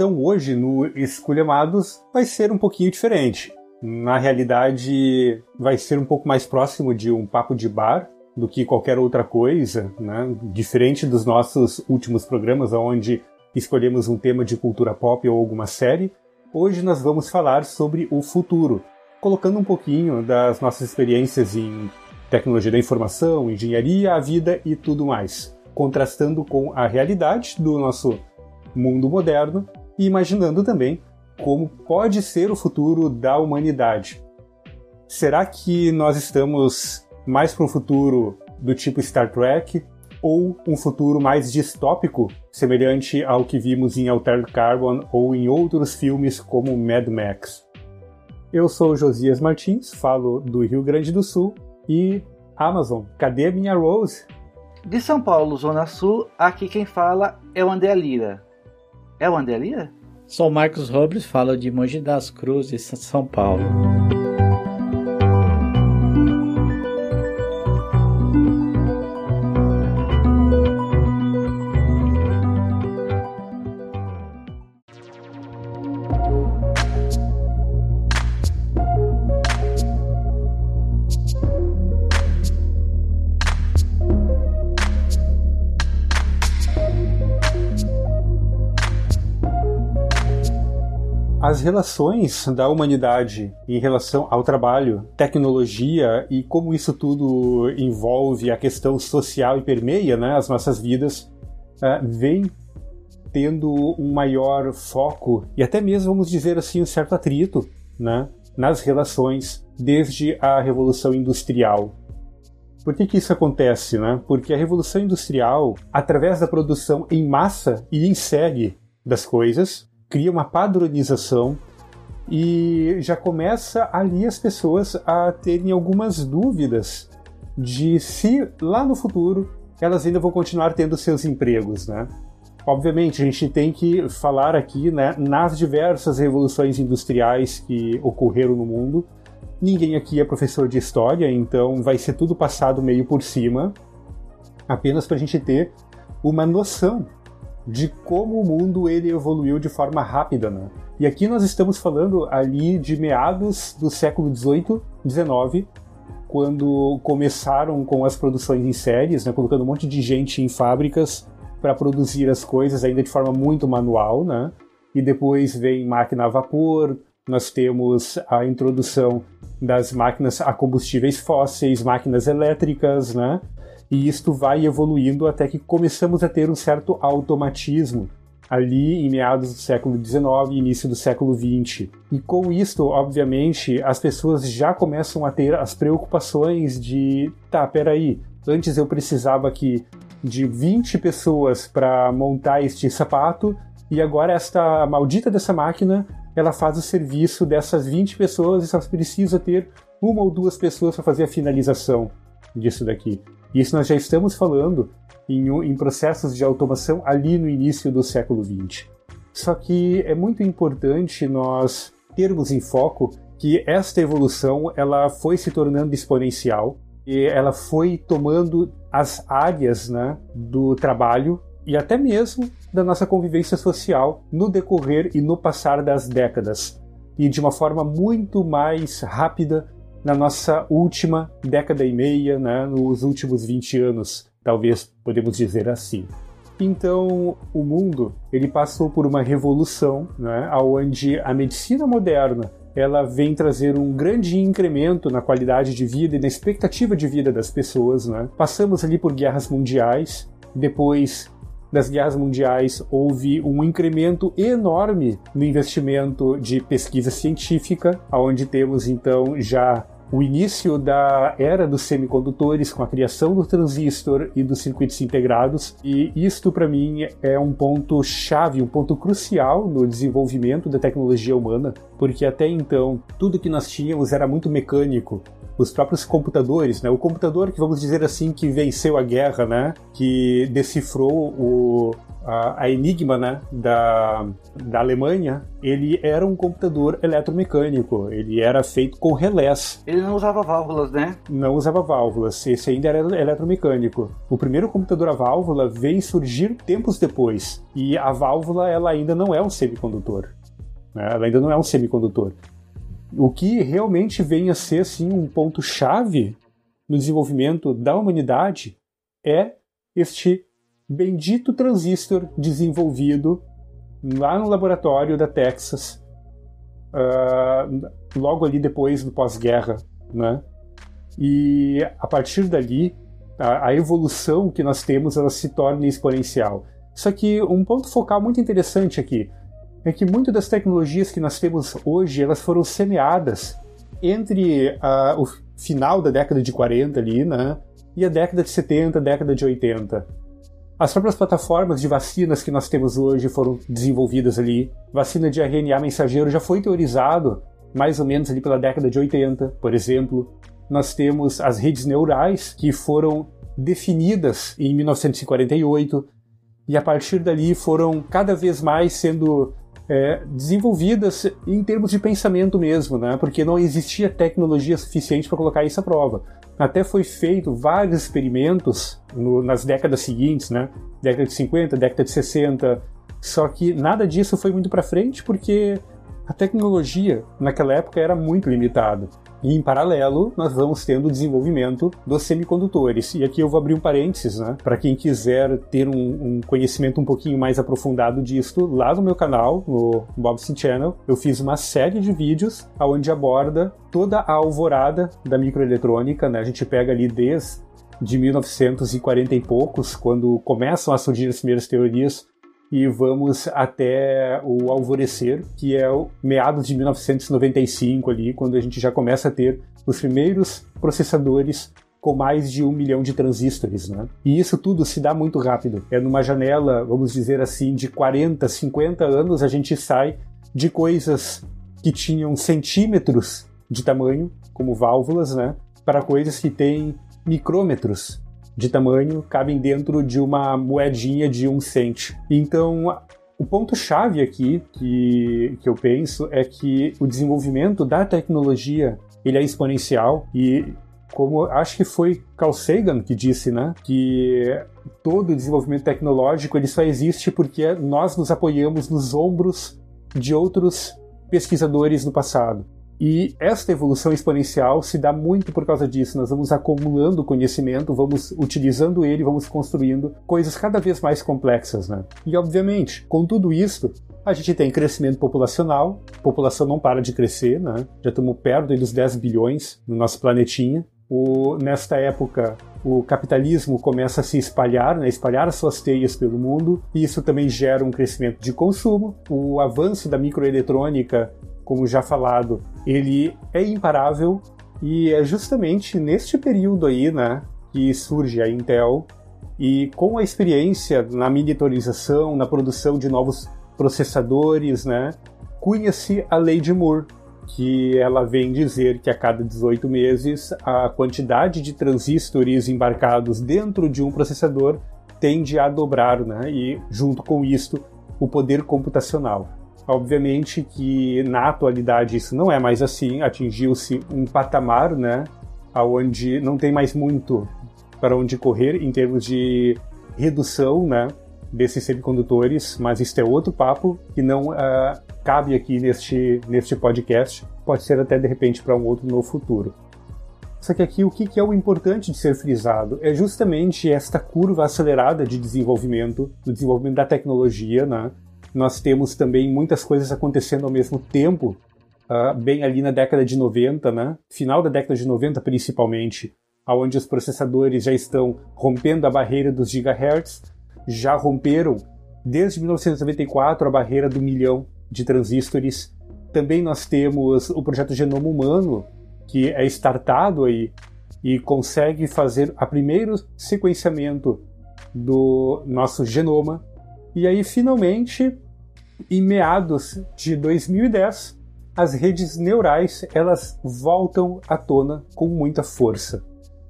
então hoje no Esculhamados vai ser um pouquinho diferente. Na realidade, vai ser um pouco mais próximo de um papo de bar do que qualquer outra coisa, né? Diferente dos nossos últimos programas, onde escolhemos um tema de cultura pop ou alguma série, hoje nós vamos falar sobre o futuro, colocando um pouquinho das nossas experiências em tecnologia da informação, engenharia, a vida e tudo mais, contrastando com a realidade do nosso mundo moderno e imaginando também como pode ser o futuro da humanidade. Será que nós estamos mais para um futuro do tipo Star Trek ou um futuro mais distópico, semelhante ao que vimos em Altered Carbon ou em outros filmes como Mad Max? Eu sou Josias Martins, falo do Rio Grande do Sul e Amazon, cadê minha Rose? De São Paulo, Zona Sul, aqui quem fala é o André Lira. É o André Lira? Sou Marcos Robles, falo de Mogi das Cruzes, São Paulo. As relações da humanidade em relação ao trabalho, tecnologia e como isso tudo envolve a questão social e permeia né, as nossas vidas, uh, vem tendo um maior foco e até mesmo, vamos dizer assim, um certo atrito né, nas relações desde a Revolução Industrial. Por que, que isso acontece? Né? Porque a Revolução Industrial, através da produção em massa e em série das coisas, cria uma padronização e já começa ali as pessoas a terem algumas dúvidas de se lá no futuro elas ainda vão continuar tendo seus empregos, né? Obviamente, a gente tem que falar aqui né, nas diversas revoluções industriais que ocorreram no mundo. Ninguém aqui é professor de história, então vai ser tudo passado meio por cima, apenas para a gente ter uma noção de como o mundo ele evoluiu de forma rápida, né? E aqui nós estamos falando ali de meados do século XVIII, XIX, quando começaram com as produções em séries, né, colocando um monte de gente em fábricas para produzir as coisas ainda de forma muito manual, né? E depois vem máquina a vapor, nós temos a introdução das máquinas a combustíveis fósseis, máquinas elétricas, né? E isto vai evoluindo até que começamos a ter um certo automatismo ali em meados do século XIX e início do século XX. E com isto, obviamente, as pessoas já começam a ter as preocupações de, tá, peraí, antes eu precisava aqui de 20 pessoas para montar este sapato e agora esta maldita dessa máquina, ela faz o serviço dessas 20 pessoas e só precisa ter uma ou duas pessoas para fazer a finalização disso daqui. Isso nós já estamos falando em, em processos de automação ali no início do século XX. Só que é muito importante nós termos em foco que esta evolução ela foi se tornando exponencial e ela foi tomando as áreas né, do trabalho e até mesmo da nossa convivência social no decorrer e no passar das décadas e de uma forma muito mais rápida na nossa última década e meia, né, nos últimos 20 anos, talvez podemos dizer assim. Então, o mundo ele passou por uma revolução, né, onde a medicina moderna ela vem trazer um grande incremento na qualidade de vida e na expectativa de vida das pessoas. Né? Passamos ali por guerras mundiais, depois das guerras mundiais houve um incremento enorme no investimento de pesquisa científica, onde temos então já o início da era dos semicondutores com a criação do transistor e dos circuitos integrados, e isto para mim é um ponto chave, um ponto crucial no desenvolvimento da tecnologia humana, porque até então tudo que nós tínhamos era muito mecânico, os próprios computadores, né? O computador que vamos dizer assim que venceu a guerra, né? Que decifrou o, a, a, Enigma, né? Da, da Alemanha, ele era um computador eletromecânico. Ele era feito com relés. Ele não usava válvulas, né? Não usava válvulas. Esse ainda era eletromecânico. O primeiro computador a válvula vem surgir tempos depois. E a válvula, ela ainda não é um semicondutor. Né? Ela ainda não é um semicondutor. O que realmente vem a ser assim, um ponto-chave no desenvolvimento da humanidade é este bendito transistor desenvolvido lá no laboratório da Texas, uh, logo ali depois do pós-guerra, né? E a partir dali, a, a, evolução que nós temos ela se torna exponencial. Só que um ponto focal muito interessante aqui é que muitas das tecnologias que nós temos hoje elas foram semeadas entre uh, o final da década de 40 ali, né, e a década de 70, década de 80. As próprias plataformas de vacinas que nós temos hoje foram desenvolvidas ali. Vacina de RNA mensageiro já foi teorizado mais ou menos ali pela década de 80, por exemplo. Nós temos as redes neurais que foram definidas em 1948 e a partir dali foram cada vez mais sendo é, desenvolvidas em termos de pensamento mesmo, né? porque não existia tecnologia suficiente para colocar isso à prova. Até foi feito vários experimentos no, nas décadas seguintes, né? década de 50, década de 60, só que nada disso foi muito para frente porque a tecnologia naquela época era muito limitada. E em paralelo, nós vamos tendo o desenvolvimento dos semicondutores. E aqui eu vou abrir um parênteses, né? Para quem quiser ter um, um, conhecimento um pouquinho mais aprofundado disto, lá no meu canal, no Bobson Channel, eu fiz uma série de vídeos onde aborda toda a alvorada da microeletrônica, né? A gente pega ali desde de 1940 e poucos, quando começam a surgir as primeiras teorias e vamos até o alvorecer, que é o meados de 1995 ali, quando a gente já começa a ter os primeiros processadores com mais de um milhão de transistores, né? E isso tudo se dá muito rápido. É numa janela, vamos dizer assim, de 40, 50 anos, a gente sai de coisas que tinham centímetros de tamanho, como válvulas, né? Para coisas que têm micrômetros de tamanho cabem dentro de uma moedinha de um cent. Então, o ponto-chave aqui que, que eu penso é que o desenvolvimento da tecnologia ele é exponencial e como acho que foi Carl Sagan que disse, né, que todo desenvolvimento tecnológico ele só existe porque nós nos apoiamos nos ombros de outros pesquisadores no passado. E esta evolução exponencial se dá muito por causa disso. Nós vamos acumulando conhecimento, vamos utilizando ele, vamos construindo coisas cada vez mais complexas, né? E obviamente, com tudo isso, a gente tem crescimento populacional, a população não para de crescer, né? Já estamos perto dos 10 bilhões no nosso planetinha. O, nesta época, o capitalismo começa a se espalhar, né, espalhar as suas teias pelo mundo, e isso também gera um crescimento de consumo. O avanço da microeletrônica como já falado, ele é imparável e é justamente neste período aí, né, que surge a Intel e com a experiência na miniaturização, na produção de novos processadores, né, cunha-se a Lei de Moore, que ela vem dizer que a cada 18 meses a quantidade de transistores embarcados dentro de um processador tende a dobrar, né? E junto com isto, o poder computacional. Obviamente que na atualidade isso não é mais assim, atingiu-se um patamar, né, aonde não tem mais muito para onde correr em termos de redução, né, desses semicondutores, mas isso é outro papo que não uh, cabe aqui neste, neste podcast, pode ser até de repente para um outro no futuro. Só que aqui o que é o importante de ser frisado é justamente esta curva acelerada de desenvolvimento, do desenvolvimento da tecnologia, né? Nós temos também muitas coisas acontecendo ao mesmo tempo, uh, bem ali na década de 90, né? Final da década de 90 principalmente, onde os processadores já estão rompendo a barreira dos gigahertz, já romperam desde 1994 a barreira do milhão de transistores. Também nós temos o projeto Genoma Humano, que é startado aí e consegue fazer o primeiro sequenciamento do nosso genoma e aí, finalmente, em meados de 2010, as redes neurais elas voltam à tona com muita força.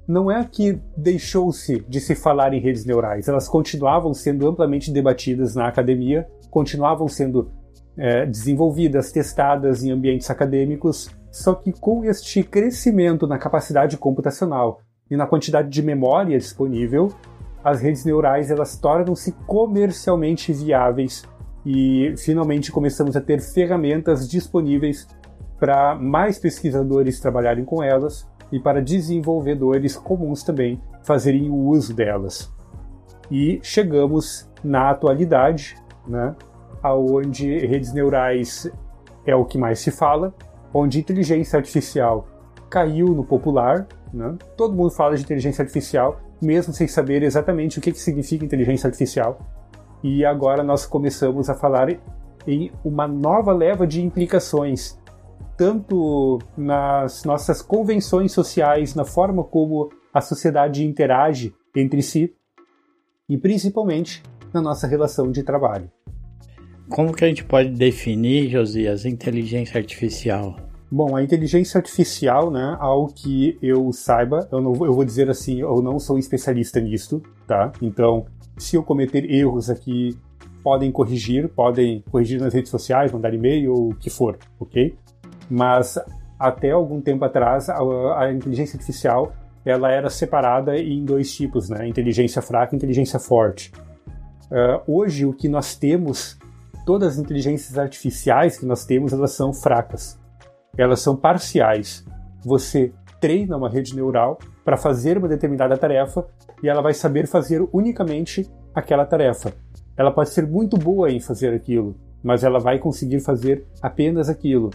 Não é que deixou-se de se falar em redes neurais, elas continuavam sendo amplamente debatidas na academia, continuavam sendo é, desenvolvidas, testadas em ambientes acadêmicos, só que com este crescimento na capacidade computacional e na quantidade de memória disponível, as redes neurais elas tornam-se comercialmente viáveis e finalmente começamos a ter ferramentas disponíveis para mais pesquisadores trabalharem com elas e para desenvolvedores comuns também fazerem o uso delas. E chegamos na atualidade, né, aonde redes neurais é o que mais se fala, onde inteligência artificial caiu no popular, né? Todo mundo fala de inteligência artificial, mesmo sem saber exatamente o que, que significa inteligência artificial. E agora nós começamos a falar em uma nova leva de implicações, tanto nas nossas convenções sociais, na forma como a sociedade interage entre si, e principalmente na nossa relação de trabalho. Como que a gente pode definir, Josias, inteligência artificial? Bom, a inteligência artificial, né, ao que eu saiba, eu, não, eu vou dizer assim, eu não sou especialista nisto, tá? Então, se eu cometer erros aqui, podem corrigir, podem corrigir nas redes sociais, mandar e-mail ou o que for, ok? Mas até algum tempo atrás, a, a inteligência artificial ela era separada em dois tipos, né? Inteligência fraca e inteligência forte. Uh, hoje, o que nós temos, todas as inteligências artificiais que nós temos, elas são fracas elas são parciais. Você treina uma rede neural para fazer uma determinada tarefa e ela vai saber fazer unicamente aquela tarefa. Ela pode ser muito boa em fazer aquilo, mas ela vai conseguir fazer apenas aquilo.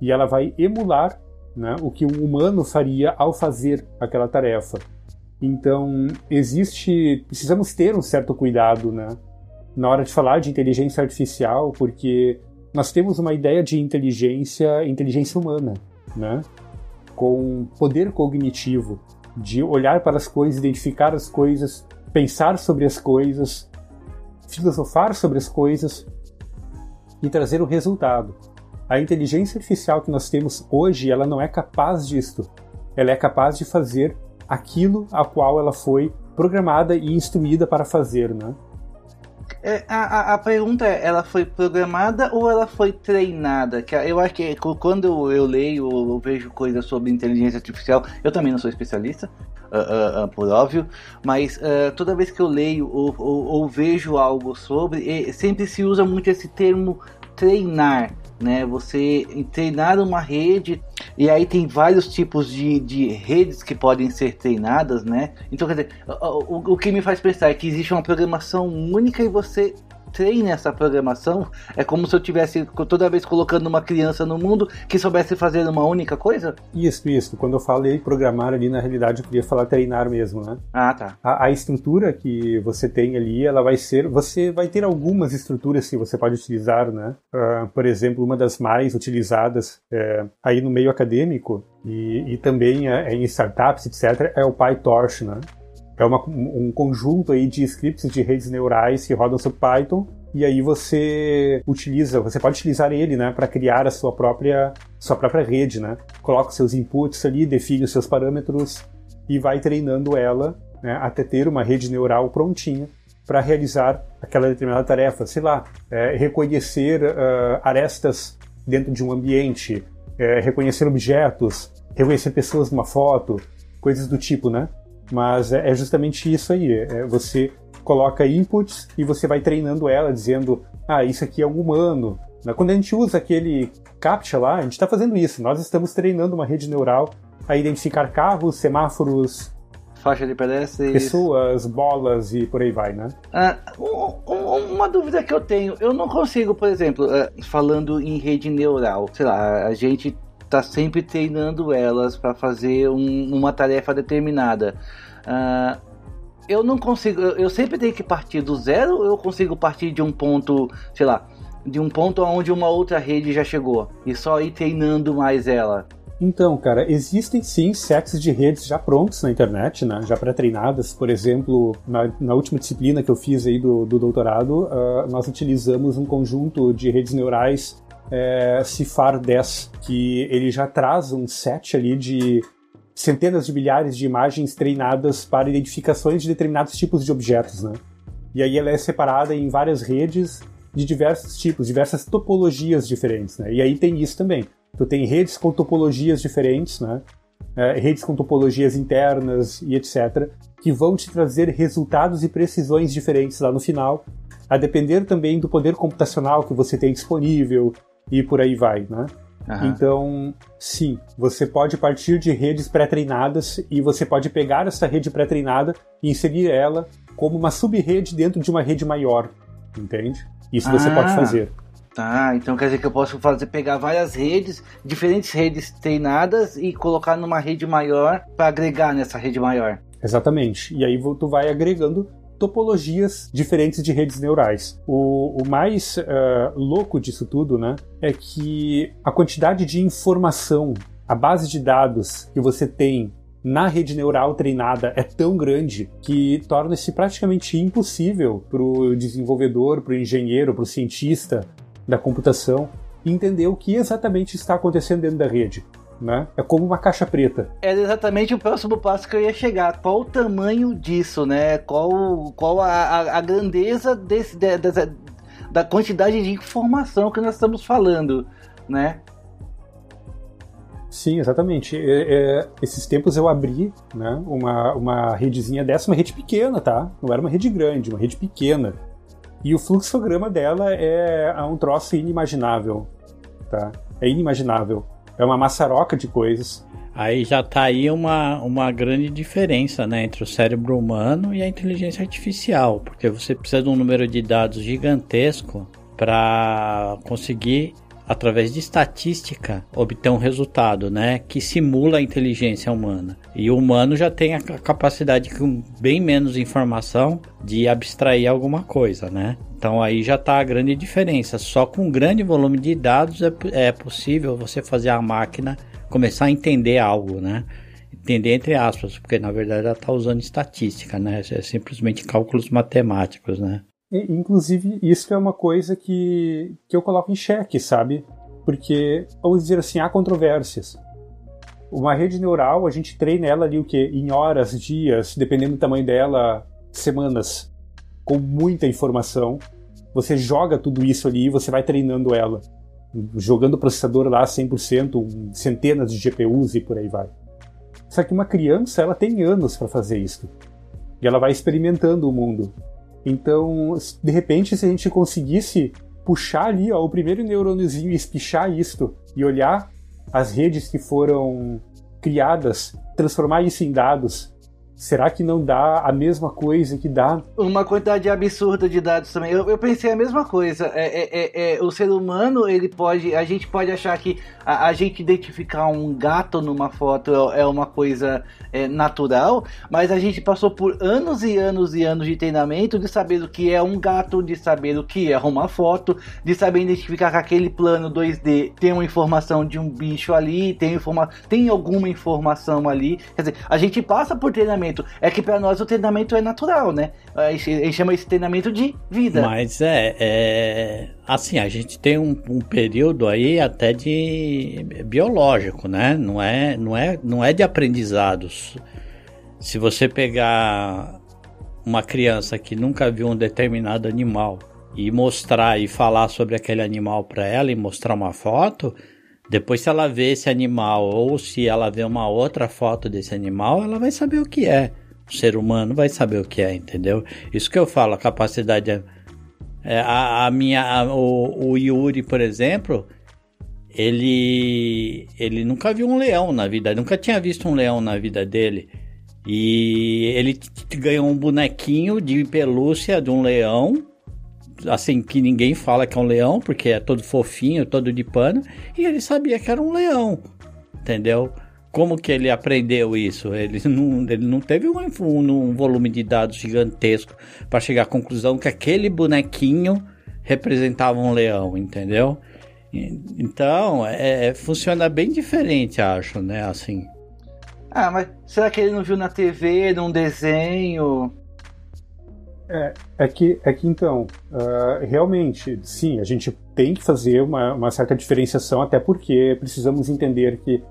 E ela vai emular né, o que um humano faria ao fazer aquela tarefa. Então, existe. Precisamos ter um certo cuidado né, na hora de falar de inteligência artificial, porque nós temos uma ideia de inteligência, inteligência humana, né? Com poder cognitivo, de olhar para as coisas, identificar as coisas, pensar sobre as coisas, filosofar sobre as coisas e trazer o resultado. A inteligência artificial que nós temos hoje, ela não é capaz disto. Ela é capaz de fazer aquilo a qual ela foi programada e instruída para fazer, né? É, a, a pergunta é, ela foi programada ou ela foi treinada? Que eu acho que quando eu leio ou vejo coisas sobre inteligência artificial, eu também não sou especialista, uh, uh, uh, por óbvio, mas toda vez que eu leio ou, ou, ou vejo algo sobre, sempre se usa muito esse termo treinar né? Você treinar uma rede e aí tem vários tipos de, de redes que podem ser treinadas, né? Então, quer dizer, o, o, o que me faz pensar é que existe uma programação única e você treine essa programação, é como se eu tivesse toda vez colocando uma criança no mundo que soubesse fazer uma única coisa? Isso, isso. Quando eu falei programar ali, na realidade eu queria falar treinar mesmo, né? Ah, tá. A, a estrutura que você tem ali, ela vai ser. Você vai ter algumas estruturas que você pode utilizar, né? Uh, por exemplo, uma das mais utilizadas é, aí no meio acadêmico e, e também é, em startups, etc., é o PyTorch, né? É uma, um conjunto aí de scripts de redes neurais que rodam sobre Python e aí você utiliza, você pode utilizar ele, né, para criar a sua própria sua própria rede, né? Coloca seus inputs ali, define os seus parâmetros e vai treinando ela né, até ter uma rede neural prontinha para realizar aquela determinada tarefa, sei lá, é, reconhecer uh, arestas dentro de um ambiente, é, reconhecer objetos, reconhecer pessoas numa foto, coisas do tipo, né? Mas é, é justamente isso aí. É, você coloca inputs e você vai treinando ela, dizendo: ah, isso aqui é um humano. Quando a gente usa aquele CAPTCHA lá, a gente está fazendo isso. Nós estamos treinando uma rede neural a identificar carros, semáforos, faixa de pedestres, pessoas, bolas e por aí vai, né? Ah, um, um, uma dúvida que eu tenho, eu não consigo, por exemplo, uh, falando em rede neural, sei lá, a gente tá sempre treinando elas para fazer um, uma tarefa determinada. Uh, eu não consigo, eu sempre tenho que partir do zero eu consigo partir de um ponto, sei lá, de um ponto onde uma outra rede já chegou e só ir treinando mais ela? Então, cara, existem sim sets de redes já prontos na internet, né? Já pré-treinadas. Por exemplo, na, na, última disciplina que eu fiz aí do, do doutorado, uh, nós utilizamos um conjunto de redes neurais é, Cifar 10, que ele já traz um set ali de centenas de milhares de imagens treinadas para identificações de determinados tipos de objetos, né? E aí ela é separada em várias redes de diversos tipos, diversas topologias diferentes, né? E aí tem isso também. Tu tem redes com topologias diferentes, né? É, redes com topologias internas e etc., que vão te trazer resultados e precisões diferentes lá no final, a depender também do poder computacional que você tem disponível e por aí vai, né? Uhum. Então, sim, você pode partir de redes pré-treinadas e você pode pegar essa rede pré-treinada e inserir ela como uma sub-rede dentro de uma rede maior, entende? Isso você pode ah, fazer. Tá, então quer dizer que eu posso fazer pegar várias redes, diferentes redes treinadas e colocar numa rede maior para agregar nessa rede maior. Exatamente. E aí tu vai agregando topologias diferentes de redes neurais. O, o mais uh, louco disso tudo, né, é que a quantidade de informação, a base de dados que você tem na rede neural treinada é tão grande que torna-se praticamente impossível para o desenvolvedor, para o engenheiro, para o cientista da computação entender o que exatamente está acontecendo dentro da rede. Né? É como uma caixa preta. Era exatamente o próximo passo que eu ia chegar. Qual o tamanho disso, né? Qual, qual a, a, a grandeza desse, de, dessa, da quantidade de informação que nós estamos falando, né? Sim, exatamente. É, é, esses tempos eu abri né, uma, uma redezinha dessa, uma rede pequena, tá? Não era uma rede grande, uma rede pequena. E o fluxograma dela é, é um troço inimaginável, tá? É inimaginável. É uma maçaroca de coisas. Aí já tá aí uma, uma grande diferença né, entre o cérebro humano e a inteligência artificial, porque você precisa de um número de dados gigantesco para conseguir através de estatística, obter um resultado, né, que simula a inteligência humana. E o humano já tem a capacidade com bem menos informação de abstrair alguma coisa, né? Então aí já está a grande diferença. Só com um grande volume de dados é, é possível você fazer a máquina começar a entender algo, né? Entender entre aspas, porque na verdade ela está usando estatística, né? É simplesmente cálculos matemáticos, né? Inclusive, isso é uma coisa que, que eu coloco em xeque, sabe? Porque, vamos dizer assim, há controvérsias. Uma rede neural, a gente treina ela ali o quê? Em horas, dias, dependendo do tamanho dela, semanas, com muita informação. Você joga tudo isso ali e você vai treinando ela. Jogando o processador lá 100%, centenas de GPUs e por aí vai. Só que uma criança, ela tem anos para fazer isso. E ela vai experimentando o mundo. Então, de repente, se a gente conseguisse puxar ali ó, o primeiro neurôniozinho e espichar isto e olhar as redes que foram criadas, transformar isso em dados será que não dá a mesma coisa que dá? Uma quantidade absurda de dados também. Eu, eu pensei a mesma coisa. É, é, é, é, o ser humano, ele pode. A gente pode achar que a, a gente identificar um gato numa foto é, é uma coisa é, natural, mas a gente passou por anos e anos e anos de treinamento de saber o que é um gato, de saber o que é uma foto, de saber identificar que aquele plano 2D tem uma informação de um bicho ali, tem, informa tem alguma informação ali. Quer dizer, a gente passa por treinamento treinamento. É que para nós o treinamento é natural, né? A gente chama esse treinamento de vida. Mas é, é assim, a gente tem um, um, período aí até de biológico, né? Não é, não é, não é de aprendizados. Se você pegar uma criança que nunca viu um determinado animal e mostrar e falar sobre aquele animal para ela e mostrar uma foto, depois, se ela vê esse animal ou se ela vê uma outra foto desse animal, ela vai saber o que é. O ser humano vai saber o que é, entendeu? Isso que eu falo, a capacidade. É, é a, a, minha. A, o, o Yuri, por exemplo, ele. Ele nunca viu um leão na vida, nunca tinha visto um leão na vida dele. E ele ganhou um bonequinho de pelúcia de um leão assim, que ninguém fala que é um leão, porque é todo fofinho, todo de pano, e ele sabia que era um leão, entendeu? Como que ele aprendeu isso? Ele não, ele não teve um, um, um volume de dados gigantesco para chegar à conclusão que aquele bonequinho representava um leão, entendeu? Então, é, é, funciona bem diferente, acho, né? Assim. Ah, mas será que ele não viu na TV, num desenho? É, é que, é que então, uh, realmente, sim, a gente tem que fazer uma, uma certa diferenciação, até porque precisamos entender que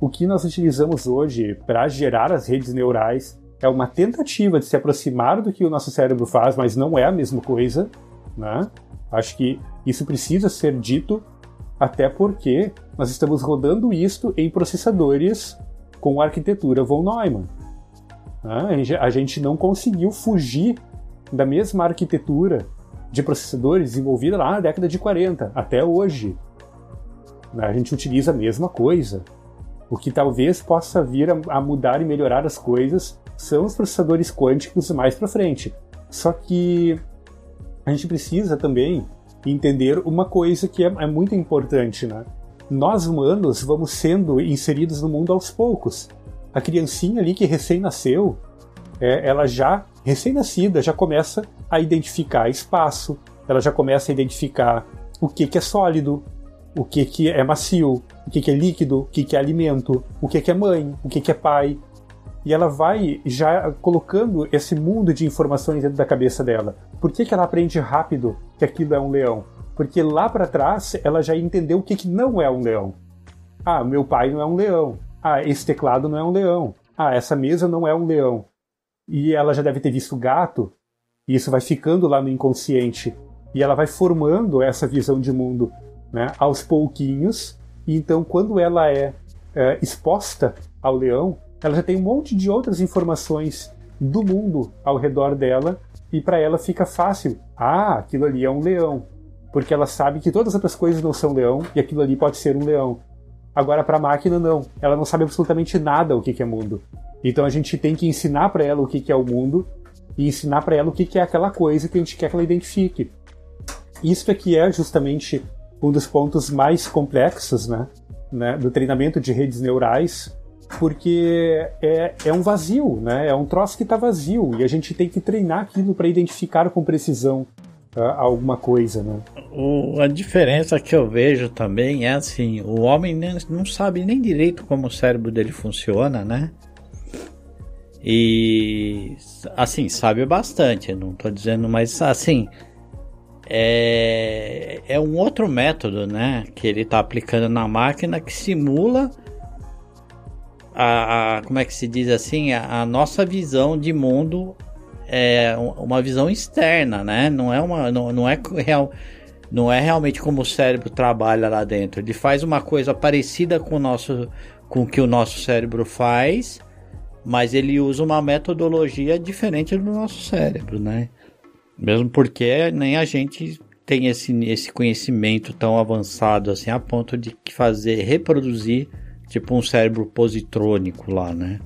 o que nós utilizamos hoje para gerar as redes neurais é uma tentativa de se aproximar do que o nosso cérebro faz, mas não é a mesma coisa, né? Acho que isso precisa ser dito, até porque nós estamos rodando isto em processadores com arquitetura von Neumann. Né? A gente não conseguiu fugir da mesma arquitetura de processadores desenvolvida lá na década de 40 até hoje. A gente utiliza a mesma coisa. O que talvez possa vir a, mudar e melhorar as coisas são os processadores quânticos mais para frente. Só que a gente precisa também entender uma coisa que é, é muito importante, né? Nós humanos vamos sendo inseridos no mundo aos poucos. A criancinha ali que recém nasceu, é, ela já recém-nascida já começa a identificar espaço, ela já começa a identificar o que, que é sólido, o que, que é macio, o que, que é líquido, o que, que é alimento, o que, que é mãe, o que, que é pai. E ela vai já colocando esse mundo de informações dentro da cabeça dela. Por que, que ela aprende rápido que aquilo é um leão? Porque lá para trás ela já entendeu o que, que não é um leão. Ah, meu pai não é um leão. Ah, esse teclado não é um leão. Ah, essa mesa não é um leão e ela já deve ter visto gato, e isso vai ficando lá no inconsciente, e ela vai formando essa visão de mundo né, aos pouquinhos, e então quando ela é, é exposta ao leão, ela já tem um monte de outras informações do mundo ao redor dela, e para ela fica fácil. Ah, aquilo ali é um leão. Porque ela sabe que todas as outras coisas não são leão e aquilo ali pode ser um leão. Agora, para a máquina, não. Ela não sabe absolutamente nada o que é mundo. Então a gente tem que ensinar para ela o que, que é o mundo e ensinar para ela o que, que é aquela coisa que a gente quer que ela identifique. Isso aqui é justamente um dos pontos mais complexos né, né, do treinamento de redes neurais, porque é, é um vazio, né, é um troço que está vazio e a gente tem que treinar aquilo para identificar com precisão alguma coisa. Né. O, a diferença que eu vejo também é assim: o homem não sabe nem direito como o cérebro dele funciona, né? E assim, sabe bastante, não estou dizendo, mas assim, é, é um outro método, né, que ele está aplicando na máquina que simula a, a, como é que se diz assim, a, a, nossa visão de mundo é uma visão externa, né? Não é uma, não, não é real, não é realmente como o cérebro trabalha lá dentro. Ele faz uma coisa parecida com o nosso, com o que o nosso cérebro faz, mas ele usa uma metodologia diferente do nosso cérebro, né? Mesmo porque nem a gente tem esse, esse conhecimento tão avançado assim a ponto de fazer reproduzir tipo um cérebro positrônico lá, né?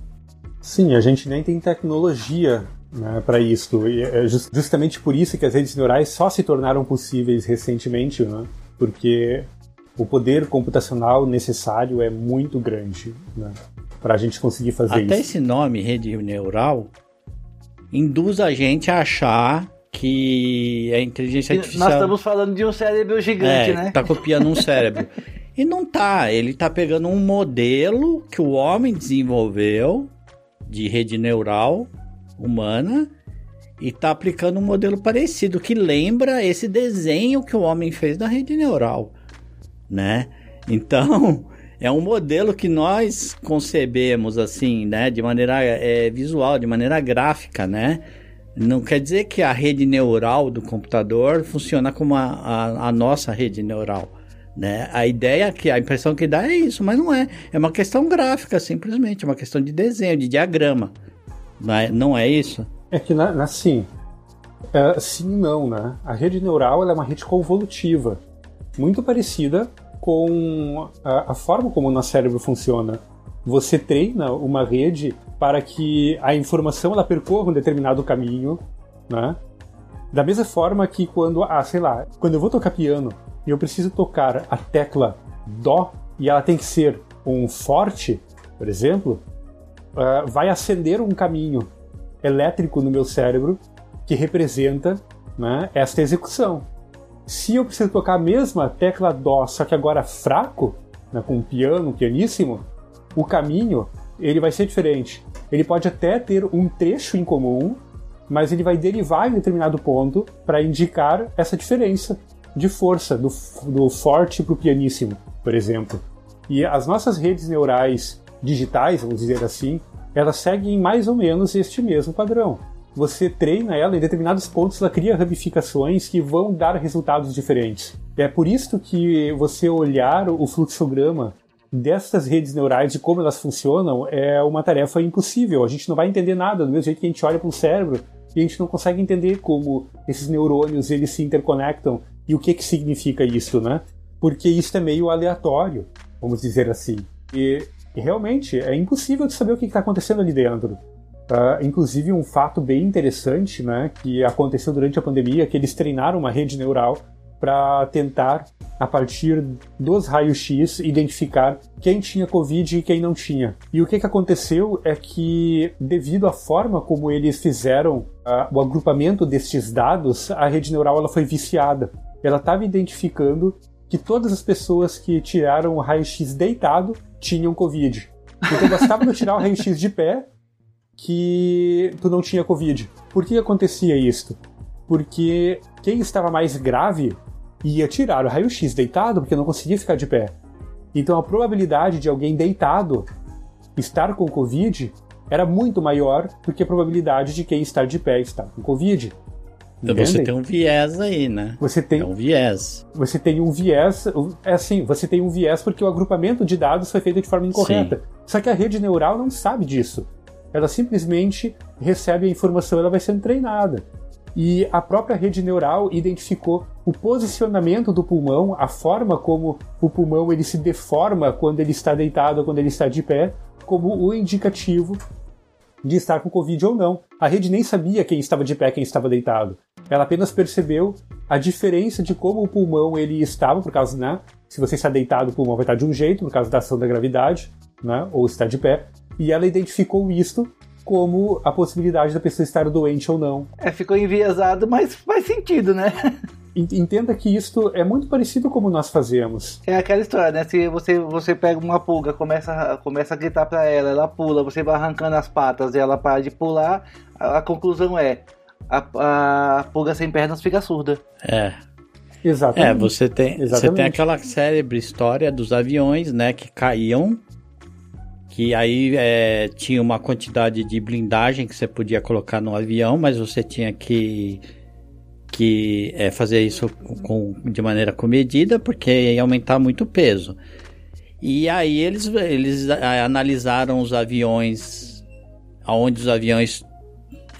Sim, a gente nem tem tecnologia né, para isso. E é justamente por isso que as redes neurais só se tornaram possíveis recentemente, né? Porque o poder computacional necessário é muito grande. Né? para a gente conseguir fazer Até isso. Até esse nome, rede neural, induz a gente a achar que a inteligência artificial. Nós estamos falando de um cérebro gigante, é, né? Tá copiando um cérebro. e não tá. Ele tá pegando um modelo que o homem desenvolveu de rede neural humana e tá aplicando um modelo parecido que lembra esse desenho que o homem fez da rede neural, né? Então, é um modelo que nós concebemos assim, né, de maneira é, visual, de maneira gráfica, né? Não quer dizer que a rede neural do computador funciona como a, a, a nossa rede neural. Né? A ideia que a impressão que dá é isso, mas não é. É uma questão gráfica, simplesmente, é uma questão de desenho, de diagrama. Não é, isso? É que, na, sim. É, sim não, né? A rede neural é uma rede convolutiva, muito parecida com a, a forma como o nosso cérebro funciona. Você treina uma rede para que a informação ela percorra um determinado caminho, né? Da mesma forma que quando, ah, sei lá, quando eu vou tocar piano e eu preciso tocar a tecla Dó e ela tem que ser um forte, por exemplo, uh, vai acender um caminho elétrico no meu cérebro que representa né, esta execução. Se eu preciso tocar a mesma tecla Dó, só que agora fraco, né, com um piano, um pianíssimo, o caminho ele vai ser diferente. Ele pode até ter um trecho em comum, mas ele vai derivar em determinado ponto para indicar essa diferença de força do, do forte para o pianíssimo, por exemplo. E as nossas redes neurais digitais, vamos dizer assim, elas seguem mais ou menos este mesmo padrão. Você treina ela em determinados pontos, ela cria ramificações que vão dar resultados diferentes. É por isso que você olhar o fluxograma dessas redes neurais, de como elas funcionam, é uma tarefa impossível. A gente não vai entender nada, do mesmo jeito que a gente olha para o cérebro e a gente não consegue entender como esses neurônios eles se interconectam e o que, que significa isso, né? Porque isso é meio aleatório, vamos dizer assim. E, e realmente é impossível de saber o que está acontecendo ali dentro. Uh, inclusive um fato bem interessante, né, que aconteceu durante a pandemia, que eles treinaram uma rede neural para tentar, a partir dos raios-x, identificar quem tinha Covid e quem não tinha. E o que, que aconteceu é que, devido à forma como eles fizeram uh, o agrupamento destes dados, a rede neural ela foi viciada. Ela estava identificando que todas as pessoas que tiraram o raio-x deitado tinham Covid. Então bastava não tirar o raio-x de pé que tu não tinha Covid. Por que acontecia isso? Porque quem estava mais grave ia tirar o raio-x deitado porque não conseguia ficar de pé. Então a probabilidade de alguém deitado estar com Covid era muito maior do que a probabilidade de quem estar de pé estar com Covid. Então Entendem? você tem um viés aí, né? Você tem é um viés. Você tem um viés, é assim, você tem um viés porque o agrupamento de dados foi feito de forma incorreta. Sim. Só que a rede neural não sabe disso. Ela simplesmente recebe a informação, ela vai sendo treinada e a própria rede neural identificou o posicionamento do pulmão, a forma como o pulmão ele se deforma quando ele está deitado ou quando ele está de pé, como o indicativo de estar com Covid ou não. A rede nem sabia quem estava de pé, quem estava deitado. Ela apenas percebeu a diferença de como o pulmão ele estava, por causa, né? Se você está deitado, o pulmão vai estar de um jeito, por causa da ação da gravidade, né? Ou está de pé. E ela identificou isto como a possibilidade da pessoa estar doente ou não. É, ficou enviesado, mas faz sentido, né? Entenda que isto é muito parecido como nós fazemos. É aquela história, né? Se você, você pega uma pulga, começa, começa a gritar para ela, ela pula, você vai arrancando as patas e ela para de pular, a, a conclusão é: a, a pulga sem pernas fica surda. É, Exatamente. É, você tem, Exatamente. você tem aquela célebre história dos aviões, né, que caíam que aí é, tinha uma quantidade de blindagem que você podia colocar no avião, mas você tinha que, que é, fazer isso com, de maneira comedida, porque ia aumentar muito o peso. E aí eles, eles analisaram os aviões, aonde os aviões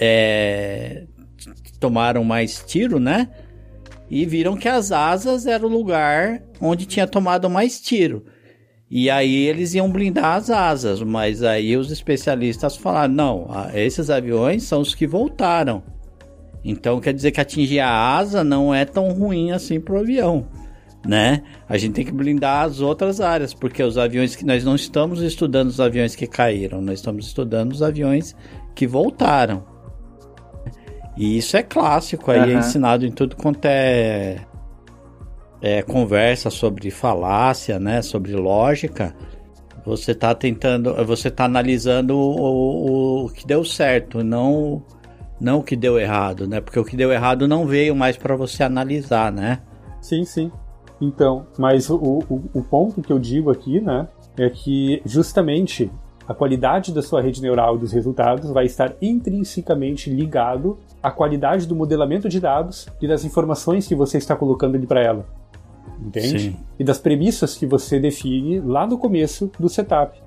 é, tomaram mais tiro, né? E viram que as asas era o lugar onde tinha tomado mais tiro. E aí eles iam blindar as asas, mas aí os especialistas falaram: não, esses aviões são os que voltaram. Então quer dizer que atingir a asa não é tão ruim assim para o avião, né? A gente tem que blindar as outras áreas, porque os aviões que nós não estamos estudando os aviões que caíram, nós estamos estudando os aviões que voltaram. E isso é clássico, aí uhum. é ensinado em tudo quanto é é, conversa sobre falácia, né, sobre lógica, você está tentando, você está analisando o, o, o, que deu certo, não não o que deu errado, né? Porque o que deu errado não veio mais para você analisar, né? Sim, sim. Então, mas o, o, o ponto que eu digo aqui, né, é que justamente a qualidade da sua rede neural e dos resultados vai estar intrinsecamente ligado à qualidade do modelamento de dados e das informações que você está colocando ali para ela entende? Sim. E das premissas que você define lá no começo do setup.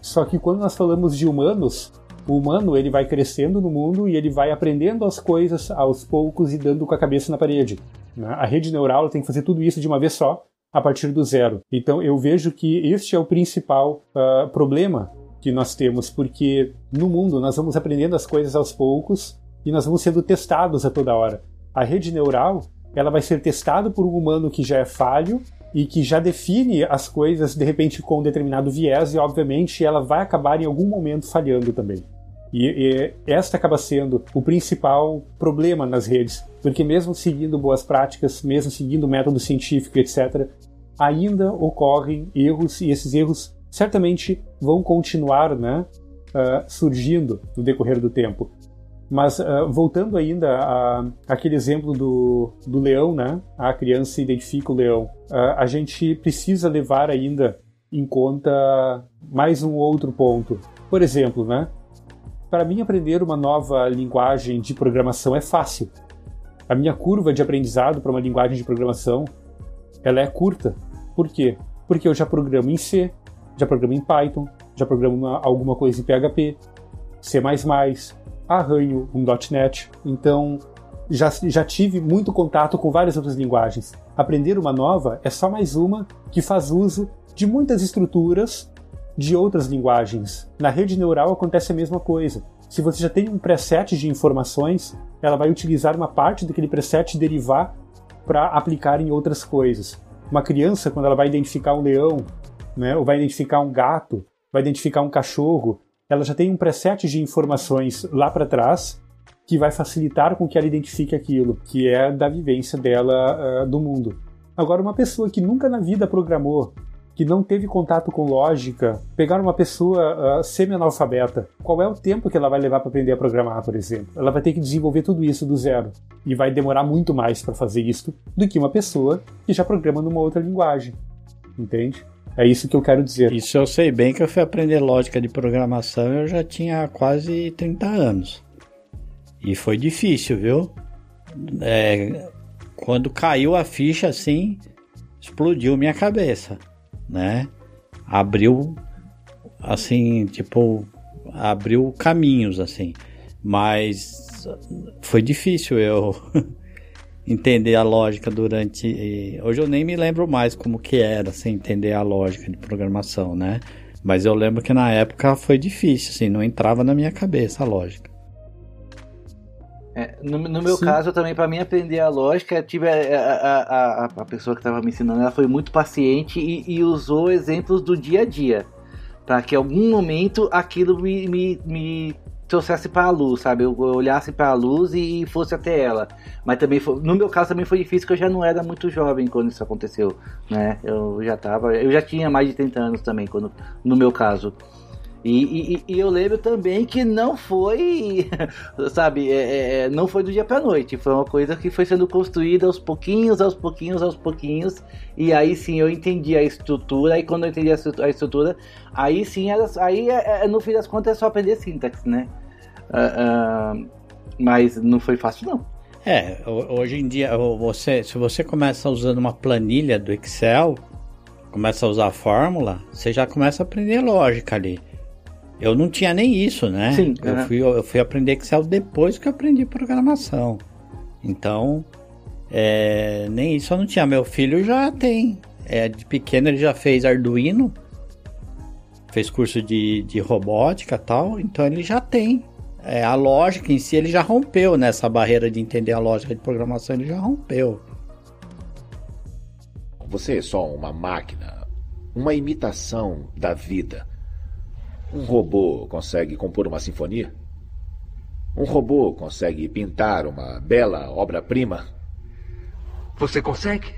Só que quando nós falamos de humanos, o humano ele vai crescendo no mundo e ele vai aprendendo as coisas aos poucos e dando com a cabeça na parede. Né? A rede neural tem que fazer tudo isso de uma vez só, a partir do zero. Então eu vejo que este é o principal uh, problema que nós temos, porque no mundo nós vamos aprendendo as coisas aos poucos e nós vamos sendo testados a toda hora. A rede neural ela vai ser testada por um humano que já é falho e que já define as coisas de repente com um determinado viés e obviamente ela vai acabar em algum momento falhando também. E, e esta acaba sendo o principal problema nas redes, porque mesmo seguindo boas práticas, mesmo seguindo método científico, etc., ainda ocorrem erros e esses erros certamente vão continuar né, uh, surgindo no decorrer do tempo. Mas uh, voltando ainda a, aquele exemplo do, do leão, né? A criança identifica o leão. Uh, a gente precisa levar ainda em conta mais um outro ponto. Por exemplo, né? Para mim aprender uma nova linguagem de programação é fácil. A minha curva de aprendizado para uma linguagem de programação ela é curta. Por quê? Porque eu já programo em C, já programo em Python, já programo uma, alguma coisa em PHP, C++, arranho um .NET. Então, já, já tive muito contato com várias outras linguagens. Aprender uma nova é só mais uma que faz uso de muitas estruturas de outras linguagens. Na rede neural acontece a mesma coisa. Se você já tem um preset de informações, ela vai utilizar uma parte daquele preset e derivar para aplicar em outras coisas. Uma criança, quando ela vai identificar um leão, né, ou vai identificar um gato, vai identificar um cachorro, ela já tem um preset de informações lá para trás que vai facilitar com que ela identifique aquilo, que é da vivência dela uh, do mundo. Agora, uma pessoa que nunca na vida programou, que não teve contato com lógica, pegar uma pessoa uh, semi-analfabeta, qual é o tempo que ela vai levar para aprender a programar, por exemplo? Ela vai ter que desenvolver tudo isso do zero e vai demorar muito mais para fazer isso do que uma pessoa que já programa numa outra linguagem, entende? É isso que eu quero dizer. Isso eu sei bem que eu fui aprender lógica de programação eu já tinha quase 30 anos. E foi difícil, viu? É, quando caiu a ficha assim, explodiu minha cabeça, né? Abriu assim, tipo, abriu caminhos assim. Mas foi difícil eu entender a lógica durante. Hoje eu nem me lembro mais como que era, assim, entender a lógica de programação, né? Mas eu lembro que na época foi difícil, assim, não entrava na minha cabeça a lógica. É, no, no, meu Sim. caso, também, para mim aprender a lógica, tive a, a, a, a pessoa que estava me ensinando, ela foi muito paciente e, e usou exemplos do dia a dia. Para que em algum momento aquilo me, me, me trouxesse para a luz, sabe? Eu olhasse para a luz e fosse até ela. Mas também foi, no meu caso também foi difícil, porque eu já não era muito jovem quando isso aconteceu, né? Eu já tava, eu já tinha mais de 30 anos também quando no meu caso. E, e, e, eu lembro também que não foi, sabe, é, é, é não foi do dia para noite. Foi uma coisa que foi sendo construída aos pouquinhos, aos pouquinhos, aos pouquinhos. E aí sim eu entendi a estrutura. E quando eu entendi a estrutura, aí sim, era, aí é, é, no fim das contas é só aprender sintaxe, né? Uh, uh, mas não foi fácil não. É, hoje em dia, você, se você começa usando uma planilha do Excel, começa a usar a fórmula, você já começa a aprender lógica ali. Eu não tinha nem isso, né? Sim, eu, fui, eu fui aprender Excel depois que eu aprendi programação. Então, é, nem isso eu não tinha. Meu filho já tem. É, de pequeno ele já fez Arduino, fez curso de, de robótica tal, então ele já tem. É, a lógica em si ele já rompeu nessa barreira de entender a lógica de programação, ele já rompeu. Você é só uma máquina, uma imitação da vida. Um robô consegue compor uma sinfonia? Um robô consegue pintar uma bela obra-prima? Você consegue?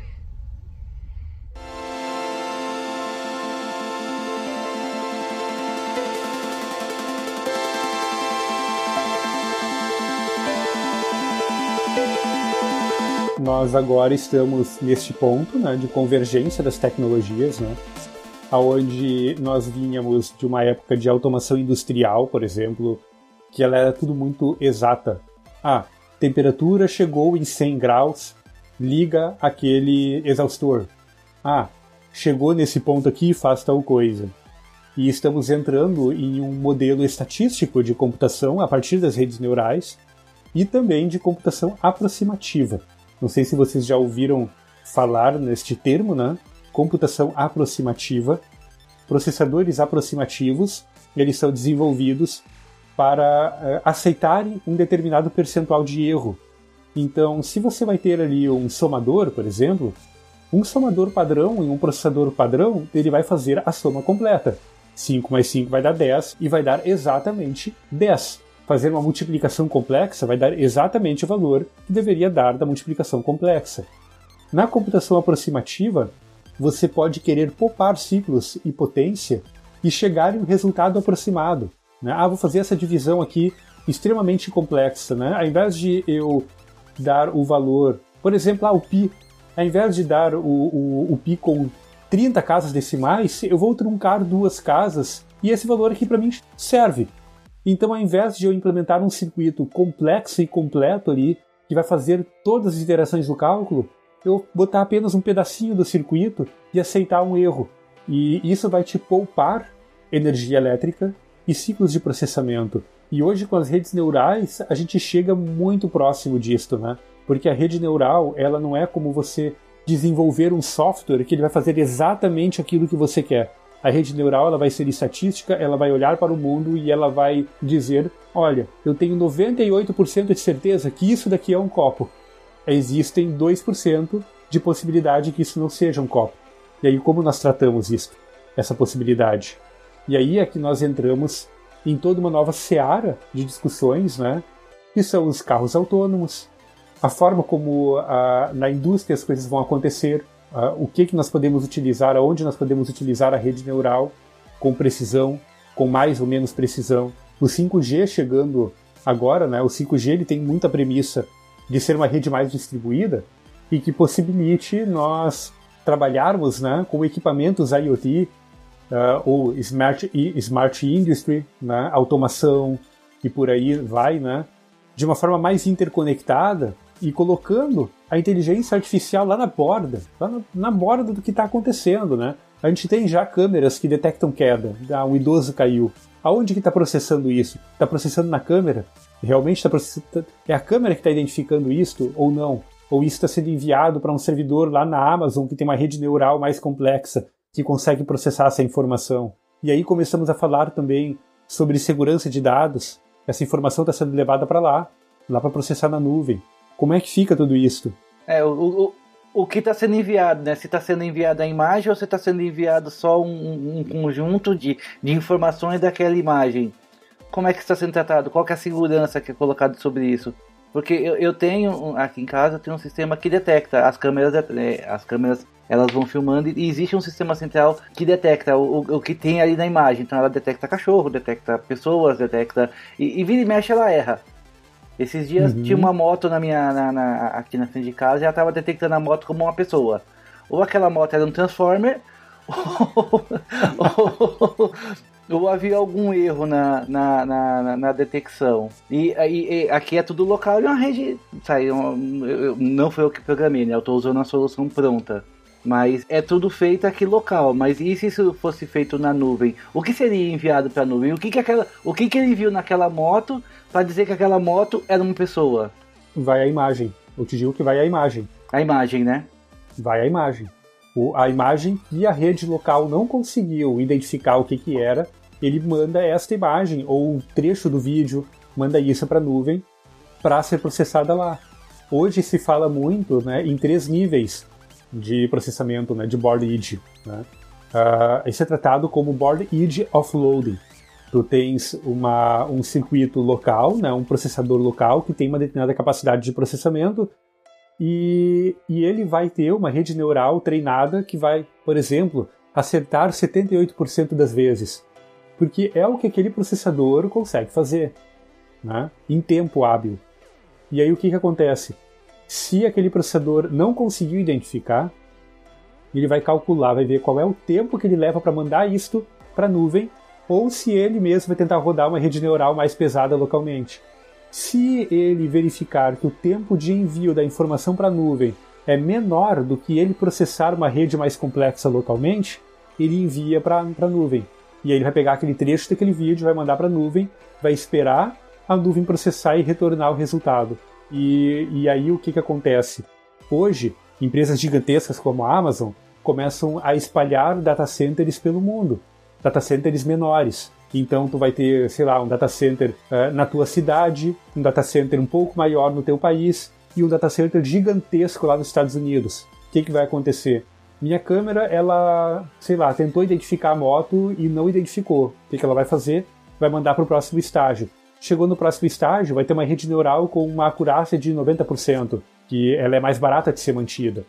Nós agora estamos neste ponto né, de convergência das tecnologias, né? aonde nós vínhamos de uma época de automação industrial, por exemplo, que ela era tudo muito exata. Ah, temperatura chegou em 100 graus, liga aquele exaustor. Ah, chegou nesse ponto aqui, faz tal coisa. E estamos entrando em um modelo estatístico de computação a partir das redes neurais e também de computação aproximativa. Não sei se vocês já ouviram falar neste termo, né? computação aproximativa, processadores aproximativos, eles são desenvolvidos para uh, aceitarem um determinado percentual de erro. Então, se você vai ter ali um somador, por exemplo, um somador padrão em um processador padrão, ele vai fazer a soma completa. 5 mais 5 vai dar 10 e vai dar exatamente 10. Fazer uma multiplicação complexa vai dar exatamente o valor que deveria dar da multiplicação complexa. Na computação aproximativa, você pode querer poupar ciclos e potência e chegar em um resultado aproximado. Né? Ah, vou fazer essa divisão aqui extremamente complexa. Né? Ao invés de eu dar o valor, por exemplo, ah, o π, ao invés de dar o, o, o π com 30 casas decimais, eu vou truncar duas casas e esse valor aqui para mim serve. Então, ao invés de eu implementar um circuito complexo e completo ali, que vai fazer todas as iterações do cálculo, eu botar apenas um pedacinho do circuito e aceitar um erro. E isso vai te poupar energia elétrica e ciclos de processamento. E hoje com as redes neurais a gente chega muito próximo disto, né? Porque a rede neural ela não é como você desenvolver um software que ele vai fazer exatamente aquilo que você quer. A rede neural ela vai ser estatística, ela vai olhar para o mundo e ela vai dizer: olha, eu tenho 98% de certeza que isso daqui é um copo. Existem 2% de possibilidade que isso não seja um copo. E aí, como nós tratamos isso? Essa possibilidade? E aí é que nós entramos em toda uma nova seara de discussões, né? Que são os carros autônomos, a forma como uh, na indústria as coisas vão acontecer, uh, o que, que nós podemos utilizar, aonde nós podemos utilizar a rede neural com precisão, com mais ou menos precisão. O 5G chegando agora, né? O 5G ele tem muita premissa de ser uma rede mais distribuída e que possibilite nós trabalharmos né, com equipamentos IoT uh, ou Smart, smart Industry, né, automação e por aí vai, né, de uma forma mais interconectada e colocando a inteligência artificial lá na borda, lá na, na borda do que está acontecendo, né? A gente tem já câmeras que detectam queda. Ah, um idoso caiu. Aonde que está processando isso? Está processando na câmera? Realmente está processando? É a câmera que está identificando isto ou não? ou isso está sendo enviado para um servidor lá na Amazon que tem uma rede neural mais complexa que consegue processar essa informação. E aí começamos a falar também sobre segurança de dados. Essa informação está sendo levada para lá, lá para processar na nuvem. Como é que fica tudo isso? É, o, o, o que está sendo enviado, né? Se está sendo enviada a imagem ou se está sendo enviado só um, um conjunto de, de informações daquela imagem? Como é que está sendo tratado? Qual é a segurança que é colocada sobre isso? Porque eu, eu tenho, aqui em casa, eu tenho um sistema que detecta as câmeras, é, as câmeras elas vão filmando e existe um sistema central que detecta o, o, o, que tem ali na imagem. Então ela detecta cachorro, detecta pessoas, detecta. E, e vira e mexe ela erra. Esses dias uhum. tinha uma moto na minha, na, na, aqui na frente de casa e ela estava detectando a moto como uma pessoa. Ou aquela moto era um Transformer, ou, ou, ou havia algum erro na, na, na, na detecção. E, e, e, aqui é tudo local e uma rede. Sabe, eu, não foi eu que programei, né? Eu estou usando a solução pronta. Mas é tudo feito aqui local. Mas e se isso fosse feito na nuvem? O que seria enviado para a nuvem? O que, que, aquela, o que, que ele viu naquela moto para dizer que aquela moto era uma pessoa? Vai a imagem. Eu te digo que vai a imagem. A imagem, né? Vai a imagem o, a imagem que a rede local não conseguiu identificar o que, que era, ele manda esta imagem ou um trecho do vídeo, manda isso para a nuvem para ser processada lá. Hoje se fala muito né, em três níveis de processamento né, de board edge. Né? Uh, isso é tratado como board edge offloading. Tu tens uma, um circuito local, né, um processador local que tem uma determinada capacidade de processamento e, e ele vai ter uma rede neural treinada que vai, por exemplo, acertar 78% das vezes. Porque é o que aquele processador consegue fazer, né? em tempo hábil. E aí o que, que acontece? Se aquele processador não conseguiu identificar, ele vai calcular, vai ver qual é o tempo que ele leva para mandar isto para a nuvem, ou se ele mesmo vai tentar rodar uma rede neural mais pesada localmente. Se ele verificar que o tempo de envio da informação para a nuvem é menor do que ele processar uma rede mais complexa localmente, ele envia para a nuvem. E aí ele vai pegar aquele trecho daquele vídeo, vai mandar para a nuvem, vai esperar a nuvem processar e retornar o resultado. E, e aí o que, que acontece? Hoje, empresas gigantescas como a Amazon começam a espalhar data centers pelo mundo, data centers menores. Então tu vai ter, sei lá, um data center uh, na tua cidade, um data center um pouco maior no teu país e um data center gigantesco lá nos Estados Unidos. O que, que vai acontecer? Minha câmera, ela, sei lá, tentou identificar a moto e não identificou. O que, que ela vai fazer? Vai mandar para o próximo estágio. chegou no próximo estágio, vai ter uma rede neural com uma acurácia de 90%, que ela é mais barata de ser mantida.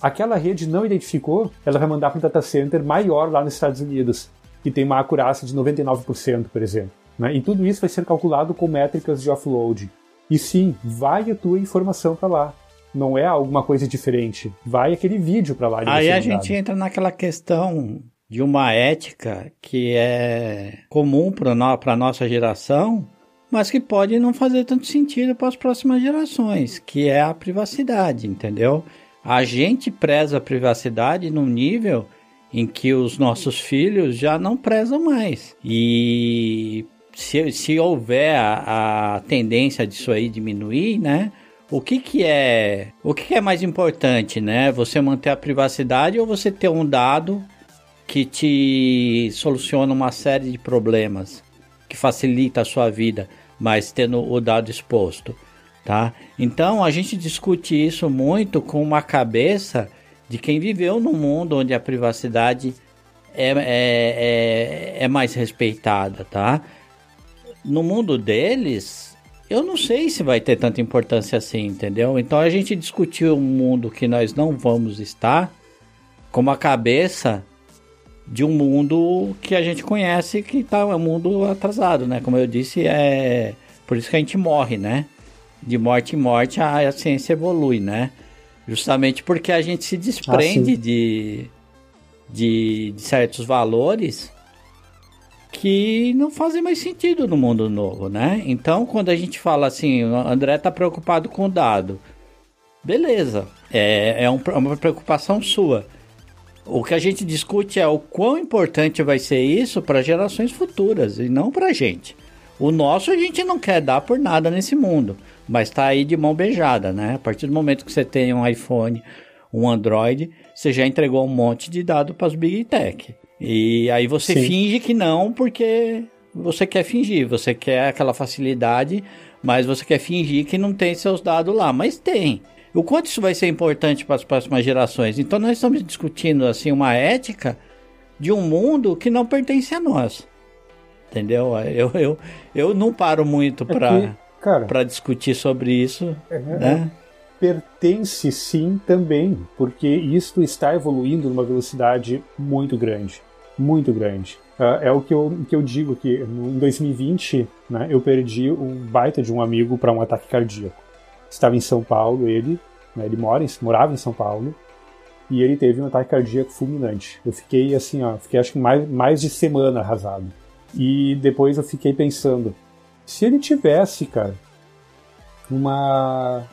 Aquela rede não identificou, ela vai mandar para um data center maior lá nos Estados Unidos, que tem uma acurácia de 99%, por exemplo. Né? E tudo isso vai ser calculado com métricas de offload. E sim, vai a tua informação para lá. Não é alguma coisa diferente. Vai aquele vídeo para lá. Aí a gente entra naquela questão de uma ética que é comum para a nossa geração, mas que pode não fazer tanto sentido para as próximas gerações, que é a privacidade, entendeu? A gente preza a privacidade num nível em que os nossos filhos já não prezam mais. E se, se houver a, a tendência disso aí diminuir, né? O que, que é o que, que é mais importante, né? Você manter a privacidade ou você ter um dado que te soluciona uma série de problemas, que facilita a sua vida, mas tendo o dado exposto, tá? Então a gente discute isso muito com uma cabeça de quem viveu num mundo onde a privacidade é, é, é, é mais respeitada, tá? No mundo deles, eu não sei se vai ter tanta importância assim, entendeu? Então a gente discutiu um mundo que nós não vamos estar com uma cabeça de um mundo que a gente conhece que tá um mundo atrasado, né? Como eu disse, é por isso que a gente morre, né? De morte em morte a, a ciência evolui, né? Justamente porque a gente se desprende ah, de, de, de certos valores que não fazem mais sentido no mundo novo, né? Então, quando a gente fala assim, o André tá preocupado com o dado, beleza, é, é um, é uma preocupação sua. O que a gente discute é o quão importante vai ser isso para gerações futuras e não para a gente. O nosso a gente não quer dar por nada nesse mundo, mas está aí de mão beijada, né? A partir do momento que você tem um iPhone, um Android, você já entregou um monte de dado para as Big Tech. E aí você Sim. finge que não, porque você quer fingir, você quer aquela facilidade, mas você quer fingir que não tem seus dados lá, mas tem o quanto isso vai ser importante para as próximas gerações. Então nós estamos discutindo assim uma ética de um mundo que não pertence a nós. Entendeu? Eu, eu, eu não paro muito para para discutir sobre isso, é, né? Pertence sim também, porque isto está evoluindo numa velocidade muito grande, muito grande. Uh, é o que eu, que eu digo que em 2020, né, eu perdi um baita de um amigo para um ataque cardíaco estava em São Paulo, ele, né, ele mora morava em São Paulo, e ele teve um ataque cardíaco fulminante. Eu fiquei assim, ó, fiquei acho que mais, mais de semana arrasado. E depois eu fiquei pensando, se ele tivesse, cara, uma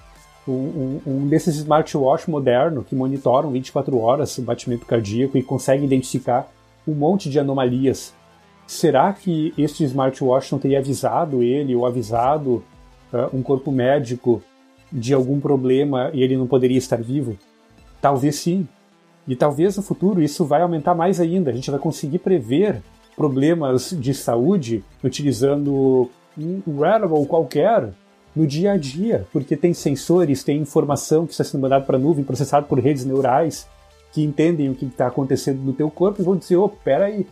um, um, desses smartwatch moderno que monitoram 24 horas o batimento cardíaco e consegue identificar um monte de anomalias. Será que este smartwatch não teria avisado ele ou avisado uh, um corpo médico de algum problema e ele não poderia estar vivo? Talvez sim. E talvez no futuro isso vai aumentar mais ainda. A gente vai conseguir prever problemas de saúde utilizando um wearable qualquer no dia a dia, porque tem sensores, tem informação que está sendo mandada para a nuvem, processado por redes neurais que entendem o que está acontecendo no teu corpo e vão dizer, oh, peraí,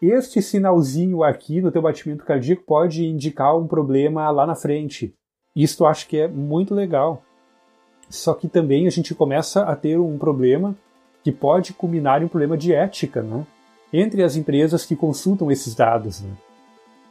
este sinalzinho aqui no teu batimento cardíaco pode indicar um problema lá na frente. Isso eu acho que é muito legal. Só que também a gente começa a ter um problema que pode culminar em um problema de ética, né? Entre as empresas que consultam esses dados, né?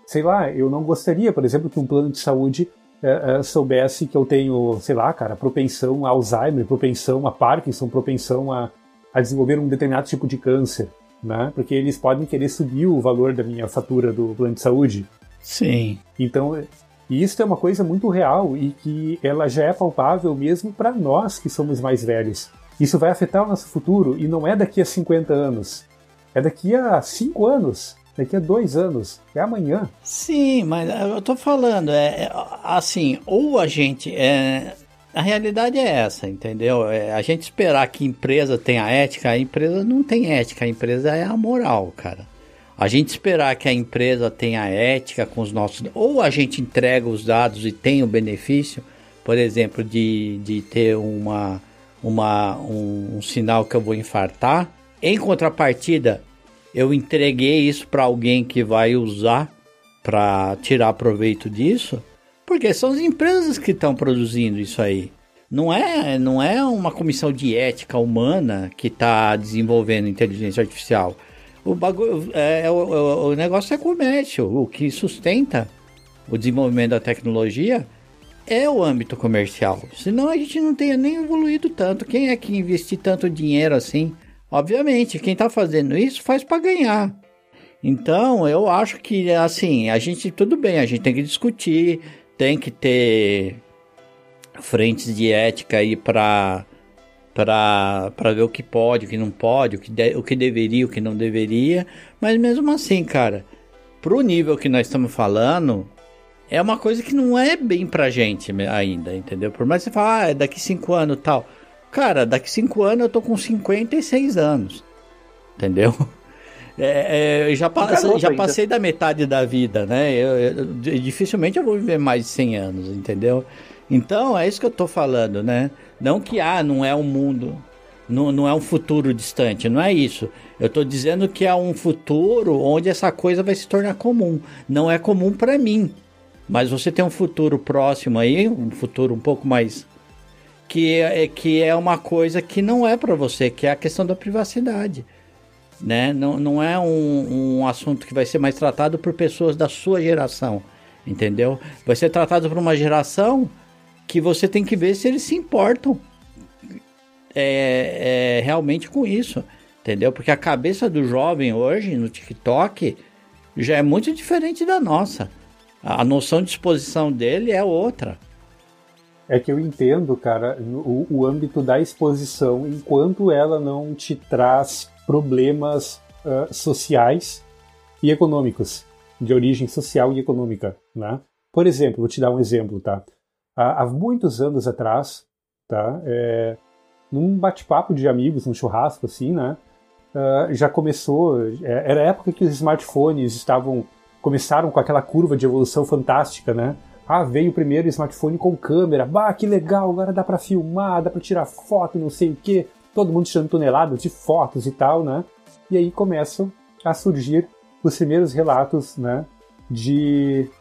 Sei lá, eu não gostaria, por exemplo, que um plano de saúde é, é, soubesse que eu tenho, sei lá, cara, propensão a Alzheimer, propensão a Parkinson, propensão a, a desenvolver um determinado tipo de câncer, né? Porque eles podem querer subir o valor da minha fatura do plano de saúde. Sim. Então, e isso é uma coisa muito real e que ela já é palpável mesmo para nós que somos mais velhos. Isso vai afetar o nosso futuro e não é daqui a 50 anos. É daqui a 5 anos, daqui a 2 anos, é amanhã. Sim, mas eu tô falando, é, é assim, ou a gente. É, a realidade é essa, entendeu? É, a gente esperar que a empresa tenha ética, a empresa não tem ética, a empresa é a moral, cara. A gente esperar que a empresa tenha ética com os nossos. Ou a gente entrega os dados e tem o benefício, por exemplo, de, de ter uma, uma, um, um sinal que eu vou infartar. Em contrapartida, eu entreguei isso para alguém que vai usar para tirar proveito disso, porque são as empresas que estão produzindo isso aí. Não é, não é uma comissão de ética humana que está desenvolvendo inteligência artificial. O, bagulho, é, é, o, o negócio é comércio. O que sustenta o desenvolvimento da tecnologia é o âmbito comercial. Senão a gente não teria nem evoluído tanto. Quem é que investir tanto dinheiro assim? Obviamente, quem está fazendo isso faz para ganhar. Então, eu acho que assim, a gente tudo bem, a gente tem que discutir, tem que ter frentes de ética aí para para ver o que pode, o que não pode, o que, de, o que deveria, o que não deveria. Mas mesmo assim, cara, pro nível que nós estamos falando, é uma coisa que não é bem pra gente ainda, entendeu? Por mais que você fale, ah, é daqui 5 anos tal. Cara, daqui 5 anos eu tô com 56 anos. Entendeu? É, é, já, passe, já passei da metade da vida, né? Eu, eu, dificilmente eu vou viver mais de 100 anos, entendeu? Então, é isso que eu tô falando, né? Não que, ah, não é um mundo, não, não é um futuro distante, não é isso. Eu estou dizendo que é um futuro onde essa coisa vai se tornar comum. Não é comum para mim, mas você tem um futuro próximo aí, um futuro um pouco mais que é, que é uma coisa que não é para você, que é a questão da privacidade. Né? Não, não é um, um assunto que vai ser mais tratado por pessoas da sua geração, entendeu? Vai ser tratado por uma geração que você tem que ver se eles se importam é, é, realmente com isso, entendeu? Porque a cabeça do jovem hoje no TikTok já é muito diferente da nossa. A noção de exposição dele é outra. É que eu entendo, cara, o, o âmbito da exposição, enquanto ela não te traz problemas uh, sociais e econômicos, de origem social e econômica, né? Por exemplo, vou te dar um exemplo, tá? Há, há muitos anos atrás, tá? É, num bate-papo de amigos, num churrasco, assim, né? Uh, já começou, é, era a época que os smartphones estavam começaram com aquela curva de evolução fantástica, né? Ah, veio o primeiro smartphone com câmera, bah, que legal, agora dá para filmar, dá para tirar foto, não sei o que, todo mundo tirando toneladas de fotos e tal, né? E aí começam a surgir os primeiros relatos, né, de,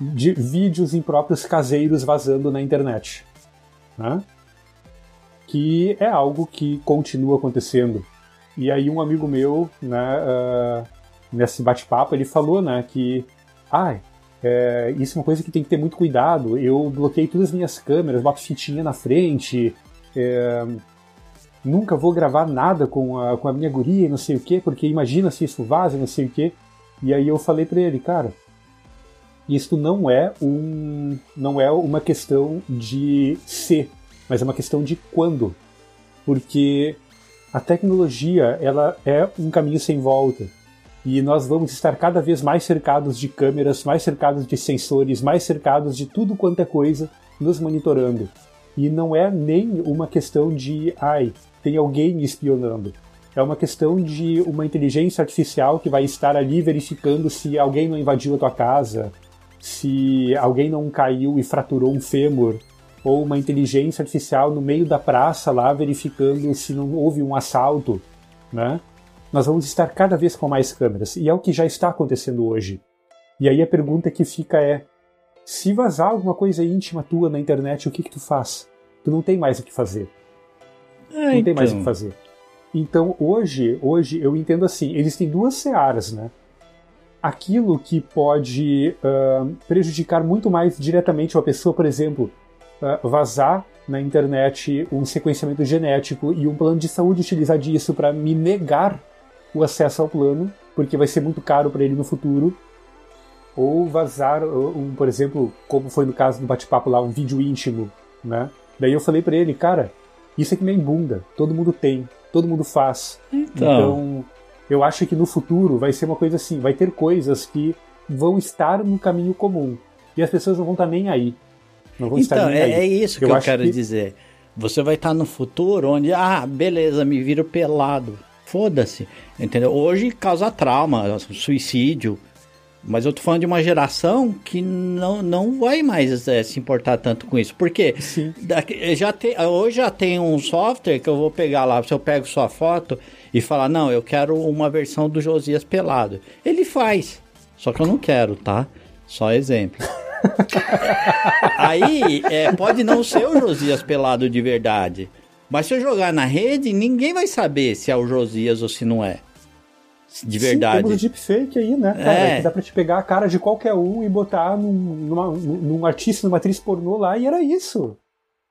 de vídeos impróprios caseiros vazando na internet, né? Que é algo que continua acontecendo. E aí um amigo meu, né, uh, nesse bate-papo, ele falou, né, que ah, é, isso é uma coisa que tem que ter muito cuidado. Eu bloqueei todas as minhas câmeras, boto fitinha na frente, é, nunca vou gravar nada com a, com a minha guria, não sei o quê, porque imagina se isso vaza, não sei o quê. E aí eu falei para ele, cara, isso não é um, não é uma questão de ser, mas é uma questão de quando, porque a tecnologia ela é um caminho sem volta e nós vamos estar cada vez mais cercados de câmeras, mais cercados de sensores, mais cercados de tudo quanto é coisa nos monitorando. E não é nem uma questão de, ai, tem alguém me espionando. É uma questão de uma inteligência artificial que vai estar ali verificando se alguém não invadiu a tua casa, se alguém não caiu e fraturou um fêmur, ou uma inteligência artificial no meio da praça lá verificando se não houve um assalto, né? Nós vamos estar cada vez com mais câmeras, e é o que já está acontecendo hoje. E aí a pergunta que fica é: se vazar alguma coisa íntima tua na internet, o que que tu faz? Tu não tem mais o que fazer. É, não então... tem mais o que então. fazer. Então hoje, hoje eu entendo assim, existem duas searas, né? Aquilo que pode uh, prejudicar muito mais diretamente uma pessoa, por exemplo, uh, vazar na internet um sequenciamento genético e um plano de saúde utilizar disso para me negar o acesso ao plano, porque vai ser muito caro para ele no futuro, ou vazar, um, por exemplo, como foi no caso do bate-papo lá, um vídeo íntimo, né? Daí eu falei para ele, cara, isso é que nem bunda, todo mundo tem, todo mundo faz. Então. então, eu acho que no futuro vai ser uma coisa assim, vai ter coisas que vão estar no caminho comum e as pessoas não vão estar nem aí. Não vão então, estar nem é, aí. é isso que eu, eu quero que... dizer. Você vai estar no futuro onde, ah, beleza, me viro pelado. Foda-se, entendeu? Hoje causa trauma, suicídio, mas eu tô falando de uma geração que não, não vai mais é, se importar tanto com isso. Porque daqui, já tem, hoje já tem um software que eu vou pegar lá, se eu pego sua foto e falar, não, eu quero uma versão do Josias pelado. Ele faz. Só que eu não quero, tá? Só exemplo. Aí, é, pode não ser o Josias pelado de verdade. Mas se eu jogar na rede, ninguém vai saber se é o Josias ou se não é. De verdade. Sim, temos o deepfake aí, né, cara? É. Que dá pra te pegar a cara de qualquer um e botar num, numa, num artista, numa atriz pornô lá, e era isso.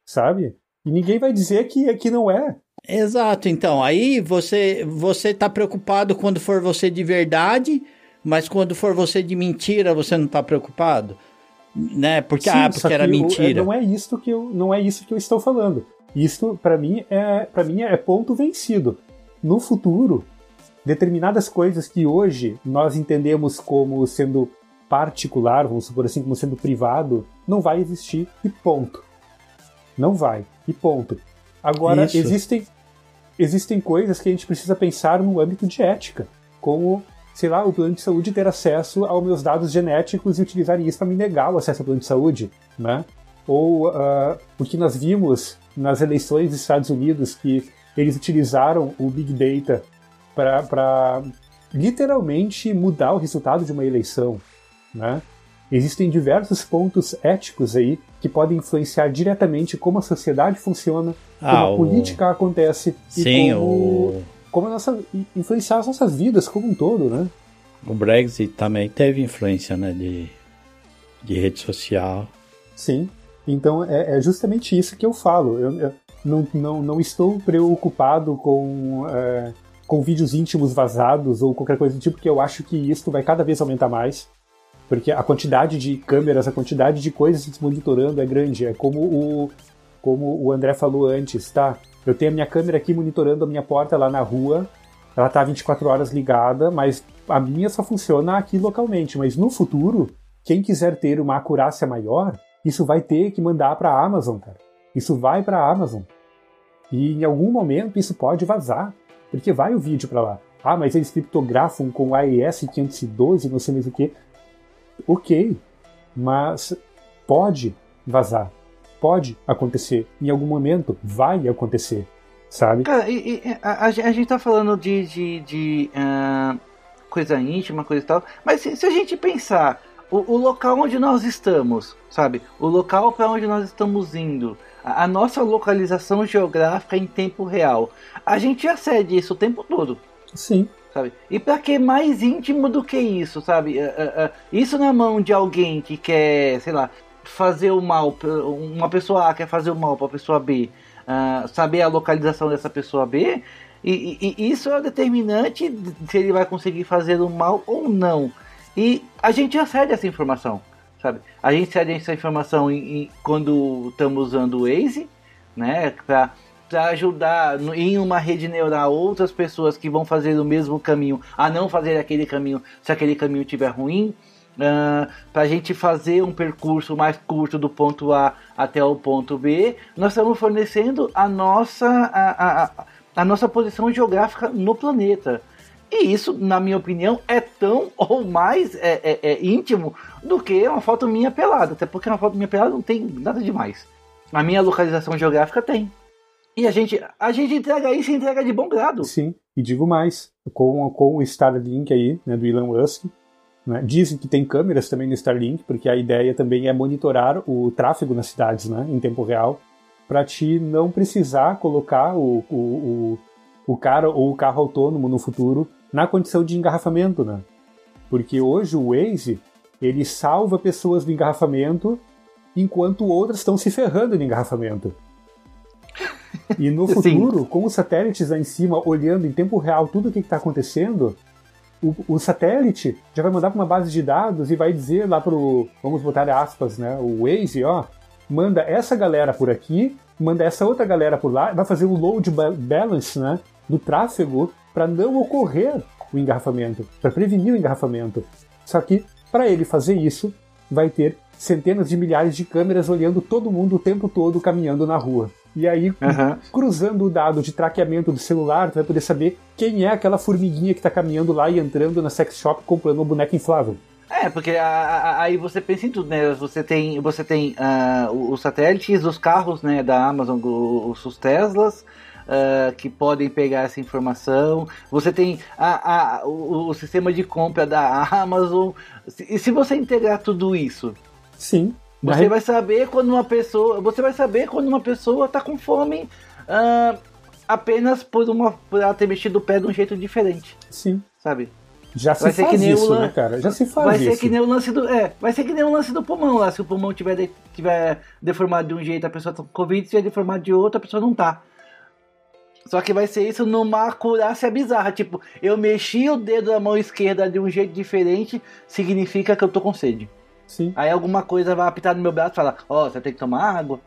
Sabe? E ninguém vai dizer que, que não é. Exato, então. Aí você, você tá preocupado quando for você de verdade, mas quando for você de mentira, você não tá preocupado? Né? Porque, Sim, ah, porque era mentira. Eu, não é isso que eu não é isso que eu estou falando. Isso para mim é para mim é ponto vencido. No futuro, determinadas coisas que hoje nós entendemos como sendo particular, vamos supor assim, como sendo privado, não vai existir e ponto. Não vai e ponto. Agora Isso. existem existem coisas que a gente precisa pensar no âmbito de ética, como sei lá, o plano de saúde ter acesso aos meus dados genéticos e utilizar isso para me negar o acesso ao plano de saúde, né? Ou uh, o que nós vimos nas eleições dos Estados Unidos, que eles utilizaram o Big Data para literalmente mudar o resultado de uma eleição, né? Existem diversos pontos éticos aí que podem influenciar diretamente como a sociedade funciona, ah, como a o... política acontece Sim, e como o como nossa, influenciar as nossas vidas como um todo, né? O Brexit também teve influência, né, de, de rede social. Sim, então é, é justamente isso que eu falo. Eu, eu não, não, não estou preocupado com, é, com vídeos íntimos vazados ou qualquer coisa do tipo, porque eu acho que isso vai cada vez aumentar mais. Porque a quantidade de câmeras, a quantidade de coisas monitorando é grande. É como o, como o André falou antes, tá? Eu tenho a minha câmera aqui monitorando a minha porta lá na rua. Ela tá 24 horas ligada, mas a minha só funciona aqui localmente. Mas no futuro, quem quiser ter uma acurácia maior, isso vai ter que mandar para a Amazon, cara. Isso vai para a Amazon. E em algum momento isso pode vazar, porque vai o vídeo para lá. Ah, mas eles criptografam com AES 512, não sei mais o que. Ok, mas pode vazar pode acontecer. Em algum momento vai acontecer, sabe? Cara, e, e, a, a, gente tá falando de, de, de uh, coisa íntima, coisa e tal, mas se, se a gente pensar o, o, local onde nós estamos, sabe? O local para onde nós estamos indo, a, a, nossa localização geográfica em tempo real, a gente acede isso o tempo todo. Sim. Sabe? E para que mais íntimo do que isso, sabe? Isso na mão de alguém que quer, sei lá, fazer o mal, uma pessoa A quer fazer o mal para a pessoa B, uh, saber a localização dessa pessoa B, e, e, e, isso é determinante se ele vai conseguir fazer o mal ou não. E a gente acede essa informação, sabe? A gente cede essa informação em, em, quando estamos usando o Waze, né, para ajudar em uma rede neural outras pessoas que vão fazer o mesmo caminho a não fazer aquele caminho se aquele caminho estiver ruim uh, ah, para a gente fazer um percurso mais curto do ponto A até o ponto B, nós estamos fornecendo a nossa, a, a, a nossa posição geográfica no planeta. E isso, na minha opinião, é tão ou mais é, é, é, íntimo do que uma foto minha pelada. Até porque uma foto minha pelada não tem nada demais. A minha localização geográfica tem. E a gente, a gente entrega isso e entrega de bom grado. Sim, e digo mais, com, com o Starlink aí, né, do Elon Musk, né? Dizem que tem câmeras também no Starlink, porque a ideia também é monitorar o tráfego nas cidades né, em tempo real, para te não precisar colocar o, o, o, o cara ou o carro autônomo no futuro na condição de engarrafamento. Né? Porque hoje o Waze ele salva pessoas do engarrafamento enquanto outras estão se ferrando no engarrafamento. E no futuro, Sim. com os satélites lá em cima olhando em tempo real tudo o que está acontecendo, o, o, satélite já vai mandar para uma base de dados e vai dizer lá pro, vamos botar aspas, né, o Waze, ó, manda essa galera por aqui, manda essa outra galera por lá, vai fazer o load balance, né, do tráfego para não ocorrer o engarrafamento, para prevenir o engarrafamento. Só que para ele fazer isso, vai ter centenas de milhares de câmeras olhando todo mundo o tempo todo caminhando na rua. E aí, uhum. cruzando o dado de traqueamento do celular, tu vai poder saber quem é aquela formiguinha que tá caminhando lá e entrando na sex shop comprando uma boneca inflável. É, porque a, a, aí você pensa em tudo, né? Você tem, você tem uh, os satélites, os carros né, da Amazon, os, os Teslas, uh, que podem pegar essa informação. Você tem a, a, o, o, sistema de compra da Amazon. E se você integrar tudo isso, sim, você vai saber quando uma pessoa, você vai saber quando uma pessoa está com fome. Uh, apenas por uma por ela ter mexido o pé de um jeito diferente. Sim. Sabe? Já se vai faz que nem isso, o né, cara? Já se faz vai isso. Ser que nem o lance do. É, vai ser que nem o lance do pulmão lá. Se o pulmão tiver, de, tiver deformado de um jeito, a pessoa tá com Covid, se tiver deformado de outro, a pessoa não tá. Só que vai ser isso numa acurácia bizarra. Tipo, eu mexi o dedo da mão esquerda de um jeito diferente, significa que eu tô com sede. Sim. Aí alguma coisa vai apitar no meu braço e falar, ó, oh, você tem que tomar água.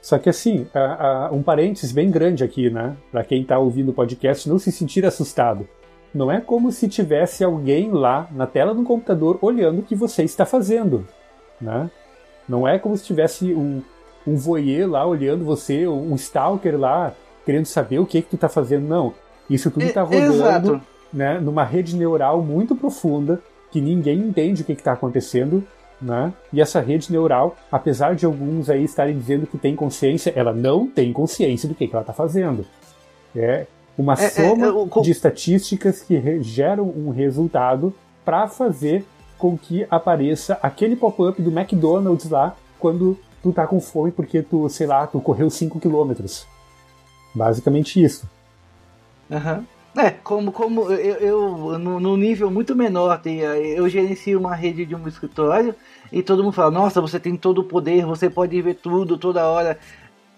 Só que assim, a, a, um parênteses bem grande aqui, né? Para quem tá ouvindo o podcast não se sentir assustado. Não é como se tivesse alguém lá na tela do computador olhando o que você está fazendo, né? Não é como se tivesse um, um voyeur lá olhando você, um stalker lá querendo saber o que que tu está fazendo, não. Isso tudo está rodando, né, numa rede neural muito profunda que ninguém entende o que está acontecendo, né? E essa rede neural, apesar de alguns aí estarem dizendo que tem consciência, ela não tem consciência do que, que ela está fazendo. É, uma é, é soma é, é, de estatísticas que geram um resultado para fazer com que apareça aquele pop-up do McDonald's lá quando tu tá com fome porque tu, sei lá, tu correu 5 quilômetros. Basicamente isso. Uhum. É, como, como eu, eu no, no, nível muito menor, eu gerencio uma rede de um escritório e todo mundo fala, nossa, você tem todo o poder, você pode ver tudo toda hora.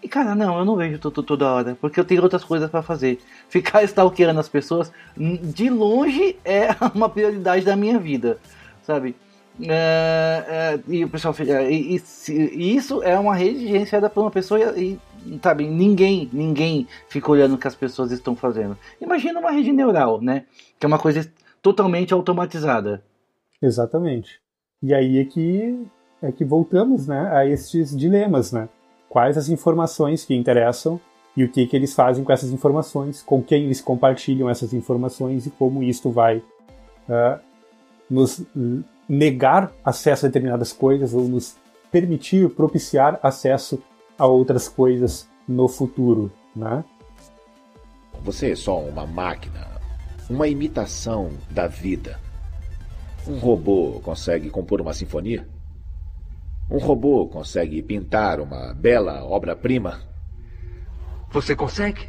E cara, não, eu não vejo tudo toda hora, porque eu tenho outras coisas para fazer. Ficar stalkeando as pessoas, de longe, é uma prioridade da minha vida, sabe? É, é, e o pessoal fica. E, e, isso é uma rede gerenciada por uma pessoa e, sabe, ninguém, ninguém fica olhando o que as pessoas estão fazendo. Imagina uma rede neural, né? Que é uma coisa totalmente automatizada. Exatamente. E aí é que, é que voltamos né, a estes dilemas, né? quais as informações que interessam e o que, que eles fazem com essas informações, com quem eles compartilham essas informações e como isto vai uh, nos negar acesso a determinadas coisas ou nos permitir propiciar acesso a outras coisas no futuro, né? Você é só uma máquina, uma imitação da vida. Um robô consegue compor uma sinfonia? Um robô consegue pintar uma bela obra-prima? Você consegue?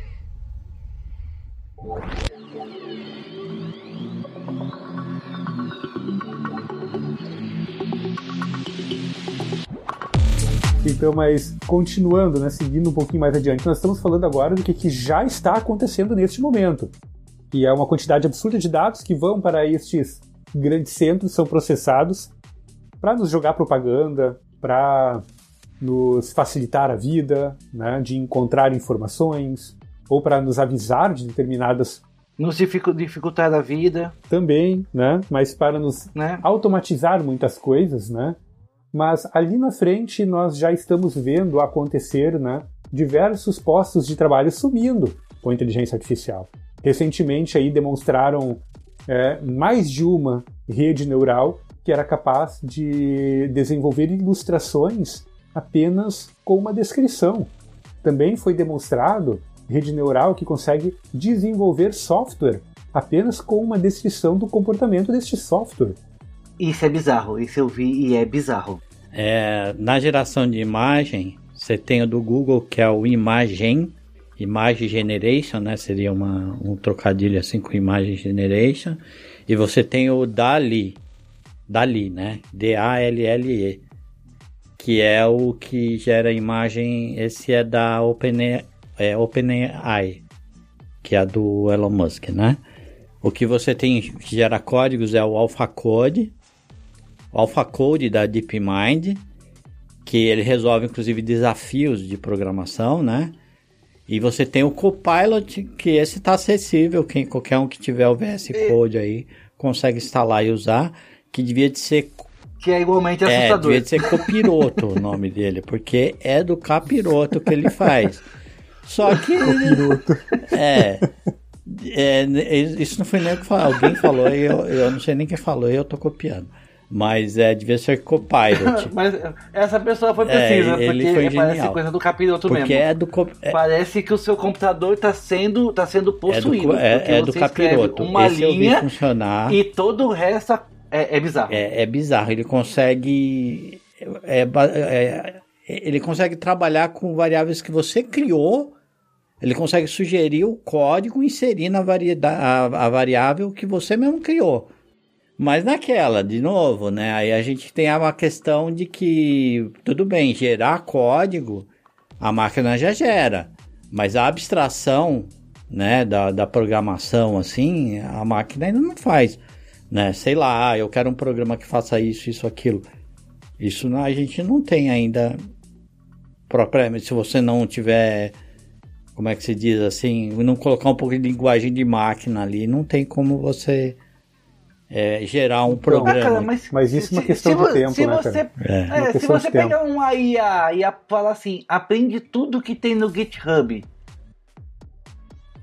Então, mas continuando, né, seguindo um pouquinho mais adiante, nós estamos falando agora do que, que já está acontecendo neste momento. Que é uma quantidade absurda de dados que vão para estes grandes centros, são processados para nos jogar propaganda, para nos facilitar a vida, né, de encontrar informações ou para nos avisar de determinadas nos dificultar a vida também, né? Mas para nos né? automatizar muitas coisas, né? Mas ali na frente nós já estamos vendo acontecer, né? Diversos postos de trabalho sumindo com inteligência artificial. Recentemente aí demonstraram é, mais de uma rede neural que era capaz de desenvolver ilustrações apenas com uma descrição. Também foi demonstrado rede neural que consegue desenvolver software apenas com uma descrição do comportamento deste software. Isso é bizarro, isso eu vi e é bizarro. É, na geração de imagem, você tem o do Google que é o Imagen, Image Generation, né? Seria uma, um trocadilho assim com Image Generation. E você tem o DALI, Dali, né? D-A-L-L-E. Que é o que gera imagem. Esse é da OpenAI, é, OpenAI, que é do Elon Musk, né? O que você tem que gera códigos é o AlphaCode, AlphaCode da DeepMind, que ele resolve inclusive desafios de programação, né? E você tem o Copilot, que esse está acessível, quem qualquer um que tiver o VS Code aí consegue instalar e usar que devia de ser que é igualmente assustador. É, devia de ser copiroto o nome dele, porque é do capiroto que ele faz. Só que. Copiroto. É, é. Isso não foi nem o que falou. Alguém falou e eu, eu não sei nem quem falou e eu tô copiando. Mas é, devia ser Copilot. Mas essa pessoa foi precisa, É, porque foi parece genial. coisa do capiroto Porque mesmo. é do, co- é, Parece que o seu computador está sendo, tá sendo é do, possuído. é- porque é do capiroto. Uma Esse eu vi linha funcionar. e todo o resto é, é bizarro. É, é bizarro. Ele consegue. é é- ele consegue trabalhar com variáveis que você criou. Ele consegue sugerir o código e inserir na varieda- a, a variável que você mesmo criou. Mas naquela, de novo, né? Aí a gente tem uma questão de que, tudo bem, gerar código, a máquina já gera. Mas a abstração, né, da, da programação, assim, a máquina ainda não faz né? Sei lá, eu quero um programa que faça isso, isso, aquilo. Isso a gente não tem ainda propriamente. Se você não tiver, como é que se diz assim, não colocar um pouco de linguagem de máquina ali, não tem como você é, gerar um Ah, programa. cara, mas, Mas isso é uma questão se de tempo, se né, você, cara? É. é, se você tempo. pegar uma IA e a- fala assim, aprende tudo que tem no GitHub,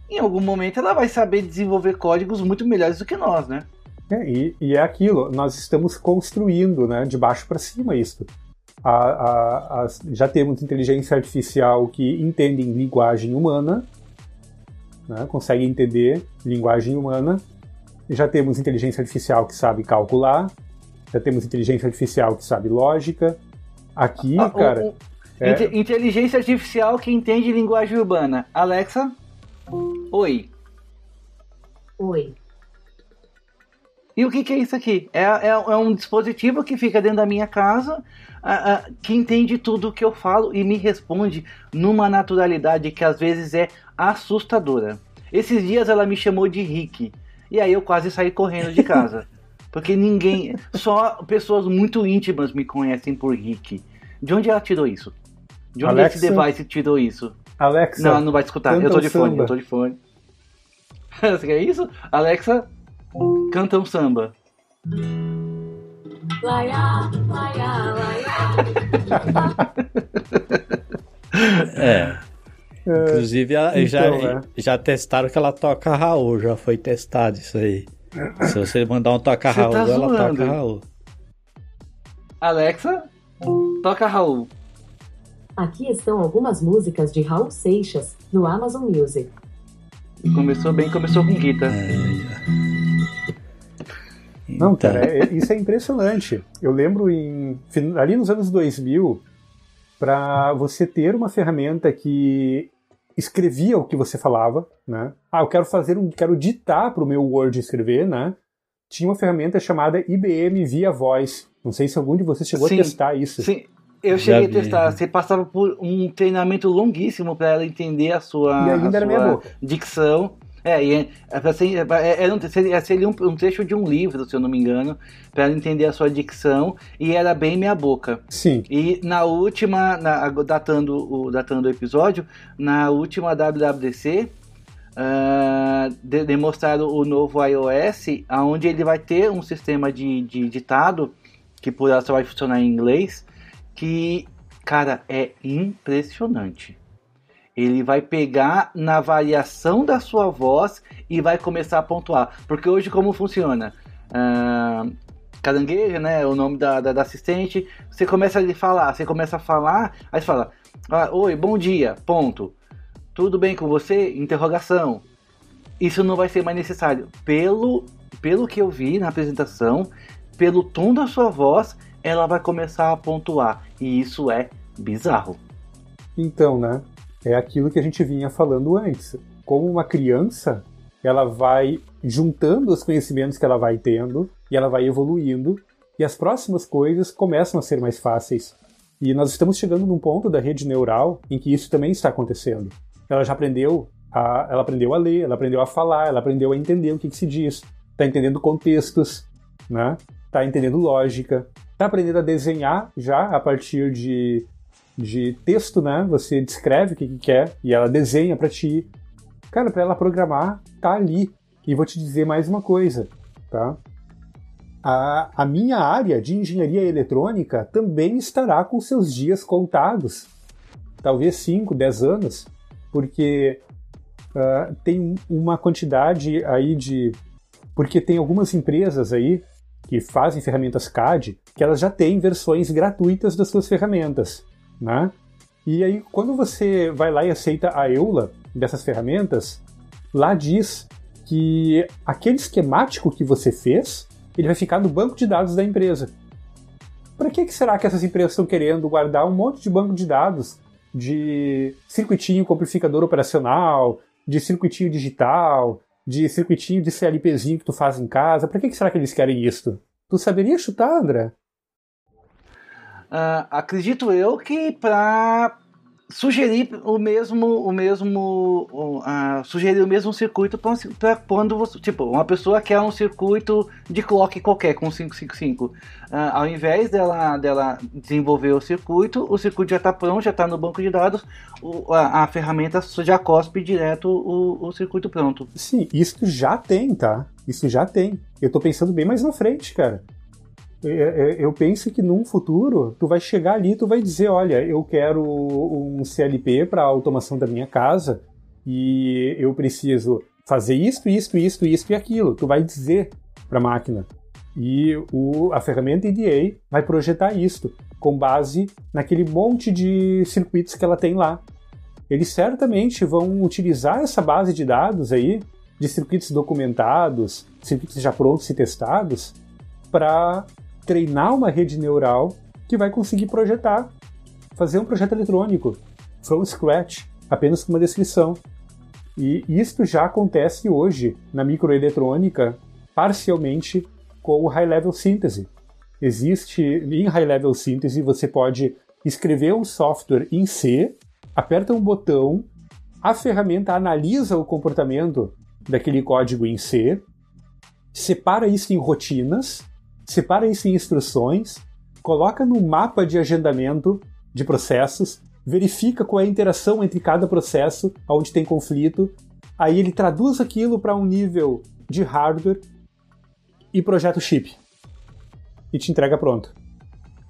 em algum momento ela vai saber desenvolver códigos muito melhores do que nós, né? É, e, e é aquilo, nós estamos construindo né, de baixo para cima isso. A- a- as- já temos inteligência artificial que entende em linguagem humana, né, consegue entender linguagem humana. Já temos inteligência artificial que sabe calcular, já temos inteligência artificial que sabe lógica. Aqui, Ah, cara, o- é- inte- Inteligência artificial que entende linguagem urbana. Alexa? Oi. Oi. E o que, que é isso aqui? É, é- é um dispositivo que fica dentro da minha casa, ah, ah, que entende tudo o que eu falo e me responde numa naturalidade que às vezes é assustadora. Esses dias ela me chamou de Rick, e aí eu quase saí correndo de casa. Porque ninguém, só pessoas muito íntimas me conhecem por Rick. De onde ela tirou isso? De onde Alexa? esse device tirou isso? Alexa, Não, não vai escutar. canta Eu tô de fone, samba. eu tô de fone. Você quer isso? Alexa, canta um samba. Laia, laia, laia. É. Inclusive, ela- então, já, né? já testaram que ela toca Raul, já foi testado isso aí. Se você mandar um toca Você Raul, tá ela zoando. toca Raul. Alexa, toca Raul. Aqui estão algumas músicas de Raul Seixas, no Amazon Music. Começou bem, começou com guitarra. Não, Então, cara, é- isso é impressionante. Eu lembro em ali nos anos 2000, para você ter uma ferramenta que escrevia o que você falava, né? Ah, eu quero fazer um, quero ditar para o meu Word escrever, né? Tinha uma ferramenta chamada IBM Via Voice. Não sei se algum de vocês chegou Sim. a testar isso. Sim, eu Já cheguei a vi. testar. Você passava por um treinamento longuíssimo para ela entender a sua, E ainda a sua dicção. É, e é, é pra ser- é- era um, seria, um, um trecho de um livro, se eu não me engano, para entender a sua dicção, e era bem meia boca. Sim. E na última, na- datando, o, datando o episódio, na última WWDC, ah, de- demonstraram o novo iOS, onde ele vai ter um sistema de, de ditado, que por ela só vai funcionar em inglês, que, cara, é impressionante. Ele vai pegar na variação da sua voz e vai começar a pontuar. Porque hoje como funciona? Caranguejo, né? O nome da, da, da assistente. Você começa a falar, você começa a falar, aí você fala, ah, oi, bom dia, ponto. Tudo bem com você? Interrogação. Isso não vai ser mais necessário. Pelo, pelo que eu vi na apresentação, pelo tom da sua voz, ela vai começar a pontuar. E isso é bizarro. Então, né? É aquilo que a gente vinha falando antes. Como uma criança, ela vai juntando os conhecimentos que ela vai tendo e ela vai evoluindo e as próximas coisas começam a ser mais fáceis. E nós estamos chegando num ponto da rede neural em que isso também está acontecendo. Ela já aprendeu a, ela aprendeu a ler, ela aprendeu a falar, ela aprendeu a entender o que, que se diz, está entendendo contextos, né? Está entendendo lógica, está aprendendo a desenhar já a partir de de texto, né? Você descreve o que, que quer e ela desenha para ti. Cara, para ela programar, tá ali. E vou te dizer mais uma coisa, tá? A, a minha área de engenharia eletrônica também estará com seus dias contados. Talvez 5, 10 anos, porque ah, tem uma quantidade aí de. Porque tem algumas empresas aí que fazem ferramentas CAD, que elas já têm versões gratuitas das suas ferramentas, né? E aí, quando você vai lá e aceita a EULA dessas ferramentas, lá diz que aquele esquemático que você fez, ele vai ficar no banco de dados da empresa. Para que, que será que essas empresas estão querendo guardar um monte de banco de dados de circuitinho com amplificador operacional, de circuitinho digital, de circuitinho de CLPzinho que tu faz em casa? Para que, que será que eles querem isso? Tu saberia chutar, André? Uh, acredito eu que para sugerir o mesmo o mesmo uh, sugerir o mesmo circuito para quando você tipo uma pessoa quer um circuito de clock qualquer com 555 uh, ah, ao invés dela dela desenvolver o circuito o circuito já está pronto já está no banco de dados o, a, a, ferramenta já cospe direto o, o circuito pronto. Sim isso já tem tá? Isso já tem. Eu estou pensando bem mais na frente cara eu penso que num futuro tu vai chegar ali tu vai dizer olha eu quero um CLP para automação da minha casa e eu preciso fazer isto isto isto isto e aquilo. Tu vai dizer para a máquina. E o, a ferramenta EDA vai projetar isto com base naquele monte de circuitos que ela tem lá. Eles certamente vão utilizar essa base de dados aí de circuitos documentados circuitos já prontos e testados para treinar uma rede neural que vai conseguir projetar, fazer um projeto eletrônico from scratch, apenas com uma descrição. E isto já acontece hoje na microeletrônica, parcialmente com o High Level Synthesis. Existe em High Level Synthesis você pode escrever um software em C, aperta um botão, a ferramenta analisa o comportamento daquele código em C, separa isso em rotinas separa isso em instruções, coloca no mapa de agendamento de processos, verifica qual é a interação entre cada processo, onde tem conflito, aí ele traduz aquilo para um nível de hardware e projeta o chip. E te entrega pronto.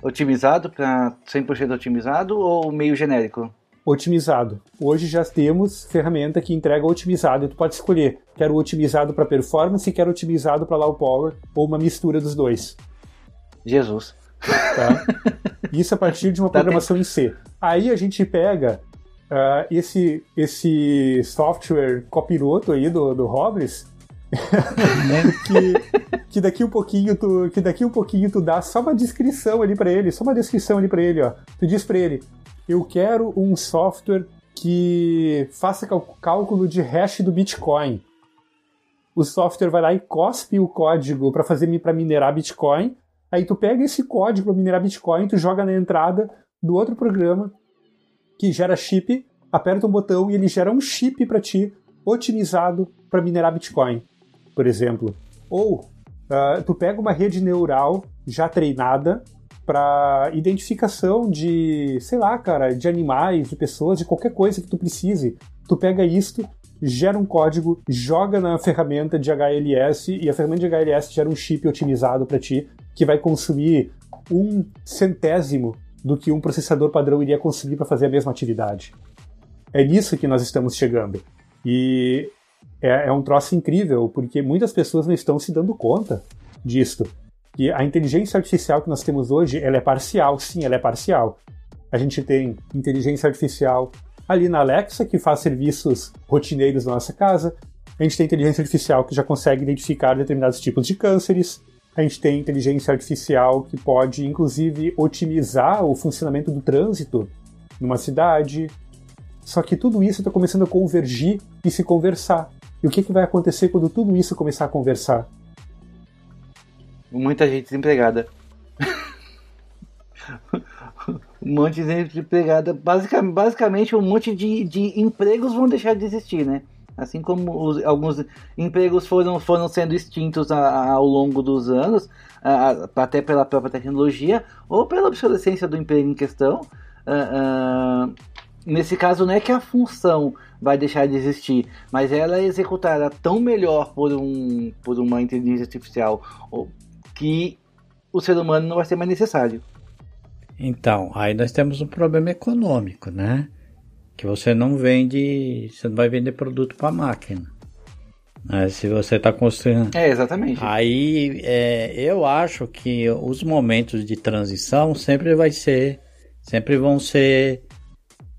Otimizado para 100% otimizado ou meio genérico? Otimizado. Hoje já temos ferramenta que entrega otimizado e tu pode escolher quero otimizado para performance e quero otimizado para low power ou uma mistura dos dois. Jesus. Tá? Isso a partir de uma tá programação em C. Aí a gente pega uh, esse, esse software copiloto aí do, do Robles que, que daqui um pouquinho tu que daqui um pouquinho tu dá só uma descrição ali para ele, só uma descrição ali para ele, ó. Tu diz para ele: "Eu quero um software que faça cálculo de hash do Bitcoin" o software vai lá e cospe o código para fazer para minerar Bitcoin. Aí tu pega esse código para minerar Bitcoin, tu joga na entrada do outro programa que gera chip, aperta um botão e ele gera um chip para ti otimizado para minerar Bitcoin, por exemplo. Ou uh, tu pega uma rede neural já treinada para identificação de, sei lá, cara, de animais, de pessoas, de qualquer coisa que tu precise. Tu pega isto, gera um código, joga na ferramenta de HLS e a ferramenta de HLS gera um chip otimizado para ti que vai consumir um centésimo do que um processador padrão iria consumir para fazer a mesma atividade. É nisso que nós estamos chegando. E é, é um troço incrível, porque muitas pessoas não estão se dando conta disto. E a inteligência artificial que nós temos hoje, ela é parcial, sim, ela é parcial. A gente tem inteligência artificial ali na Alexa, que faz serviços rotineiros na nossa casa. A gente tem inteligência artificial que já consegue identificar determinados tipos de cânceres. A gente tem inteligência artificial que pode, inclusive, otimizar o funcionamento do trânsito numa cidade. Só que tudo isso está começando a convergir e se conversar. E o que, que vai acontecer quando tudo isso começar a conversar? Muita gente desempregada. um monte de gente desempregada. Basicamente, basicamente um monte de, de empregos vão deixar de existir, né? Assim como os, alguns empregos foram, foram sendo extintos a, a, ao longo dos anos, a, até pela própria tecnologia, ou pela obsolescência do emprego em questão. nesse caso, não é que a função vai deixar de existir, mas ela é executada tão melhor por, um, por uma inteligência artificial que o ser humano não vai ser mais necessário. Então, aí nós temos um problema econômico, né? Que você não vende, você não vai vender produto para máquina. Né? Se você está construindo. É, exatamente. Aí é, eu acho que os momentos de transição sempre vai ser. Sempre vão ser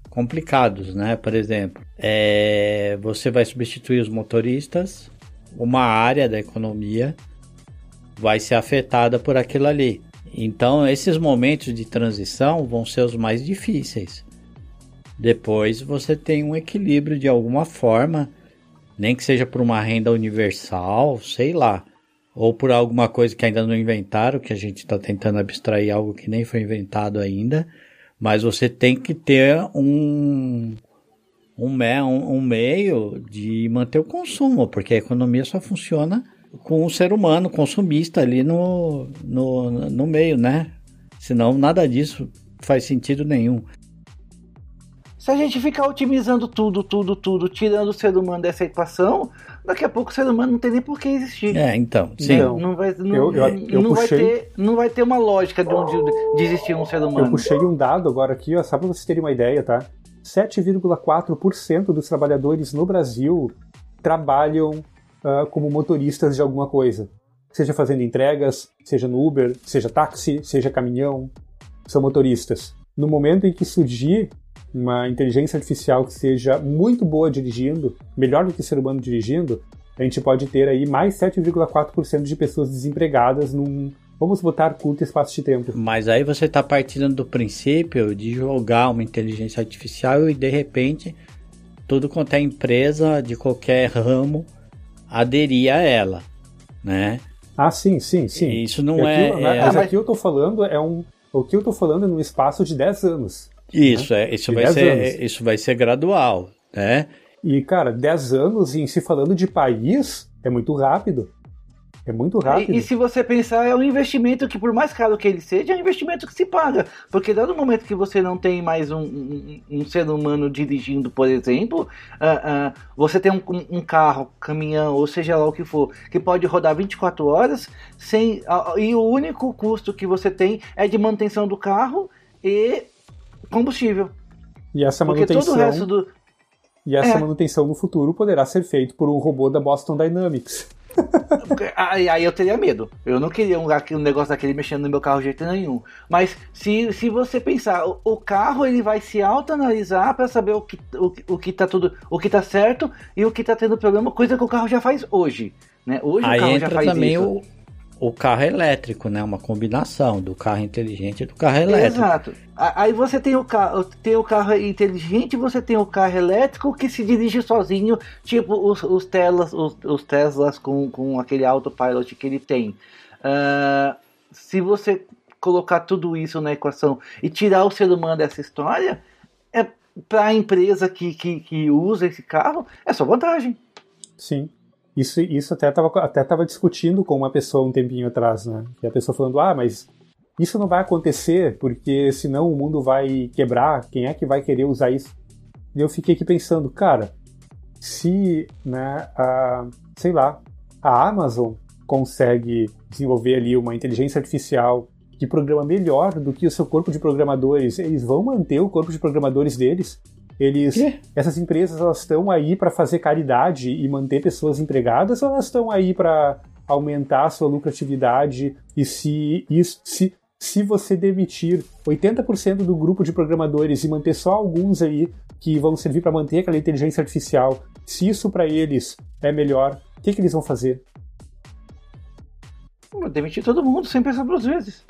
complicados, né? Por exemplo, é, você vai substituir os motoristas, uma área da economia vai ser afetada por aquilo ali. Então, esses momentos de transição vão ser os mais difíceis. Depois você tem um equilíbrio de alguma forma, nem que seja por uma renda universal, sei lá, ou por alguma coisa que ainda não inventaram, que a gente está tentando abstrair algo que nem foi inventado ainda, mas você tem que ter um, um, um, um meio de manter o consumo, porque a economia só funciona com o ser humano consumista ali no, no, no meio, né? Senão nada disso faz sentido nenhum. Se a gente ficar otimizando tudo, tudo, tudo, tirando o ser humano dessa equação, daqui a pouco o ser humano não tem nem por que existir. É, então, sim. Não, não vai, não, eu, eu, eu não puxei... vai ter, não vai ter uma lógica de, onde, de existir um ser humano. Eu puxei um dado agora aqui, ó, só para vocês terem uma ideia, tá? 7,4% dos trabalhadores no Brasil trabalham uh, como motoristas de alguma coisa. Seja fazendo entregas, seja no Uber, seja táxi, seja caminhão, são motoristas. No momento em que surgir uma inteligência artificial que seja muito boa dirigindo, melhor do que o ser humano dirigindo, a gente pode ter aí mais 7,4% de pessoas desempregadas num, vamos botar curto espaço de tempo. Mas aí você está partindo do princípio de jogar uma inteligência artificial e de repente tudo quanto é empresa de qualquer ramo aderir a ela, né? Ah, sim, sim, sim. Isso não é, aqui, é, Mas aqui eu tô falando é um. O que eu tô falando é num espaço de 10 anos. Isso, né? é, isso, vai ser, isso vai ser gradual, né? E, cara, 10 anos em se falando de país é muito rápido. É muito rápido. E, e, se você pensar, é um investimento que, por mais caro que ele seja, é um investimento que se paga. Porque dado o momento que você não tem mais um, um, um ser humano dirigindo, por exemplo, uh, uh, você tem um, um, carro, caminhão, ou seja lá o que for, que pode rodar 24 horas, sem, uh, e o único custo que você tem é de manutenção do carro e combustível. E essa manutenção. Porque todo o resto do. E essa é. manutenção no futuro poderá ser feito por um robô da Boston Dynamics aí, aí eu teria medo. Eu não queria um, um negócio daquele mexendo no meu carro de jeito nenhum. Mas se, se você pensar, o, o carro ele vai se autoanalisar para saber o que, o, o que tá tudo, o que tá certo e o que tá tendo problema, coisa que o carro já faz hoje. Né? Hoje aí o carro já faz também isso. O, o carro elétrico, né? Uma combinação do carro inteligente e do carro elétrico. Exato. Aí você tem o carro, tem o carro inteligente, você tem o carro elétrico que se dirige sozinho, tipo os, os Teslas, os, os Teslas com, com aquele autopilot que ele tem. Uh, se você colocar tudo isso na equação e tirar o ser humano dessa história, é para a empresa que, que, que usa esse carro, é só vantagem. Sim. Isso, isso até estava até tava discutindo com uma pessoa um tempinho atrás, né? E a pessoa falando, ah, mas isso não vai acontecer porque senão o mundo vai quebrar, quem é que vai querer usar isso? E eu fiquei aqui pensando, cara, se, né, a, sei lá, a Amazon consegue desenvolver ali uma inteligência artificial que programa melhor do que o seu corpo de programadores, eles vão manter o corpo de programadores deles. Eles, essas empresas, elas estão aí para fazer caridade e manter pessoas empregadas ou elas estão aí para aumentar a sua lucratividade e se, isso, se se você demitir 80% do grupo de programadores e manter só alguns aí que vão servir para manter aquela inteligência artificial, se isso para eles é melhor, o que, que eles vão fazer? Demitir todo mundo sem pensar duas vezes.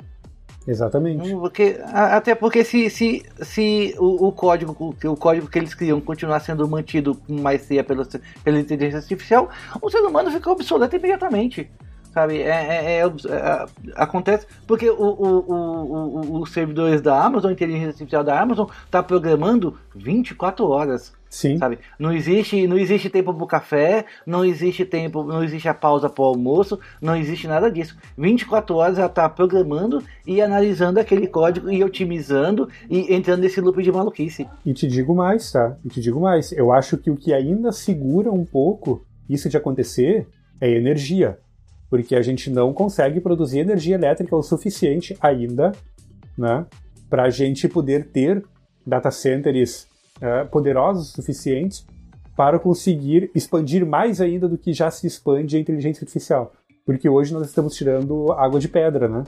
Exatamente. Porque, até porque se, se, se o, o, código, o, o código que eles criam continuar sendo mantido com maestria pela, pela inteligência artificial, o ser humano fica obsoleto imediatamente sabe? É, é, é, é, acontece porque o, o, o, os servidores da Amazon, a inteligência artificial da Amazon, está programando 24 horas. Sim. Sabe? Não existe, não existe tempo para o café, não existe tempo, não existe a pausa para o almoço, não existe nada disso. 24 horas ela está programando e analisando aquele código e otimizando e entrando nesse loop de maluquice. E te digo mais, tá? E te digo mais. Eu acho que o que ainda segura um pouco isso de acontecer é energia porque a gente não consegue produzir energia elétrica o suficiente ainda, né, para a gente poder ter data centers uh, poderosos o suficiente para conseguir expandir mais ainda do que já se expande a inteligência artificial. Porque hoje nós estamos tirando água de pedra, né?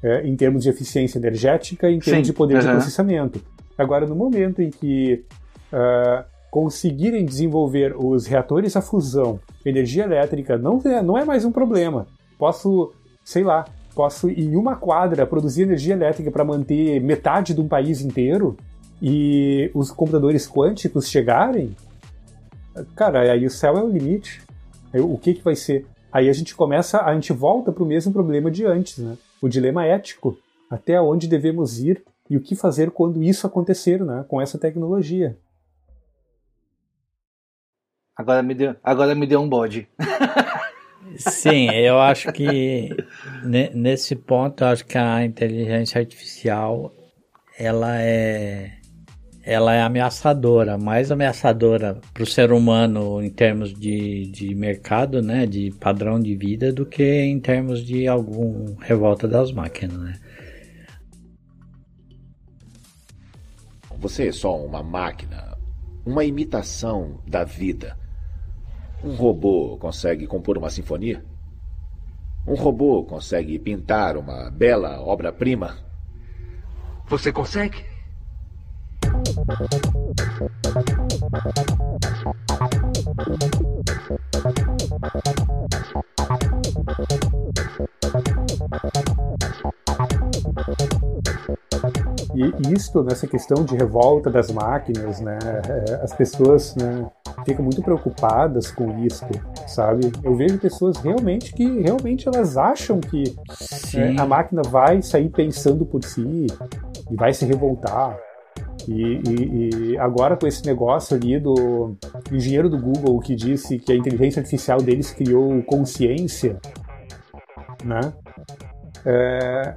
É, em termos de eficiência energética, em termos Sim, de poder de processamento. Agora, no momento em que ah, conseguirem desenvolver os reatores a fusão, energia elétrica, não é, não é mais um problema. Posso, sei lá, posso em uma quadra produzir energia elétrica para manter metade de um país inteiro e os computadores quânticos chegarem, cara, aí o céu é o limite. Aí O que, que vai ser? Aí a gente começa, a gente volta para o mesmo problema de antes, né? O dilema ético. Até onde devemos ir e o que fazer quando isso acontecer, né? Com essa tecnologia. Agora me deu, agora me deu um bode. Sim, eu acho que ne- nesse ponto, eu acho que a inteligência artificial ela é ela é ameaçadora, mais ameaçadora para o ser humano em termos de, de mercado, né, de padrão de vida, do que em termos de algum revolta das máquinas, né? Você é só uma máquina, uma imitação da vida. Um robô consegue compor uma sinfonia? Um robô consegue pintar uma bela obra-prima? Você consegue? E isto, nessa questão de revolta das máquinas, né, é, as pessoas né, ficam muito preocupadas com isso, sabe? Eu vejo pessoas realmente que realmente elas acham que Sim. é, a máquina vai sair pensando por si e vai se revoltar. E, e- e agora com esse negócio ali do engenheiro do Google que disse que a inteligência artificial deles criou consciência, né? É,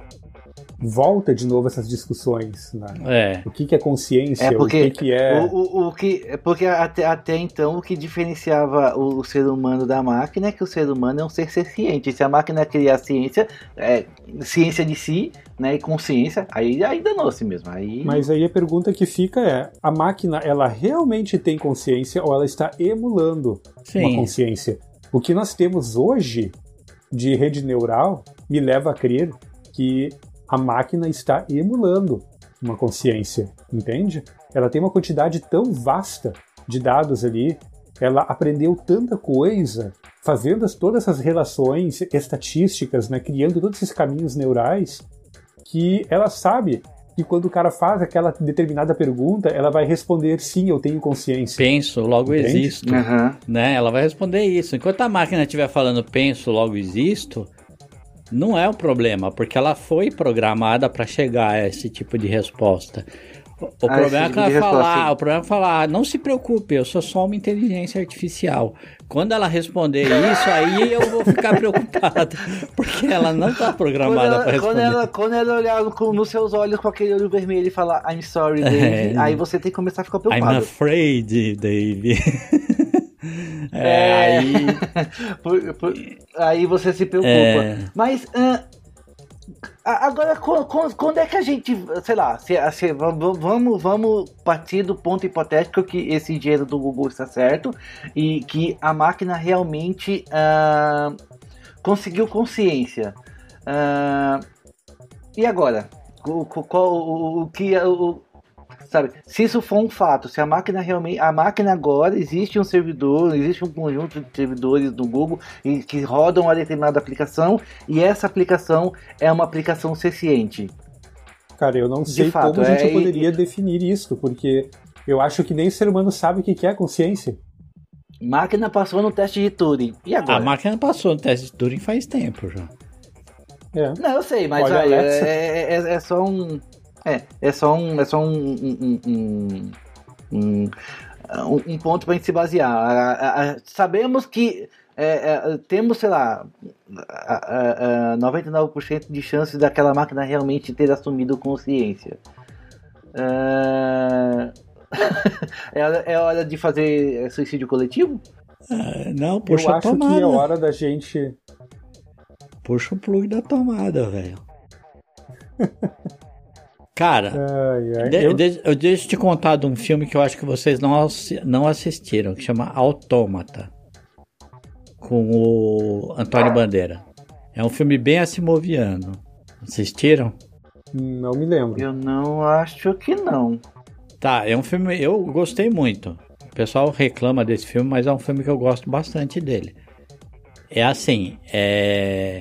volta de novo essas discussões, né? É, O que, que é consciência? É porque o que, que é? O, o, o que, é porque até, até então o que diferenciava o, o ser humano da máquina é que o ser humano é um ser ciente. Se a máquina criar ciência, é, ciência de si, né, e consciência, aí, aí danou-se mesmo. Aí, Mas aí a pergunta que fica é: a máquina ela realmente tem consciência ou ela está emulando uma sim. consciência? O que nós temos hoje de rede neural me leva a crer que a máquina está emulando uma consciência, entende? Ela tem uma quantidade tão vasta de dados ali, ela aprendeu tanta coisa, fazendo as- todas essas relações estatísticas, né, criando todos esses caminhos neurais, que ela sabe que quando o cara faz aquela determinada pergunta, ela vai responder sim, eu tenho consciência. Penso, logo Entende? existo. Aham. né? Ela vai responder isso. Enquanto a máquina estiver falando penso, logo existo, não é um problema, porque ela foi programada para chegar a esse tipo de resposta. O, o Ah, problema esse é tipo que ela falar, o problema é falar, não se preocupe, eu sou só uma inteligência artificial. Quando ela responder isso, aí eu vou ficar preocupado, porque ela não está programada para ela, quando, responder. ela, quando ela olhar com- nos seus olhos com aquele olho vermelho e falar I'm sorry, Dave, É. aí você tem que começar a ficar I'm preocupado. afraid, Dave. é, É. aí Por- por- aí você se preocupa. É. Mas a- agora, qu- qu- quando é que a gente, sei lá, se, se- va- va- vamos, vamos partir do ponto hipotético que esse engenheiro do Google está certo e que a máquina realmente ah, conseguiu consciência. Ah, e agora? O, qual, o, o que o, sabe? Se isso for um fato, se a máquina realmente, a máquina agora existe um servidor, existe um conjunto de servidores do Google e que rodam uma determinada aplicação e essa aplicação é uma aplicação ciente. Cara, eu não sei fato, como a gente é, e- poderia definir isso, porque eu acho que nem o ser humano sabe o que é consciência. Máquina passou no teste de Turing. E agora? a máquina passou no teste de Turing faz tempo já. É. Não, eu sei, mas Olha, aí, Alexa. é, é- é só um. É, é só um. É só um. um, um, um, ponto pra gente se basear. A- a- a- sabemos que é, é, temos, sei lá, a- a- a 99% de chances daquela máquina realmente ter assumido consciência. É, hora, é hora de fazer suicídio coletivo? É, Não, Eu puxa a acho tomada. que é hora da gente. Puxa o plug da tomada, velho. Cara, Ai, ai, de- eu- de- eu deixo te contar de um filme que eu acho que vocês não, não assistiram, que chama Autômata, com o Antônio Bandeira. É um filme bem assimoviano. Assistiram? Não me lembro. Eu não acho que não. Tá, é um filme. Eu gostei muito. O pessoal reclama desse filme, mas é um filme que eu gosto bastante dele. É assim, é.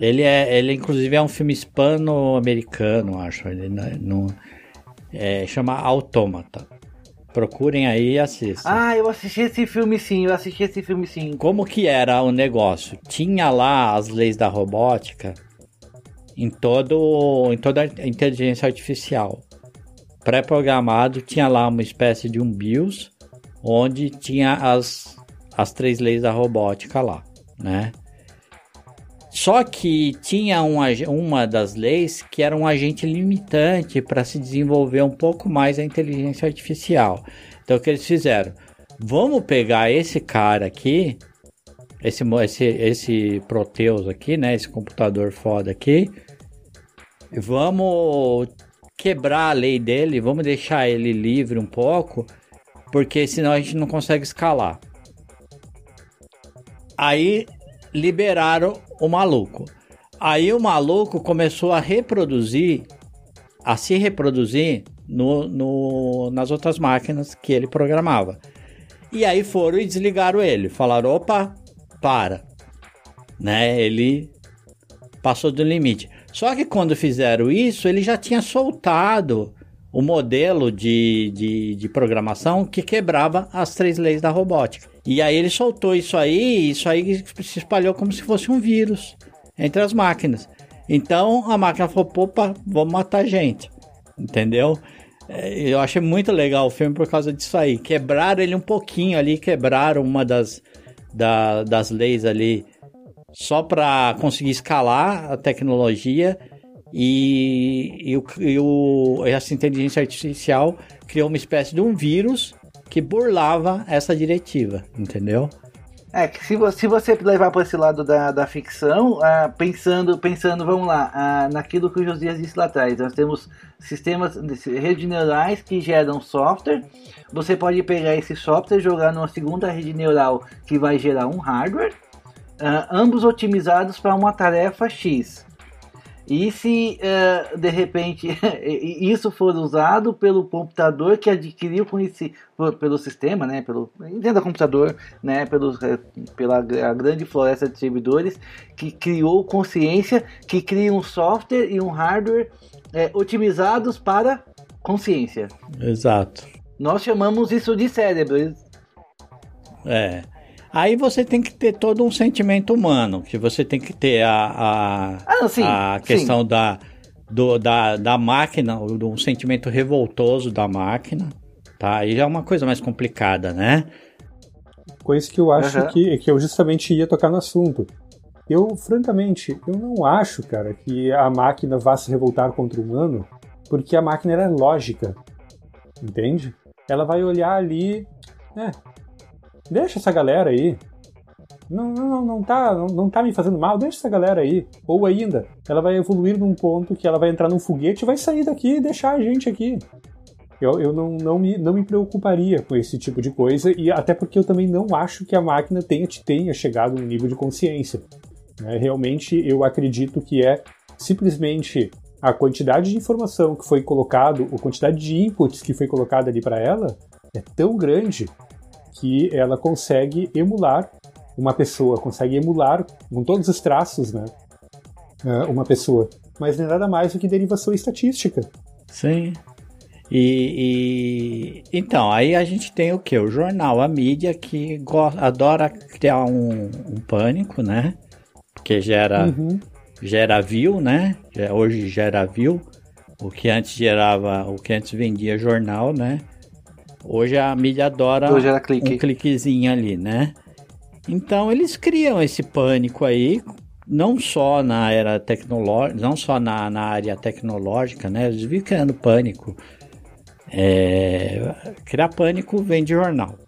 Ele é. Ele inclusive é um filme hispano-americano, acho. Ele não, não- é, chama Autômata. Procurem aí e assistam. Ah, eu assisti esse filme sim, eu assisti esse filme sim. Como que era o negócio? Tinha lá as leis da robótica em todo em toda a inteligência artificial. Pré-programado tinha lá uma espécie de um BIOS onde tinha as, as três leis da robótica lá, né? Só que tinha um, ag- uma das leis que era um agente limitante para se desenvolver um pouco mais a inteligência artificial. Então o que eles fizeram? Vamos pegar esse cara aqui, esse, esse, esse Proteus aqui, né? Esse computador foda aqui. e Vamos quebrar a lei dele, vamos deixar ele livre um pouco, porque senão a gente não consegue escalar. Aí liberaram o maluco. Aí o maluco começou a reproduzir, a se reproduzir no, no, nas outras máquinas que ele programava. E aí foram e desligaram ele. Falaram: opa, para. Né? Ele passou do limite. Só que quando fizeram isso, ele já tinha soltado o modelo de, de, de programação que quebrava as três leis da robótica. E aí ele soltou isso aí, isso aí se espalhou como se fosse um vírus entre as máquinas. Então a máquina falou: opa, vamos matar gente. Entendeu? É, Eu achei muito legal o filme por causa disso aí. Quebraram ele um pouquinho ali, quebraram uma das, da- das leis ali só para conseguir escalar a tecnologia e, e, o, e o- essa inteligência artificial criou uma espécie de um vírus que burlava essa diretiva, entendeu? É que se você, se você levar para esse lado da, da ficção, ah, pensando, pensando, vamos lá, ah, naquilo que o Josias disse lá atrás, nós temos sistemas, redes neurais que geram software. Você pode pegar esse software, jogar numa segunda rede neural que vai gerar um hardware, ah, ambos otimizados para uma tarefa X. E se eh, de repente isso for usado pelo computador que adquiriu com esse pelo sistema, né, pelo entenda computador, né, pelos, eh, pela grande floresta de servidores que criou consciência, que cria um software e um hardware eh, otimizados para consciência. Exato. Nós chamamos isso de cérebro. É. Aí você tem que ter todo um sentimento humano, que você tem que ter a, a, Ah, sim, a sim. questão da, do, da, da máquina, um sentimento revoltoso da máquina, tá? Aí já é uma coisa mais complicada, né? Coisa que eu acho Aham. que, que eu justamente ia tocar no assunto. Eu, francamente, eu não acho, cara, que a máquina vá se revoltar contra o humano, porque a máquina era lógica. Entende? Ela vai olhar ali. É, deixa essa galera aí. Não, não, não, tá, não, não tá me fazendo mal, deixa essa galera aí. Ou ainda, ela vai evoluir num ponto que ela vai entrar num foguete e vai sair daqui e deixar a gente aqui. Eu, eu não, não, me, não me preocuparia com esse tipo de coisa, e até porque eu também não acho que a máquina tenha, tenha chegado num nível de consciência. né? Realmente, eu acredito que é simplesmente a quantidade de informação que foi colocado, a quantidade de inputs que foi colocada ali para ela é tão grande que ela consegue emular uma pessoa, consegue emular com todos os traços, né, eh, uma pessoa. Mas não é nada mais do que derivação estatística. Sim. E, e- então, aí a gente tem o que? O jornal, a mídia que adora criar um, um pânico, né? Porque gera, Uhum. gera view, né? Hoje gera view. O que antes gerava, o que antes vendia jornal, né? Hoje a mídia adora Hoje era clique. um cliquezinho ali, né? Então eles criam esse pânico aí, não só na era tecnológica, não só na, na área tecnológica, né? Eles vivem criando pânico. É, criar pânico vem de jornal.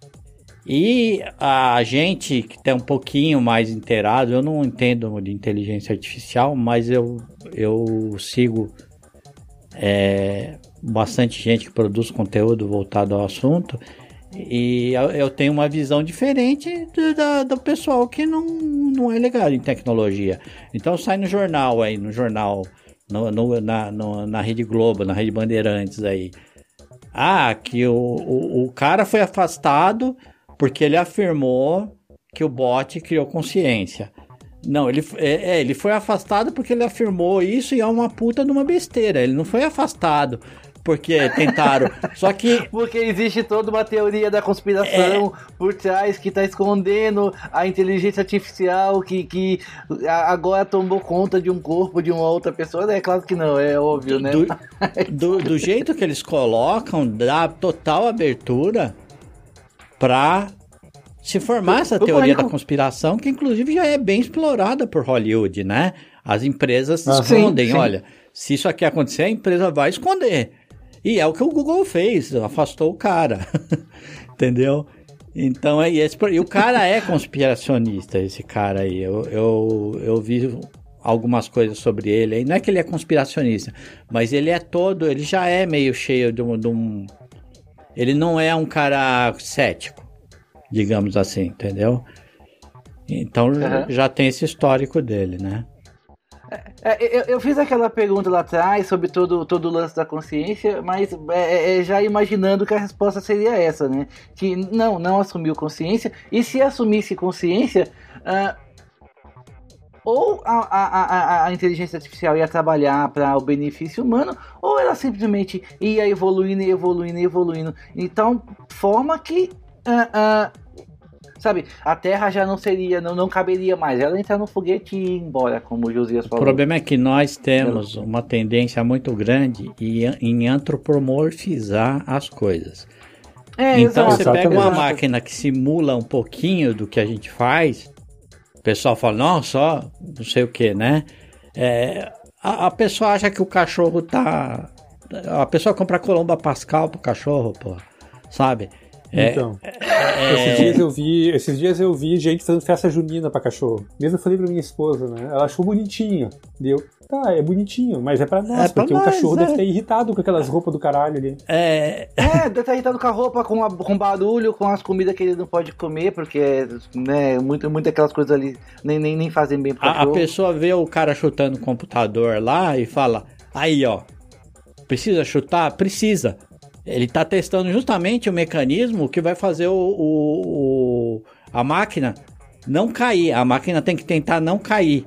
E a gente que tem um pouquinho mais inteirado, eu não entendo de inteligência artificial, mas eu, eu sigo é, bastante gente que produz conteúdo voltado ao assunto. E eu, tenho uma visão diferente do, do pessoal que não, não é ligado em tecnologia. Então sai no jornal aí, no jornal, no, no, na, no, na Rede Globo, na Rede Bandeirantes aí. Ah, que o, o, o cara foi afastado porque ele afirmou que o bot criou consciência. Não, ele, é, é, ele foi afastado porque ele afirmou isso e é uma puta de uma besteira. Ele não foi afastado porque tentaram. Só que. Porque existe toda uma teoria da conspiração é... por trás que está escondendo a inteligência artificial que, que agora tomou conta de um corpo de uma outra pessoa. É claro que não, é óbvio, né? Do, do, do jeito que eles colocam, dá total abertura para se formar essa teoria da conspiração, que inclusive já é bem explorada por Hollywood, né? As empresas se escondem, sim, sim. olha, se isso aqui acontecer, a empresa vai esconder. E é o que o Google fez, afastou o cara. Entendeu? Então, é esse, e o cara é conspiracionista, esse cara aí. Eu, eu, eu vi algumas coisas sobre ele. Aí não é que ele é conspiracionista, mas ele é todo, ele já é meio cheio de um. De um ele não é um cara cético, digamos assim, entendeu? Então uhum. já tem esse histórico dele, né? É, eu, eu, fiz aquela pergunta lá atrás sobre todo, todo o lance da consciência, mas é, é, é, já imaginando que a resposta seria essa, né? Que não, não assumiu consciência, e se assumisse consciência, uh, ou a, a, a, a, inteligência artificial ia trabalhar para o benefício humano, ou ela simplesmente ia evoluindo e evoluindo e evoluindo. Então, forma que. Uh, uh, sabe, a Terra já não seria, não, não caberia mais. Ela entra no foguete e ir embora, como o Josias falou. O problema é que nós temos uma tendência muito grande em antropomorfizar as coisas. É, então exato. você pega uma máquina que simula um pouquinho do que a gente faz, o pessoal fala, não, só não sei o que, né? É, a, a, pessoa acha que o cachorro tá. A pessoa compra Colomba Pascal pro cachorro, pô, sabe? É, então, é, esses, dias eu vi, esses dias eu vi gente fazendo festa junina pra cachorro. Mesmo eu falei pra minha esposa, né? Ela achou bonitinho. Deu. Tá, é bonitinho, mas é pra nós, é porque pra o nós, cachorro é. deve ter irritado com aquelas roupas do caralho ali. É, é deve estar irritado com a roupa, com, a, com barulho, com as comidas que ele não pode comer, porque, né, muito, muito aquelas coisas ali nem, nem, nem fazem bem pro a, cachorro. A pessoa vê o cara chutando o computador lá e fala, aí ó, precisa chutar? Precisa. Ele está testando justamente o mecanismo que vai fazer o, o, o, a máquina não cair. A máquina tem que tentar não cair,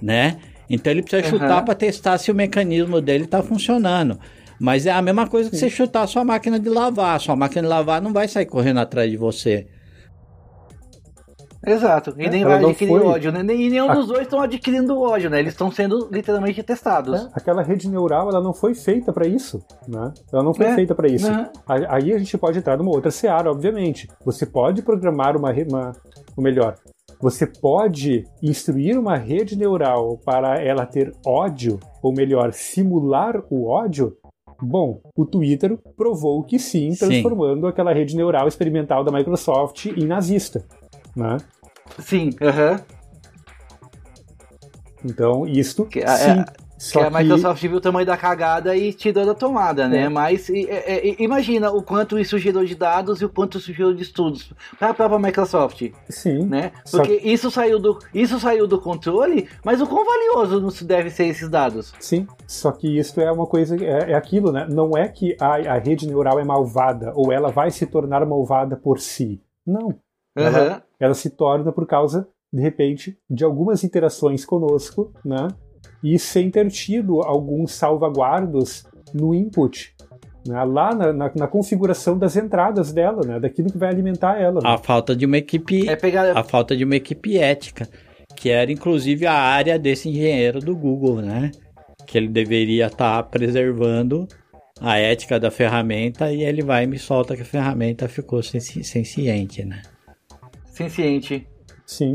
né? Então ele precisa uhum. chutar para testar se o mecanismo dele está funcionando. Mas é a mesma coisa que Sim. você chutar a sua máquina de lavar. A sua máquina de lavar não vai sair correndo atrás de você. Exato, e é, nem vai adquirir foi... ódio, né? E nenhum a... dos dois estão adquirindo ódio, né? Eles estão sendo literalmente testados. É, aquela rede neural, ela não foi feita para isso, né? Ela não foi é, feita para isso. Né? Aí a gente pode entrar numa outra seara, obviamente. Você pode programar uma, uma ou melhor, você pode instruir uma rede neural para ela ter ódio, ou melhor, simular o ódio? Bom, o Twitter provou que sim, transformando sim. aquela rede neural experimental da Microsoft em nazista. Né? Sim, aham. Uh -huh. Então, isto que, sim. É, só que a Microsoft viu o tamanho da cagada e tirou da tomada, né? É. Mas é, é, imagina o quanto isso gerou de dados e o quanto isso gerou de estudos para a própria Microsoft. Sim. Né? Porque isso, saiu do, isso saiu do controle, mas o quão valioso não se deve ser esses dados? Sim, só que isso é uma coisa, é, é aquilo, né? Não é que a, a rede neural é malvada ou ela vai se tornar malvada por si. Não. Uhum. Ela, se torna por causa, de repente, de algumas interações conosco, né? E sem ter tido alguns salvaguardos no input, né, lá na, na, na, configuração das entradas dela, né, daquilo que vai alimentar ela. Né? A falta de uma equipe, é pegar... a falta de uma equipe ética, que era inclusive a área desse engenheiro do Google, né, que ele deveria estar tá preservando a ética da ferramenta e ele vai e me solta que a ferramenta ficou senciente, né? Senciente. Sim.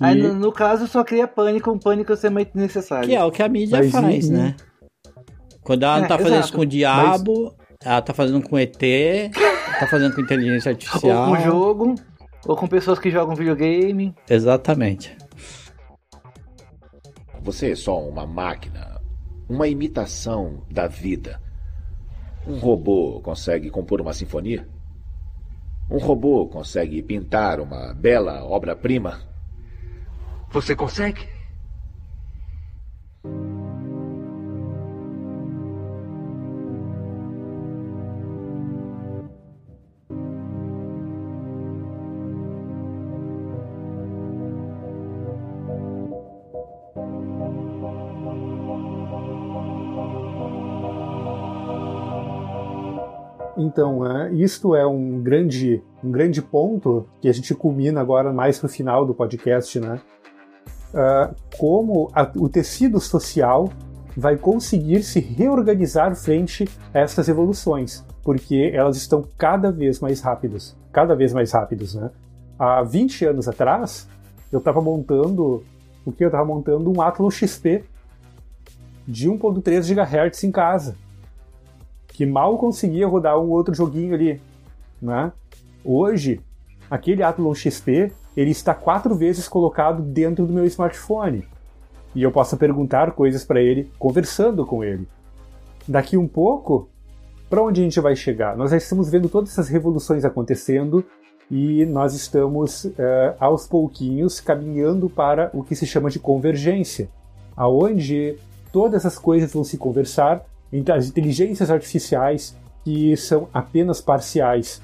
Aí, e... no, no, caso, só cria pânico, um pânico extremamente necessário. Que é o que a mídia Mas faz, e... né? Quando ela não é, tá fazendo exato. isso com o diabo, Mas... ela tá fazendo com ET, tá fazendo com inteligência artificial. Ou com jogo, ou com pessoas que jogam videogame. Exatamente. Você é só uma máquina, uma imitação da vida. Um robô consegue compor uma sinfonia? Um robô consegue pintar uma bela obra-prima? Você consegue? Então, é, isto é um grande, um grande ponto que a gente culmina agora mais para o final do podcast, né? Uh, como a, o tecido social vai conseguir se reorganizar frente a essas evoluções, porque elas estão cada vez mais rápidas, cada vez mais rápidas, né? Há 20 anos atrás, eu estava montando, o que eu estava montando um Athlon XP de 1.3 GHz em casa que mal conseguia rodar um outro joguinho ali, né? Hoje, aquele Athlon XP, ele está quatro vezes colocado dentro do meu smartphone. E eu posso perguntar coisas para ele conversando com ele. Daqui um pouco, para onde a gente vai chegar? Nós já estamos vendo todas essas revoluções acontecendo e nós estamos uh, aos pouquinhos caminhando para o que se chama de convergência, aonde todas as coisas vão se conversar as inteligências artificiais, que são apenas parciais,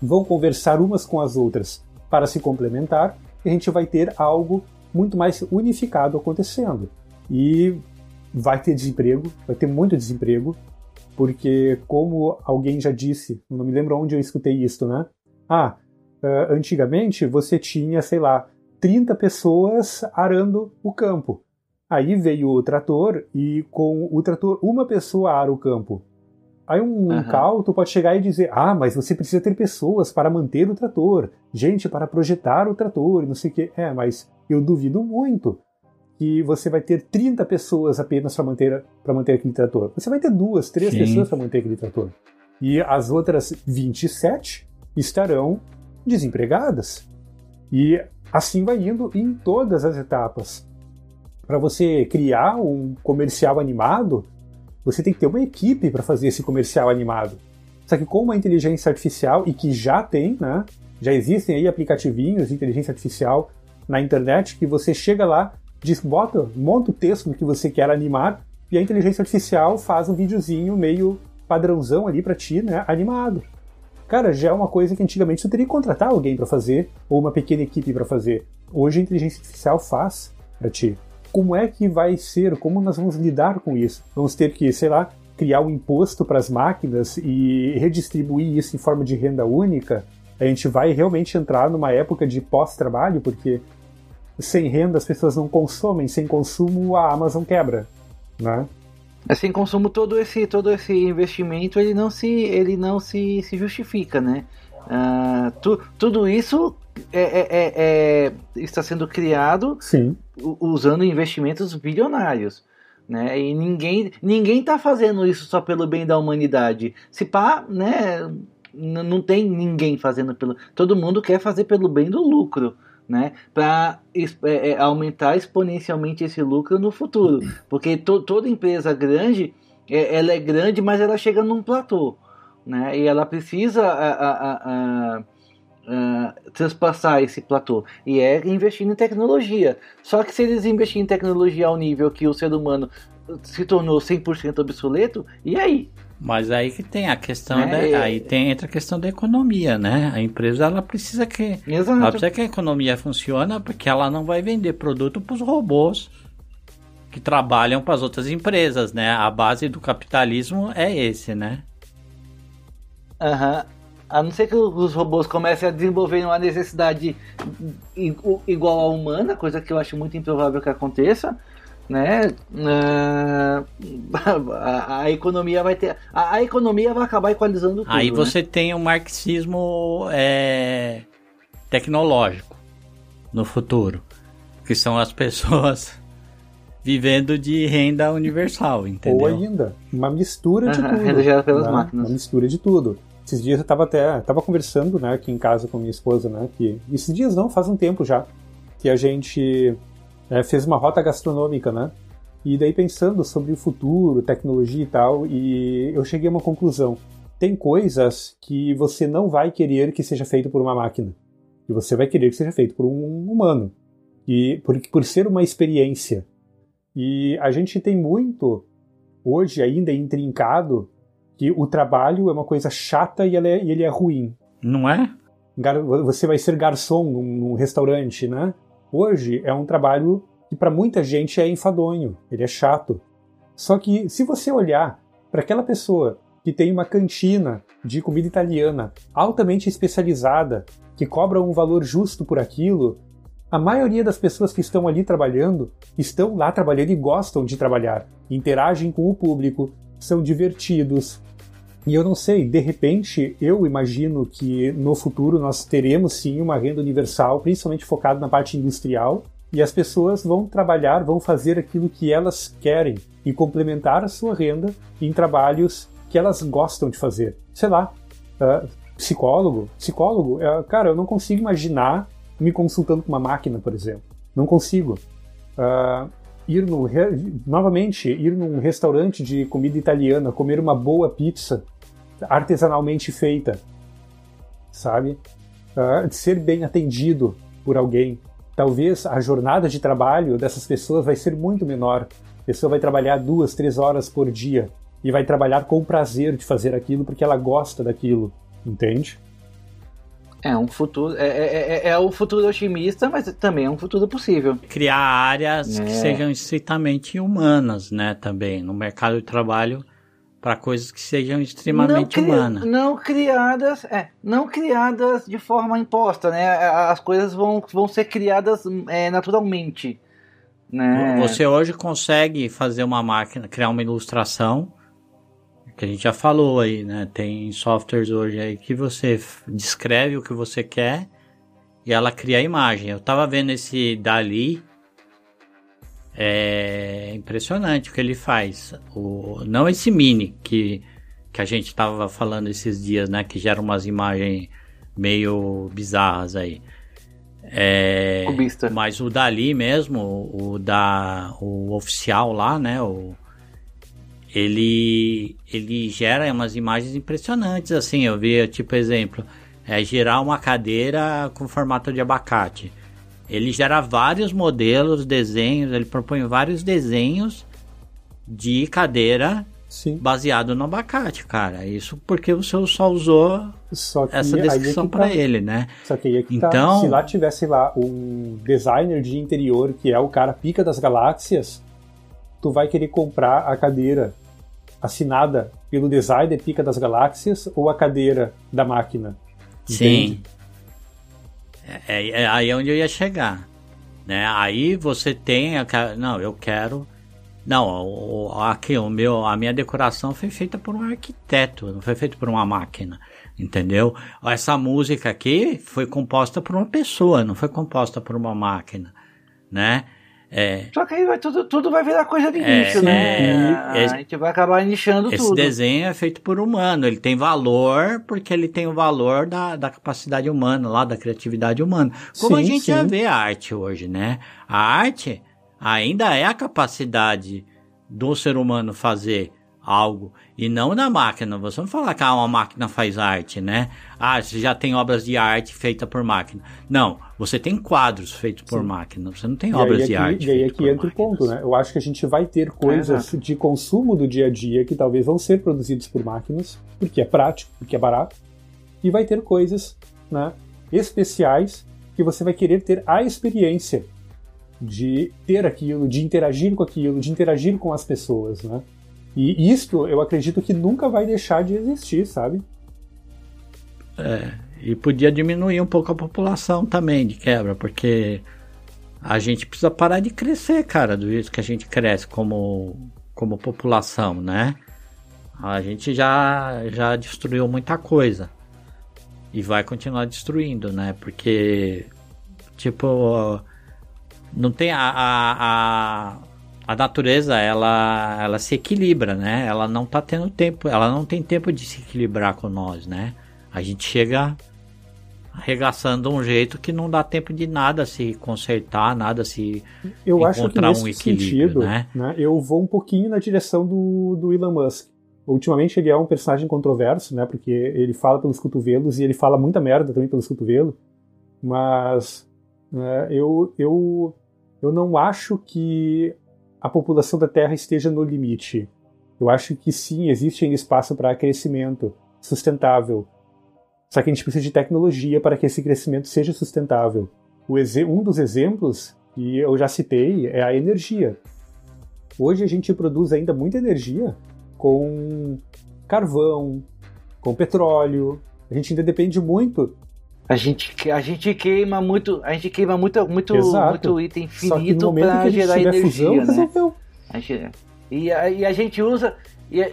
vão conversar umas com as outras para se complementar, e a gente vai ter algo muito mais unificado acontecendo. E vai ter desemprego, vai ter muito desemprego, porque, como alguém já disse, não me lembro onde eu escutei isso, né? Ah, antigamente você tinha, sei lá, 30 pessoas arando o campo. Aí veio o trator e com o trator uma pessoa ara o campo. Aí um uhum. cauto pode chegar e dizer: Ah, mas você precisa ter pessoas para manter o trator, gente para projetar o trator, não sei o quê. É, mas eu duvido muito que você vai ter 30 pessoas apenas para manter, manter aquele trator. Você vai ter duas, três Sim. pessoas para manter aquele trator. E as outras 27 estarão desempregadas. E assim vai indo em todas as etapas para você criar um comercial animado, você tem que ter uma equipe para fazer esse comercial animado. Só que com uma inteligência artificial, e que já tem, né? Já existem aí aplicativinhos de inteligência artificial na internet que você chega lá, diz, bota, monta o texto que você quer animar, e a inteligência artificial faz um videozinho meio padrãozão ali para ti, né? Animado. Cara, já é uma coisa que antigamente você teria que contratar alguém para fazer, ou uma pequena equipe para fazer. Hoje a inteligência artificial faz para ti como é que vai ser, como nós vamos lidar com isso? Vamos ter que, sei lá, criar um imposto para as máquinas e redistribuir isso em forma de renda única? A gente vai realmente entrar numa época de pós-trabalho, porque sem renda as pessoas não consomem, sem consumo a Amazon quebra, né? Sem consumo todo esse todo esse investimento ele não se ele não se, se justifica, né? Uh, tu, tudo isso é, é, é, é, está sendo criado Sim. usando investimentos bilionários. Né? E ninguém ninguém está fazendo isso só pelo bem da humanidade. Se pá, né, não tem ninguém fazendo pelo. Todo mundo quer fazer pelo bem do lucro. Né, para é, é, aumentar exponencialmente esse lucro no futuro, porque to, toda empresa grande, é, ela é grande, mas ela chega num platô, né, e ela precisa a, a, a, uh, transpassar esse platô. E é investindo em tecnologia. Só que se eles investirem em tecnologia ao nível que o ser humano se tornou 100% obsoleto, e aí? Mas aí que tem a questão, é, da, aí tem entra a questão da economia, né? A empresa ela precisa que Exato. ela precisa que a economia funcione porque ela não vai vender produto para os robôs que trabalham para as outras empresas, né? A base do capitalismo é esse, né? Aham. Uhum. A não ser que os robôs comecem a desenvolver uma necessidade igual à humana, coisa que eu acho muito improvável que aconteça, né? Uh, a, a, economia vai ter. A, a, economia vai acabar equalizando tudo. Aí né? você né? tem o um marxismo é, tecnológico no futuro, que são as pessoas vivendo de renda universal, entendeu? Ou ainda, uma mistura de tudo. Renda gerada pelas né? máquinas. Uma mistura de tudo. Esses dias eu tava até tava conversando, né, aqui em casa com minha esposa, né, que esses dias não, faz um tempo já, que a gente é, fez uma rota gastronômica, né? E daí pensando sobre o futuro, tecnologia e tal, e eu cheguei a uma conclusão. Tem coisas que você não vai querer que seja feito por uma máquina. E você vai querer que seja feito por um humano. E por, por ser uma experiência. E a gente tem muito, hoje ainda intrincado, que o trabalho é uma coisa chata e ele é, e ele é ruim. Não é? Você vai ser garçom num, num restaurante, né? Hoje é um trabalho que para muita gente é enfadonho, ele é chato. Só que se você olhar para aquela pessoa que tem uma cantina de comida italiana altamente especializada, que cobra um valor justo por aquilo, a maioria das pessoas que estão ali trabalhando estão lá trabalhando e gostam de trabalhar, interagem com o público, são divertidos. E eu não sei, de repente, eu imagino que no futuro nós teremos sim uma renda universal, principalmente focada na parte industrial, e as pessoas vão trabalhar, vão fazer aquilo que elas querem e complementar a sua renda em trabalhos que elas gostam de fazer. Sei lá, uh, psicólogo, psicólogo, uh, cara, eu não consigo imaginar me consultando com uma máquina, por exemplo. Não consigo. Uh, ir no novamente ir num restaurante de comida italiana, comer uma boa pizza artesanalmente feita, sabe? Uh, ser bem atendido por alguém. Talvez a jornada de trabalho dessas pessoas vai ser muito menor. A pessoa vai trabalhar duas, três horas por dia e vai trabalhar com prazer de fazer aquilo porque ela gosta daquilo, entende? É um futuro, é, é, é, é o futuro otimista, mas também é um futuro possível. Criar áreas é. que sejam estritamente humanas, né, também, no mercado de trabalho para coisas que sejam extremamente não humanas. Não criadas, é, não criadas de forma imposta, né? As coisas vão, vão ser criadas é, naturalmente. Né? Você hoje consegue fazer uma máquina, criar uma ilustração que a gente já falou aí, né? Tem softwares hoje aí que você descreve o que você quer e ela cria a imagem. Eu tava vendo esse Dali, é impressionante o que ele faz. O, não esse mini que, que a gente tava falando esses dias, né? Que gera umas imagens meio bizarras aí. É, mas o Dali mesmo, o da o oficial lá, né? O, ele ele gera umas imagens impressionantes assim eu vi tipo exemplo é gerar uma cadeira com formato de abacate ele gera vários modelos desenhos ele propõe vários desenhos de cadeira Sim. baseado no abacate cara isso porque o seu só usou só essa é descrição é para tá. ele né só que aí é que tá. então tá. se lá tivesse lá um designer de interior que é o cara pica das galáxias tu vai querer comprar a cadeira assinada pelo designer Pica das Galáxias ou a cadeira da máquina? Sim. É, é, aí é onde eu ia chegar. Né? Aí você tem. A, não, eu quero. Não, o, aqui, o meu, a minha decoração foi feita por um arquiteto, não foi feita por uma máquina, entendeu? Essa música aqui foi composta por uma pessoa, não foi composta por uma máquina, né? É. Só que aí vai, tudo, tudo vai virar coisa de é, nicho, né? É, a gente vai acabar nichando esse tudo. Esse desenho é feito por humano, ele tem valor porque ele tem o valor da, da capacidade humana, lá da criatividade humana. Como sim, a gente sim. já vê a arte hoje, né? A arte ainda é a capacidade do ser humano fazer algo e não na máquina. Você não falar que ah, uma máquina faz arte, né? Ah, você já tem obras de arte feitas por máquina. Não, você tem quadros feitos por Sim. máquina. Você não tem e obras de arte. E aí aqui entra o ponto, né? Eu acho que a gente vai ter coisas de consumo do dia a dia que talvez vão ser produzidas por máquinas, porque é prático, porque é barato, e vai ter coisas, né, especiais que você vai querer ter a experiência de ter aquilo, de interagir com aquilo, de interagir com as pessoas, né? E isto eu acredito que nunca vai deixar de existir, sabe? É, e podia diminuir um pouco a população também de quebra, porque a gente precisa parar de crescer, cara, do jeito que a gente cresce como, como população, né? A gente já, já destruiu muita coisa. E vai continuar destruindo, né? Porque, tipo, não tem a, a, a a natureza ela, ela se equilibra, né? Ela não tá tendo tempo, ela não tem tempo de se equilibrar com nós, né? A gente chega arregaçando de um jeito que não dá tempo de nada se consertar, nada se eu acho que nesse um equilíbrio, sentido, né? né? Eu vou um pouquinho na direção do, do Elon Musk. Ultimamente ele é um personagem controverso, né? Porque ele fala pelos cotovelos e ele fala muita merda também pelos cotovelos. Mas né, eu, eu, eu não acho que a população da Terra esteja no limite. Eu acho que sim, existe espaço para crescimento sustentável. Só que a gente precisa de tecnologia para que esse crescimento seja sustentável. um dos exemplos que eu já citei é a energia. Hoje a gente produz ainda muita energia com carvão, com petróleo. A gente ainda depende muito. A gente, a gente queima muito, a gente queima muito, muito, muito item finito para gerar energia, fusão, né? Resolveu. A gente, e, a, e a gente usa e a,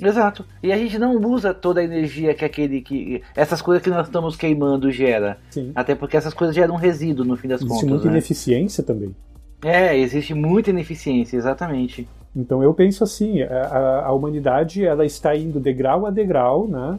Exato. E a gente não usa toda a energia que aquele que. Essas coisas que nós estamos queimando gera. Sim. Até porque essas coisas geram resíduo no fim das existe contas. Existe muita né? ineficiência também. É, existe muita ineficiência, exatamente. Então eu penso assim, a, a, humanidade ela está indo degrau a degrau, né?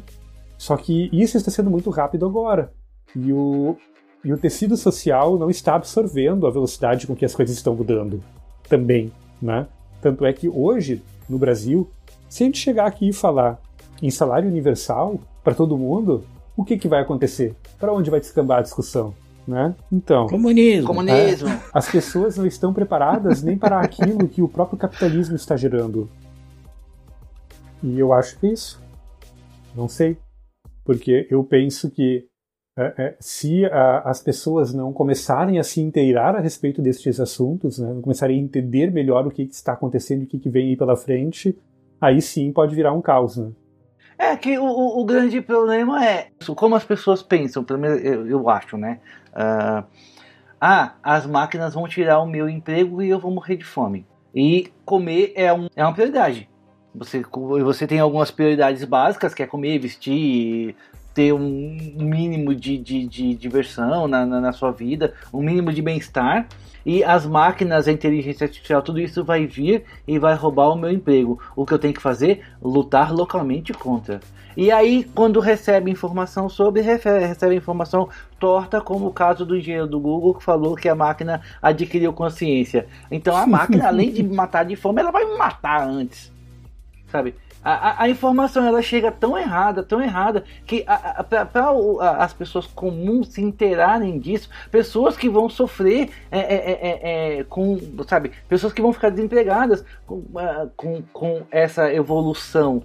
Só que isso está sendo muito rápido agora. E o, e o tecido social não está absorvendo a velocidade com que as coisas estão mudando também, né? Tanto é que hoje, no Brasil, se a gente chegar aqui e falar em salário universal para todo mundo, o que, que vai acontecer? Para onde vai descambar a discussão? Né? Então, comunismo. comunismo. É, as pessoas não estão preparadas nem para aquilo que o próprio capitalismo está gerando. E eu acho que é isso. Não sei. Porque eu penso que é, é, se a, as pessoas não começarem a se inteirar a respeito destes assuntos, né, não começarem a entender melhor o que, que está acontecendo e o que, que vem aí pela frente, aí sim pode virar um caos, né? É que o, o, grande problema é como as pessoas pensam, menos eu, eu acho, né? Uh, ah, as máquinas vão tirar o meu emprego e eu vou morrer de fome. E comer é, um, é uma prioridade. Você, você tem algumas prioridades básicas, que é comer, vestir, ter um mínimo de, de, de diversão na, na, na, sua vida, um mínimo de bem-estar. E as máquinas, a inteligência artificial, tudo isso vai vir e vai roubar o meu emprego. O que eu tenho que fazer? Lutar localmente contra. E aí, quando recebe informação sobre, recebe informação torta, como o caso do engenheiro do Google que falou que a máquina adquiriu consciência. Então a máquina, além de matar de fome, ela vai me matar antes. Sabe? A, a, informação ela chega tão errada, tão errada, que para as pessoas comuns se inteirarem disso, pessoas que vão sofrer é, é, é, é, é com, sabe, pessoas que vão ficar desempregadas com, com, com essa evolução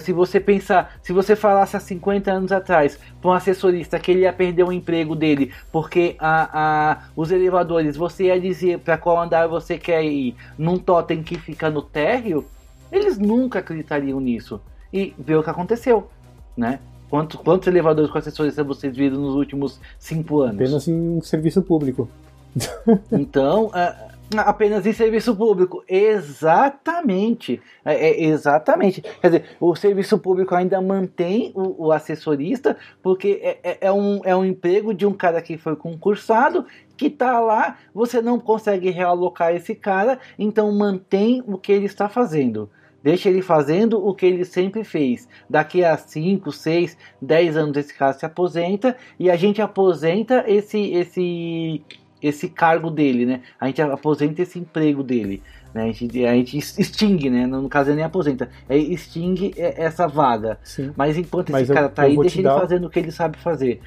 se você pensar, se você falasse há 50 anos atrás para um assessorista que ele ia perder o emprego dele porque a, a, os elevadores, você ia dizer para qual andar você quer ir num totem que fica no térreo, eles nunca acreditariam nisso. E vê o que aconteceu, né? Quantos, quantos elevadores com assessores vocês viram nos últimos cinco anos? Apenas em um serviço público. então, é, apenas em serviço público. Exatamente. É, é, exatamente. Quer dizer, o serviço público ainda mantém o, o assessorista, porque é, é, é, um, é um emprego de um cara que foi concursado, que está lá, você não consegue realocar esse cara, então mantém o que ele está fazendo. Deixa ele fazendo o que ele sempre fez. Daqui a 5, 6, 10 anos esse cara se aposenta e a gente aposenta esse esse esse cargo dele, né? A gente aposenta esse emprego dele. Né? A, gente, a gente extingue, né? No caso, é nem aposenta. É extingue essa vaga. Sim. Mas enquanto Mas esse eu, cara tá aí, deixa ele dar... fazendo o que ele sabe fazer.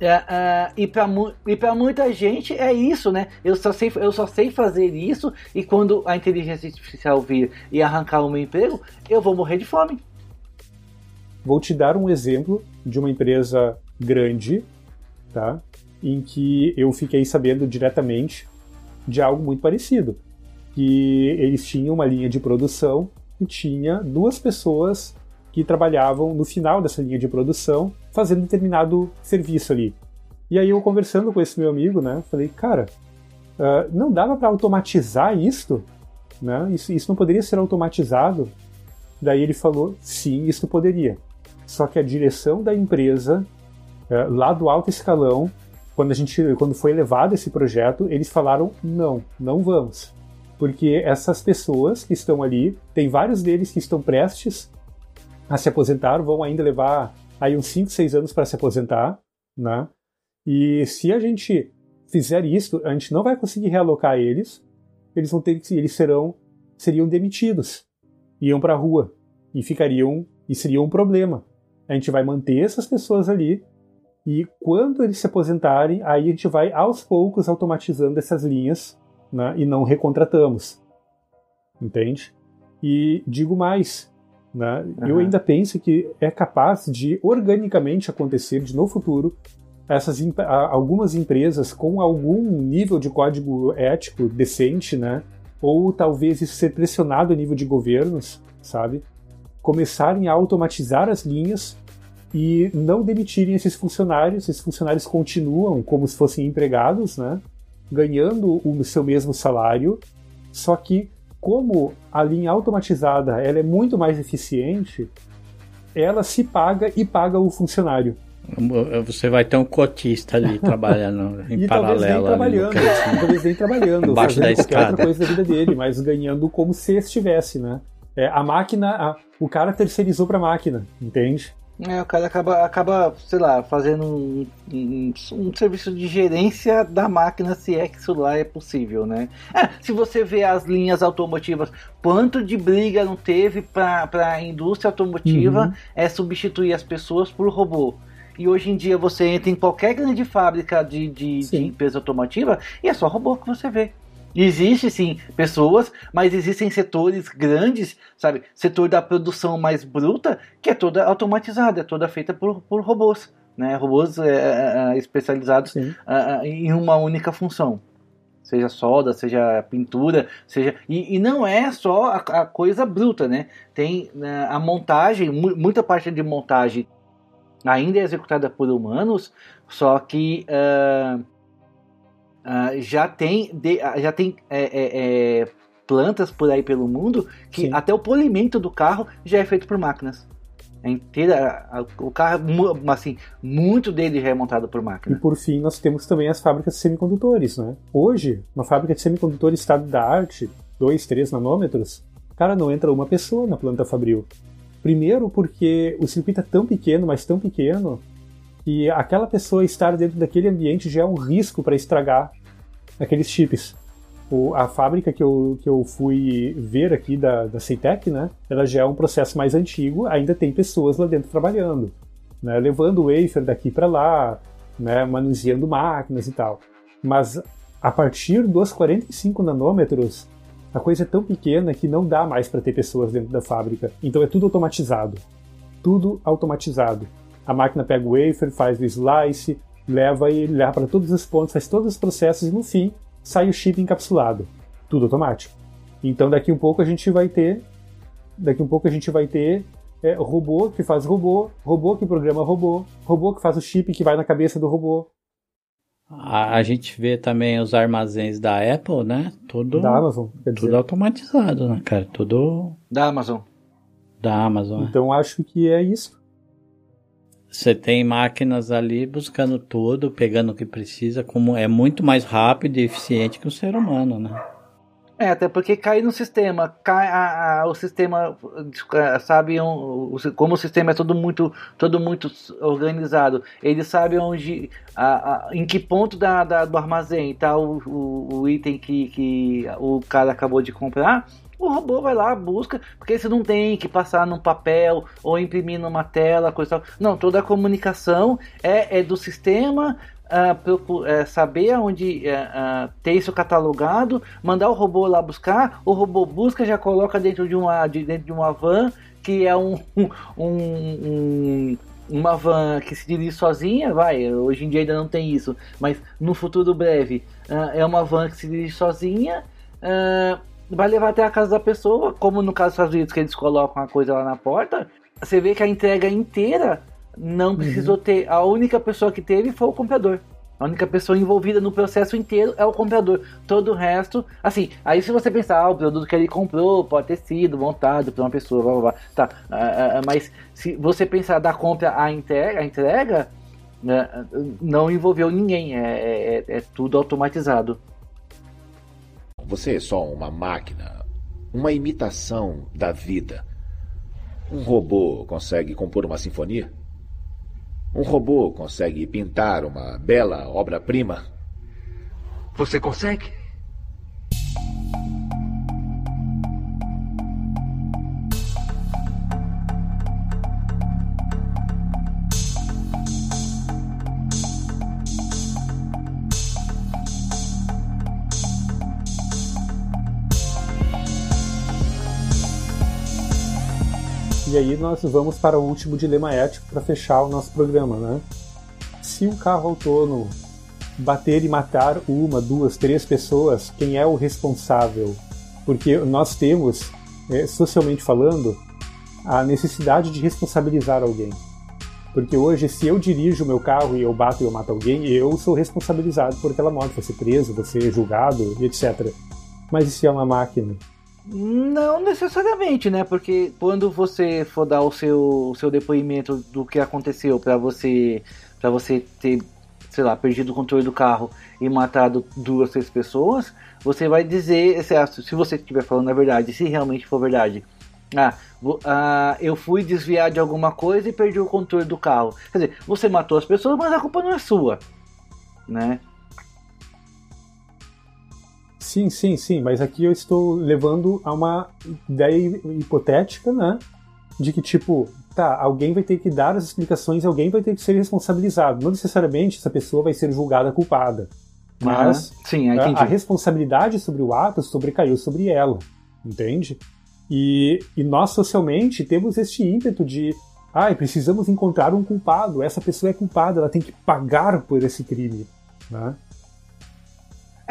É, é, e para muita gente é isso, né? Eu só sei eu só sei fazer isso e quando a inteligência artificial vir e arrancar o meu emprego, eu vou morrer de fome. Vou te dar um exemplo de uma empresa grande, tá? Em que eu fiquei sabendo diretamente de algo muito parecido, que eles tinham uma linha de produção e tinha duas pessoas que trabalhavam no final dessa linha de produção fazendo determinado serviço ali. E aí eu conversando com esse meu amigo, né, falei, cara, uh, não dava para automatizar isto? Né? Isso, isso não poderia ser automatizado? Daí ele falou, sim, isso poderia. Só que a direção da empresa, uh, lá do alto escalão, quando a gente, quando foi levado esse projeto, eles falaram, não, não vamos. Porque essas pessoas que estão ali, tem vários deles que estão prestes a se aposentar, vão ainda levar aí uns 5, 6 anos para se aposentar, né? E se a gente fizer isso, a gente não vai conseguir realocar eles. Eles vão ter eles serão seriam demitidos, iam para a rua e ficariam e seria um problema. A gente vai manter essas pessoas ali e quando eles se aposentarem, aí a gente vai aos poucos automatizando essas linhas né, e não recontratamos. Entende? E digo mais, né, uhum. eu ainda penso que é capaz de organicamente acontecer de no futuro essas algumas empresas com algum nível de código ético decente, né, ou talvez isso ser pressionado a nível de governos, sabe, começarem a automatizar as linhas e não demitirem esses funcionários. Esses funcionários continuam como se fossem empregados, né? ganhando o seu mesmo salário, só que como a linha automatizada ela é muito mais eficiente, ela se paga e paga o funcionário. Você vai ter um cotista ali trabalhando em e paralelo. Talvez nem trabalhando, talvez nem trabalhando, Embaixo da escada. outra coisa da vida dele, mas ganhando como se estivesse, né? É, a máquina, a, o cara terceirizou para a máquina, entende? É, o cara acaba, acaba sei lá, fazendo um, um, um, serviço de gerência da máquina, se é que isso lá é possível, né? É, se você vê as linhas automotivas, quanto de briga não teve para a indústria automotiva uhum. é substituir as pessoas por robô. E hoje em dia você entra em qualquer grande fábrica de, de, de empresa automotiva e é só robô que você vê. Existe sim pessoas, mas existem setores grandes, sabe? Setor da produção mais bruta, que é toda automatizada, é toda feita por, por robôs, né? Robôs é, é, é especializados é, em uma única função. Seja solda, seja pintura, seja. E, e não é só a, a, coisa bruta, né? Tem né, a montagem, muita parte de montagem ainda é executada por humanos, só que. Uh, Uh, já tem, de, uh, já tem é, é, é, plantas por aí pelo mundo que Sim. até o polimento do carro já é feito por máquinas. É inteira, o carro, assim, muito dele já é montado por máquina. E por fim, nós temos também as fábricas de semicondutores, né? Hoje, uma fábrica de semicondutores estado da arte, 2, 3 nanômetros, cara, não entra uma pessoa na planta fabril. Primeiro porque o circuito é tão pequeno, mas tão pequeno, que aquela pessoa estar dentro daquele ambiente já é um risco para estragar aqueles chips. O, a fábrica que eu, que eu fui ver aqui da, da Ceitec, né, ela já é um processo mais antigo, ainda tem pessoas lá dentro trabalhando, né, levando o wafer daqui para lá, né, manuseando máquinas e tal. Mas a partir dos 45 nanômetros, a coisa é tão pequena que não dá mais para ter pessoas dentro da fábrica. Então é tudo automatizado. Tudo automatizado. A máquina pega o wafer, faz o slice, leva e leva para todos os pontos, faz todos os processos e no fim sai o chip encapsulado. Tudo automático. Então daqui um pouco a gente vai ter, daqui um pouco a gente vai ter é, robô que faz robô, robô que programa robô, robô que faz o chip que vai na cabeça do robô. A, a gente vê também os armazéns da Apple, né? Tudo, da Amazon, tudo automatizado, né, cara? Tudo da Amazon. Da Amazon. É. Então acho que é isso. Você tem máquinas ali buscando tudo, pegando o que precisa, como é muito mais rápido e eficiente que o ser humano, né? É, até porque cai no sistema, cai a, a, o sistema, sabe um, como o sistema é todo muito, todo muito organizado. Ele sabe onde, a, em que ponto da, da do armazém está o, o, o, item que, que o cara acabou de comprar o robô vai lá, busca, porque você não tem que passar num papel ou imprimir numa tela, coisa tal. Não, toda a comunicação é, é do sistema. Uh, uh, saber onde uh, ter isso catalogado, mandar o robô lá buscar, o robô busca, já coloca dentro de uma, de, dentro de uma van, que é um, um, um uma van que se dirige sozinha, vai, hoje em dia ainda não tem isso, mas no futuro breve é uma van que se dirige sozinha, vai levar até a casa da pessoa, como no caso dos Estados Unidos, que eles colocam a coisa lá na porta, você vê que a entrega inteira não precisou uhum. ter. A única pessoa que teve foi o comprador. A única pessoa envolvida no processo inteiro é o comprador. Todo o resto, assim, aí se você pensar, ah, o produto que ele comprou pode ter sido montado por uma pessoa, blá blá blá. Tá, uh, uh, mas se você pensar da compra à entrega, a entrega uh, não envolveu ninguém, é, é, é tudo automatizado. Você é só uma máquina, uma imitação da vida. Um robô consegue compor uma sinfonia? Um robô consegue pintar uma bela obra-prima? Você consegue? E aí nós vamos para o último dilema ético para fechar o nosso programa, né? Se um carro autônomo bater e matar uma, duas, três pessoas, quem é o responsável? Porque nós temos, é, socialmente falando, a necessidade de responsabilizar alguém. Porque hoje, se eu dirijo o meu carro e eu bato e eu mato alguém, eu sou responsabilizado por aquela morte, vou ser preso, vou ser julgado, etc. Mas e se é uma máquina? Não necessariamente, né? Porque quando você for dar o seu, o seu depoimento do que aconteceu para você para você ter, sei lá, perdido o controle do carro e matado duas, três pessoas, você vai dizer, se você estiver falando a verdade, se realmente for verdade. Ah, ah, eu fui desviar de alguma coisa e perdi o controle do carro. Quer dizer, você matou as pessoas, mas a culpa não é sua, né? Sim, sim, sim, mas aqui eu estou levando a uma ideia hipotética, né? De que, tipo, tá, alguém vai ter que dar as explicações, alguém vai ter que ser responsabilizado. Não necessariamente essa pessoa vai ser julgada culpada. Mas uhum. Sim, a, a, responsabilidade sobre o ato sobrecaiu sobre ela, entende? E, e nós socialmente temos este ímpeto de ah, precisamos encontrar um culpado, essa pessoa é culpada, ela tem que pagar por esse crime. Né?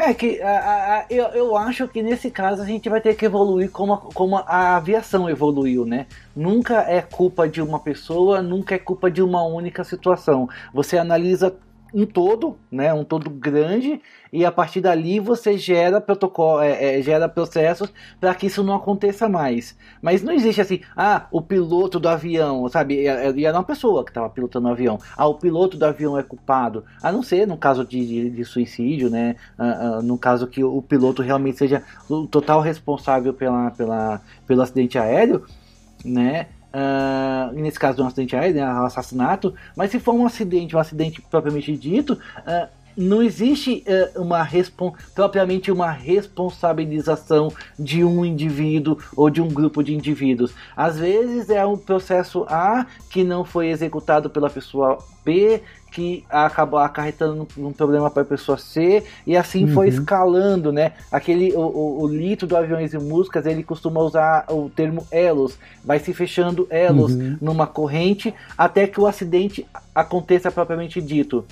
É que a, a, eu, eu acho que nesse caso a gente vai ter que evoluir como a, como a aviação evoluiu, né? Nunca é culpa de uma pessoa, nunca é culpa de uma única situação. Você analisa um todo, né, um todo grande, e a partir dali você gera protocolo, é, é, gera processos para que isso não aconteça mais. Mas não existe assim, ah, o piloto do avião, sabe? E era uma pessoa que estava pilotando o avião. Ah, o piloto do avião é culpado. A não ser no caso de, de, de suicídio, né? Ah, ah, no caso que o piloto realmente seja o total responsável pela, pela, pelo acidente aéreo, né? Uh, nesse caso de um acidente aéreo, né, um assassinato, mas se for um acidente, um acidente propriamente dito, uh, não existe uh, uma propriamente uma responsabilização de um indivíduo ou de um grupo de indivíduos. Às vezes é um processo A que não foi executado pela pessoa B, que acabou acarretando um problema para a pessoa C e assim uhum. foi escalando, né? Aquele o, o, o, Lito do Aviões e Músicas ele costuma usar o termo elos, vai se fechando elos uhum. numa corrente até que o acidente aconteça propriamente dito.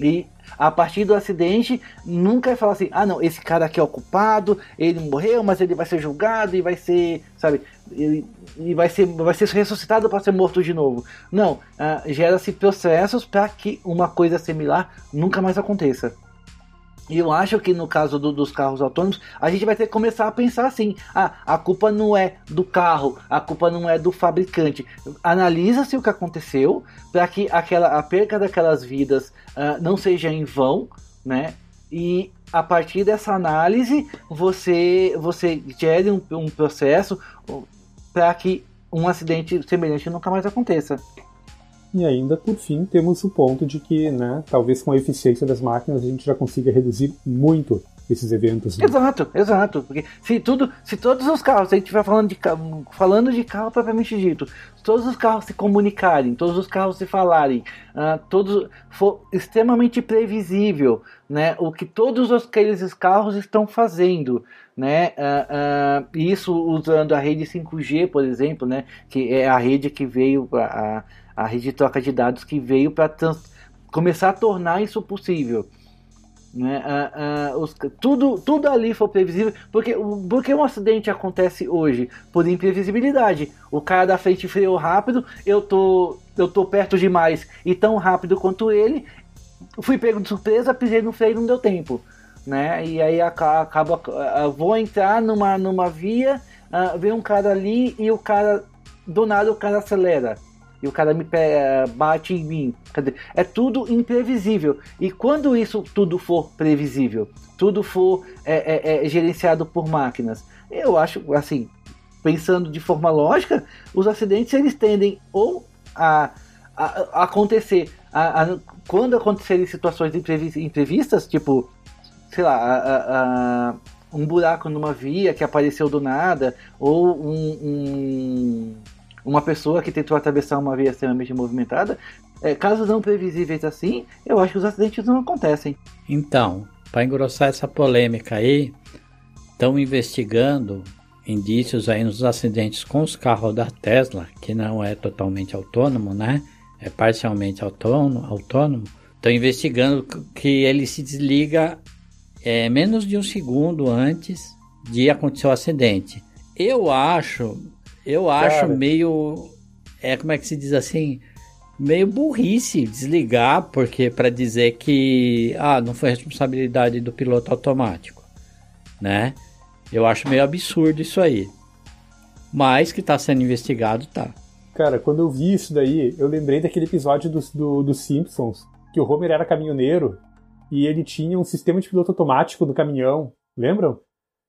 E a partir do acidente, nunca falar assim: ah, não, esse cara aqui é o culpado, ele morreu, mas ele vai ser julgado e vai ser, sabe, e vai ser, vai ser ressuscitado para ser morto de novo. Não, uh, gera-se processos para que uma coisa similar nunca mais aconteça. E eu acho que no caso do, dos carros autônomos, a gente vai ter que começar a pensar assim: ah, a culpa não é do carro, a culpa não é do fabricante. Analisa-se o que aconteceu para que aquela, a perca daquelas vidas uh, não seja em vão, né? E a partir dessa análise, você, você gere um, um processo para que um acidente semelhante nunca mais aconteça. E ainda, por fim, temos o ponto de que, né, talvez com a eficiência das máquinas a gente já consiga reduzir muito esses eventos. Né? Exato, exato. Porque se tudo, se todos os carros, se a gente estiver falando de falando de carro propriamente dito, se todos os carros se comunicarem, todos os carros se falarem, uh, todos for extremamente previsível, né, o que todos aqueles carros estão fazendo, né, uh, uh, isso usando a rede 5G, por exemplo, né, que é a rede que veio a, a rede de troca de dados que veio para começar a tornar isso possível. Né? Uh, uh, os, tudo, tudo ali foi previsível. Porque, porque um acidente acontece hoje? Por imprevisibilidade. O cara da frente freou rápido, eu tô, eu tô perto demais e tão rápido quanto ele. Fui pego de surpresa, pisei no freio e não deu tempo. Né? E aí acaba. Uh, vou entrar numa, numa via, vem um cara ali e o cara. Do nada o cara acelera e o cara me bate em mim. É tudo imprevisível. E quando isso tudo for previsível, tudo for é, é, é, gerenciado por máquinas, eu acho, assim, pensando de forma lógica, os acidentes eles tendem ou a, a, a acontecer a, a, quando acontecerem situações imprevi- imprevistas, tipo, sei lá, um buraco numa via que apareceu do nada, ou um- um- uma pessoa que tentou atravessar uma via extremamente movimentada, é, casos não previsíveis assim, eu acho que os acidentes não acontecem. Então, para engrossar essa polêmica aí, estão investigando indícios aí nos acidentes com os carros da Tesla, que não é totalmente autônomo, né? É parcialmente autônomo. autônomo. Estão investigando que ele se desliga é, menos de um segundo antes de acontecer o acidente. Eu acho, eu acho Cara. meio, é como é que se diz assim, meio burrice desligar, porque para dizer que ah, não foi responsabilidade do piloto automático, né? Eu acho meio absurdo isso aí. Mas que está sendo investigado, tá. Cara, quando eu vi isso daí, eu lembrei daquele episódio dos do, dos Simpsons, que o Homer era caminhoneiro e ele tinha um sistema de piloto automático no caminhão, lembram?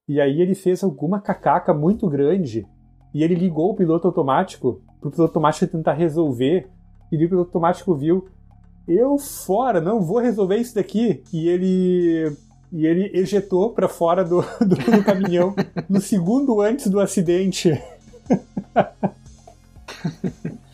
E aí ele fez alguma cacaca muito grande e ele ligou o piloto automático pro piloto automático tentar resolver e o piloto automático viu eu fora, não vou resolver isso daqui e ele e ele ejetou pra fora do, do, do caminhão no segundo antes do acidente.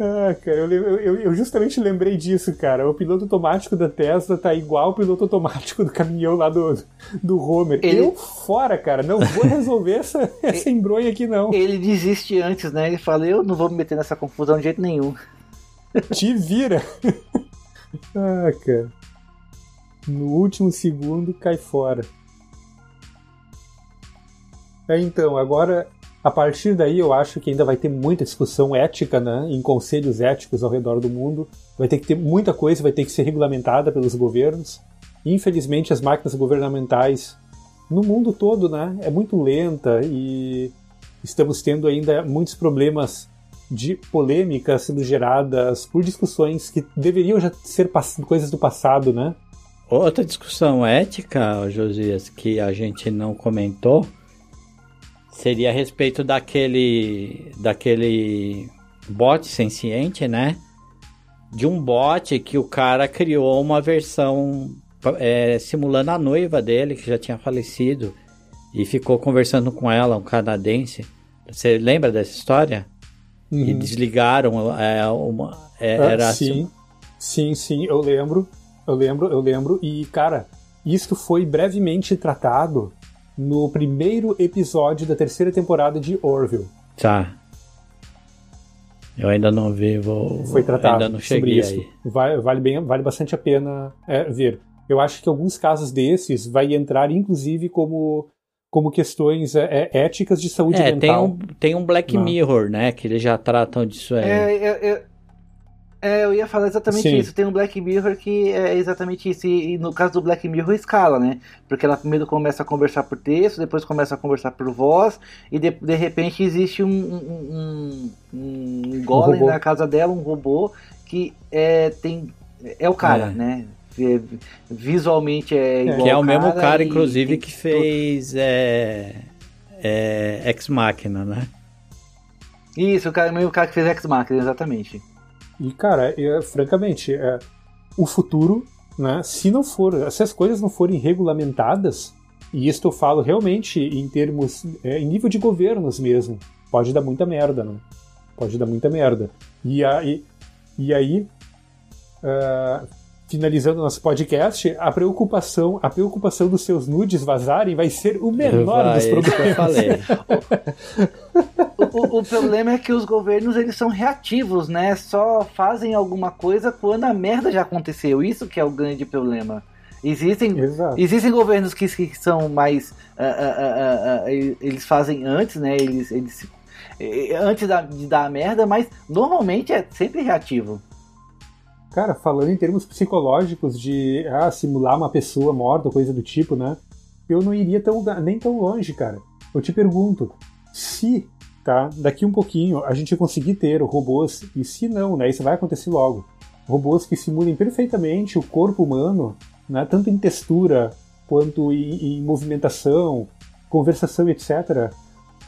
Ah, cara, eu, eu- eu justamente lembrei disso, cara. O piloto automático da Tesla tá igual o piloto automático do caminhão lá do, do Homer. Ele- Eu fora, cara, não vou resolver essa, essa embronha aqui, não. Ele desiste antes, né? Ele fala, eu não vou me meter nessa confusão de jeito nenhum. Te vira. ah, cara. No último segundo cai fora. É, então, agora, a partir daí, eu acho que ainda vai ter muita discussão ética, né, em conselhos éticos ao redor do mundo. Vai ter que ter muita coisa, vai ter que ser regulamentada pelos governos. Infelizmente, as máquinas governamentais no mundo todo, né, é muito lenta e estamos tendo ainda muitos problemas de polêmicas sendo geradas por discussões que deveriam já ser coisas do passado, né? Outra discussão ética, Josias, que a gente não comentou, seria a respeito daquele daquele bot senciente, né? De um bot que o cara criou uma versão é, simulando a noiva dele, que já tinha falecido, e ficou conversando com ela, um canadense. Você lembra dessa história? E desligaram é, uma. é, Ah, era assim, sim, sim, sim, eu lembro, eu lembro, eu lembro. E, cara, isso foi brevemente tratado no primeiro episódio da terceira temporada de Orville. Tá. Eu ainda não vi, vou. Foi tratado Ainda não sobre cheguei isso. aí. Vai- vale, bem, vale bastante a pena é, ver. Eu acho que alguns casos desses vai entrar, inclusive, como, como questões é, é, éticas de saúde É, tem mental. um, tem um Black Não. Mirror, né? Que eles já tratam disso aí. É, eu, eu, é, eu ia falar exatamente Sim. isso. Tem um Black Mirror que é exatamente isso. E, no caso do Black Mirror, escala, né? Porque ela primeiro começa a conversar por texto, depois começa a conversar por voz, e de, de repente existe um, um, um, um golem robô. na casa dela, um robô, que é, tem, é o cara, É. né? É, Visualmente é igual que é o mesmo cara, e inclusive, que fez é, é, Ex Machina, né? Isso, o cara, o mesmo cara que fez Ex Machina, exatamente. E, cara, é, francamente, é, o futuro, né, se não for, se as coisas não forem regulamentadas, e isso eu falo realmente em termos, é, em nível de governos mesmo, pode dar muita merda, né? Pode dar muita merda. E aí, e aí ah, finalizando nosso podcast, a preocupação, a preocupação dos seus nudes vazarem vai ser o menor Vai, dos que eu problemas. falei. O, o problema é que os governos eles são reativos, né? Só fazem alguma coisa quando a merda já aconteceu. Isso que é o grande problema. Existem, Exato. existem governos que, que são mais. ah, ah, ah, eles fazem antes, né? Eles, eles antes da- de dar a merda, mas normalmente é sempre reativo. Cara, falando em termos psicológicos de ah, simular uma pessoa morta, coisa do tipo, né? Eu não iria tão, nem tão longe, cara. Eu te pergunto, se, tá, daqui um pouquinho a gente conseguir ter robôs, e se não, né? Isso vai acontecer logo. Robôs que simulem perfeitamente o corpo humano, né? Tanto em textura quanto em, em movimentação, conversação, etc.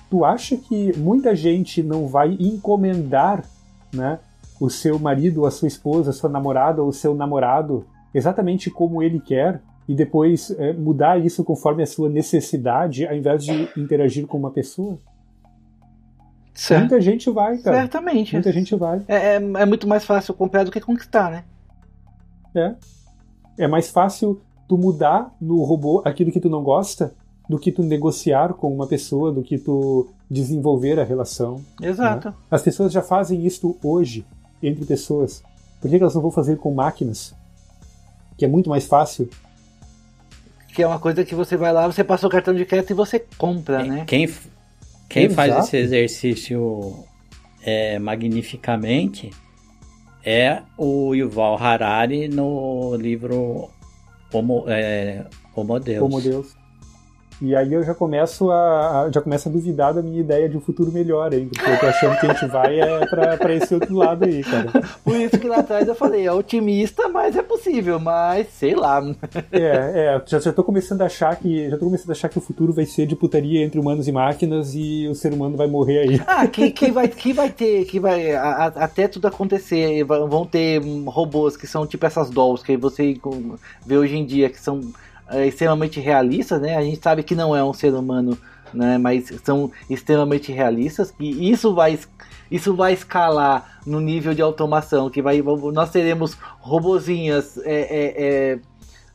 Tu acha que muita gente não vai encomendar, né? O seu marido, a sua esposa, a sua namorada ou o seu namorado exatamente como ele quer e depois é, mudar isso conforme a sua necessidade, ao invés de interagir com uma pessoa? Certo. Muita gente vai, cara. Certamente. Muita gente vai. É, é, é, muito mais fácil comprar do que conquistar, né? É. É mais fácil tu mudar no robô aquilo que tu não gosta do que tu negociar com uma pessoa, do que tu desenvolver a relação. Exato. Né? As pessoas já fazem isso hoje entre pessoas. Por que elas não vão fazer com máquinas? Que é muito mais fácil. Que é uma coisa que você vai lá, você passa o cartão de crédito e você compra, né? Quem, quem faz esse exercício é, magnificamente é o Yuval Harari no livro Homo, é, Homo Deus. Homo Deus. E aí eu já começo a, já começo a duvidar da minha ideia de um futuro melhor, hein? Porque eu tô achando que a gente vai é pra, pra esse outro lado aí, cara. Por isso que lá atrás eu falei, é otimista, mas é possível, mas sei lá. É, é, já, já tô começando a achar que. Já tô começando a achar que o futuro vai ser de putaria entre humanos e máquinas e o ser humano vai morrer aí. Ah, que, que, vai, que vai ter, que vai. A, até tudo acontecer, vão ter robôs que são tipo essas dolls que você vê hoje em dia, que são extremamente realistas, né? A gente sabe que não é um ser humano, né? Mas são extremamente realistas e isso vai isso vai escalar no nível de automação que vai nós teremos robozinhas é, é, é,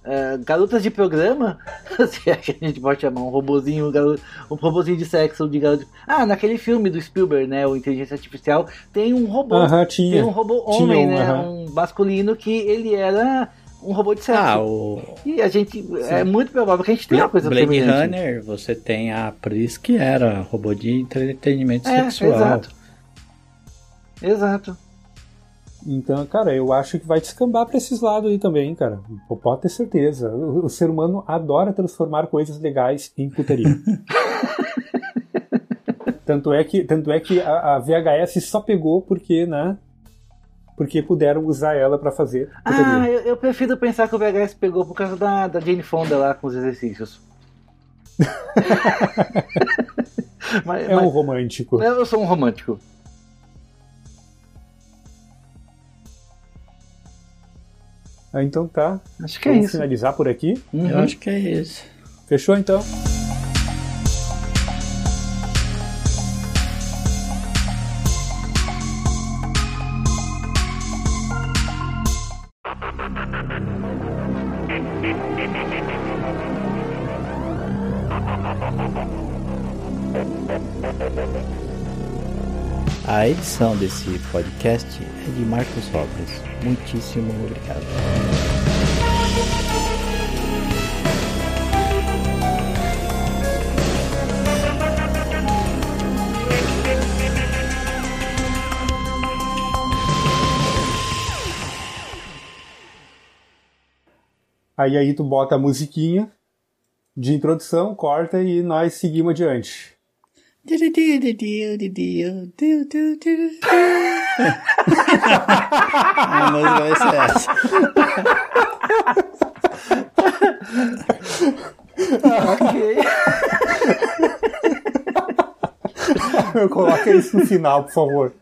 é garotas de programa se é que a gente pode chamar um robozinho um robozinho de sexo de garoto ah naquele filme do Spielberg né o inteligência artificial tem um robô uh -huh, tem um robô homem tinha, né uh -huh. um masculino que ele era um robô de sexo. Ah, o... E a gente. Sim. É muito provável que a gente tenha uma coisa Blade semelhante. Runner, você tem a Pris que era robô de entretenimento é, sexual. Exato. Exato. Então, cara, eu acho que vai descambar para esses lados aí também, cara. Pode ter certeza. O, o ser humano adora transformar coisas legais em putaria. tanto é que, tanto é que a, a VHS só pegou porque, né? Porque puderam usar ela para fazer. Ah, eu, eu, prefiro pensar que o VHS pegou por causa da, da Jane Fonda lá com os exercícios. mas, é mas, um romântico. Eu sou um romântico. Ah, então tá. Acho que é Vamos é isso. finalizar por aqui? Uhum. Eu acho que é isso. Fechou então? A edição desse podcast é de Marcos Robles. Muitíssimo obrigado. Aí aí tu bota a musiquinha de introdução, corta e nós seguimos adiante. A música vai ser essa. ok. Coloca isso no final, por favor.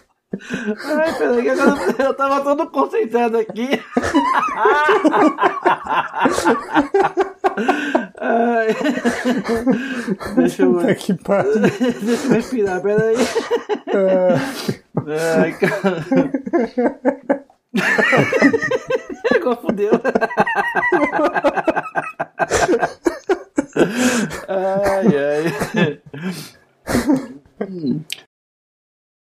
Ai, peraí, agora eu tava todo concentrado aqui. Ai. Deixa eu. Tá que pariu. Deixa eu respirar, peraí. Ai, cara. Agora fudeu. Ai, ai.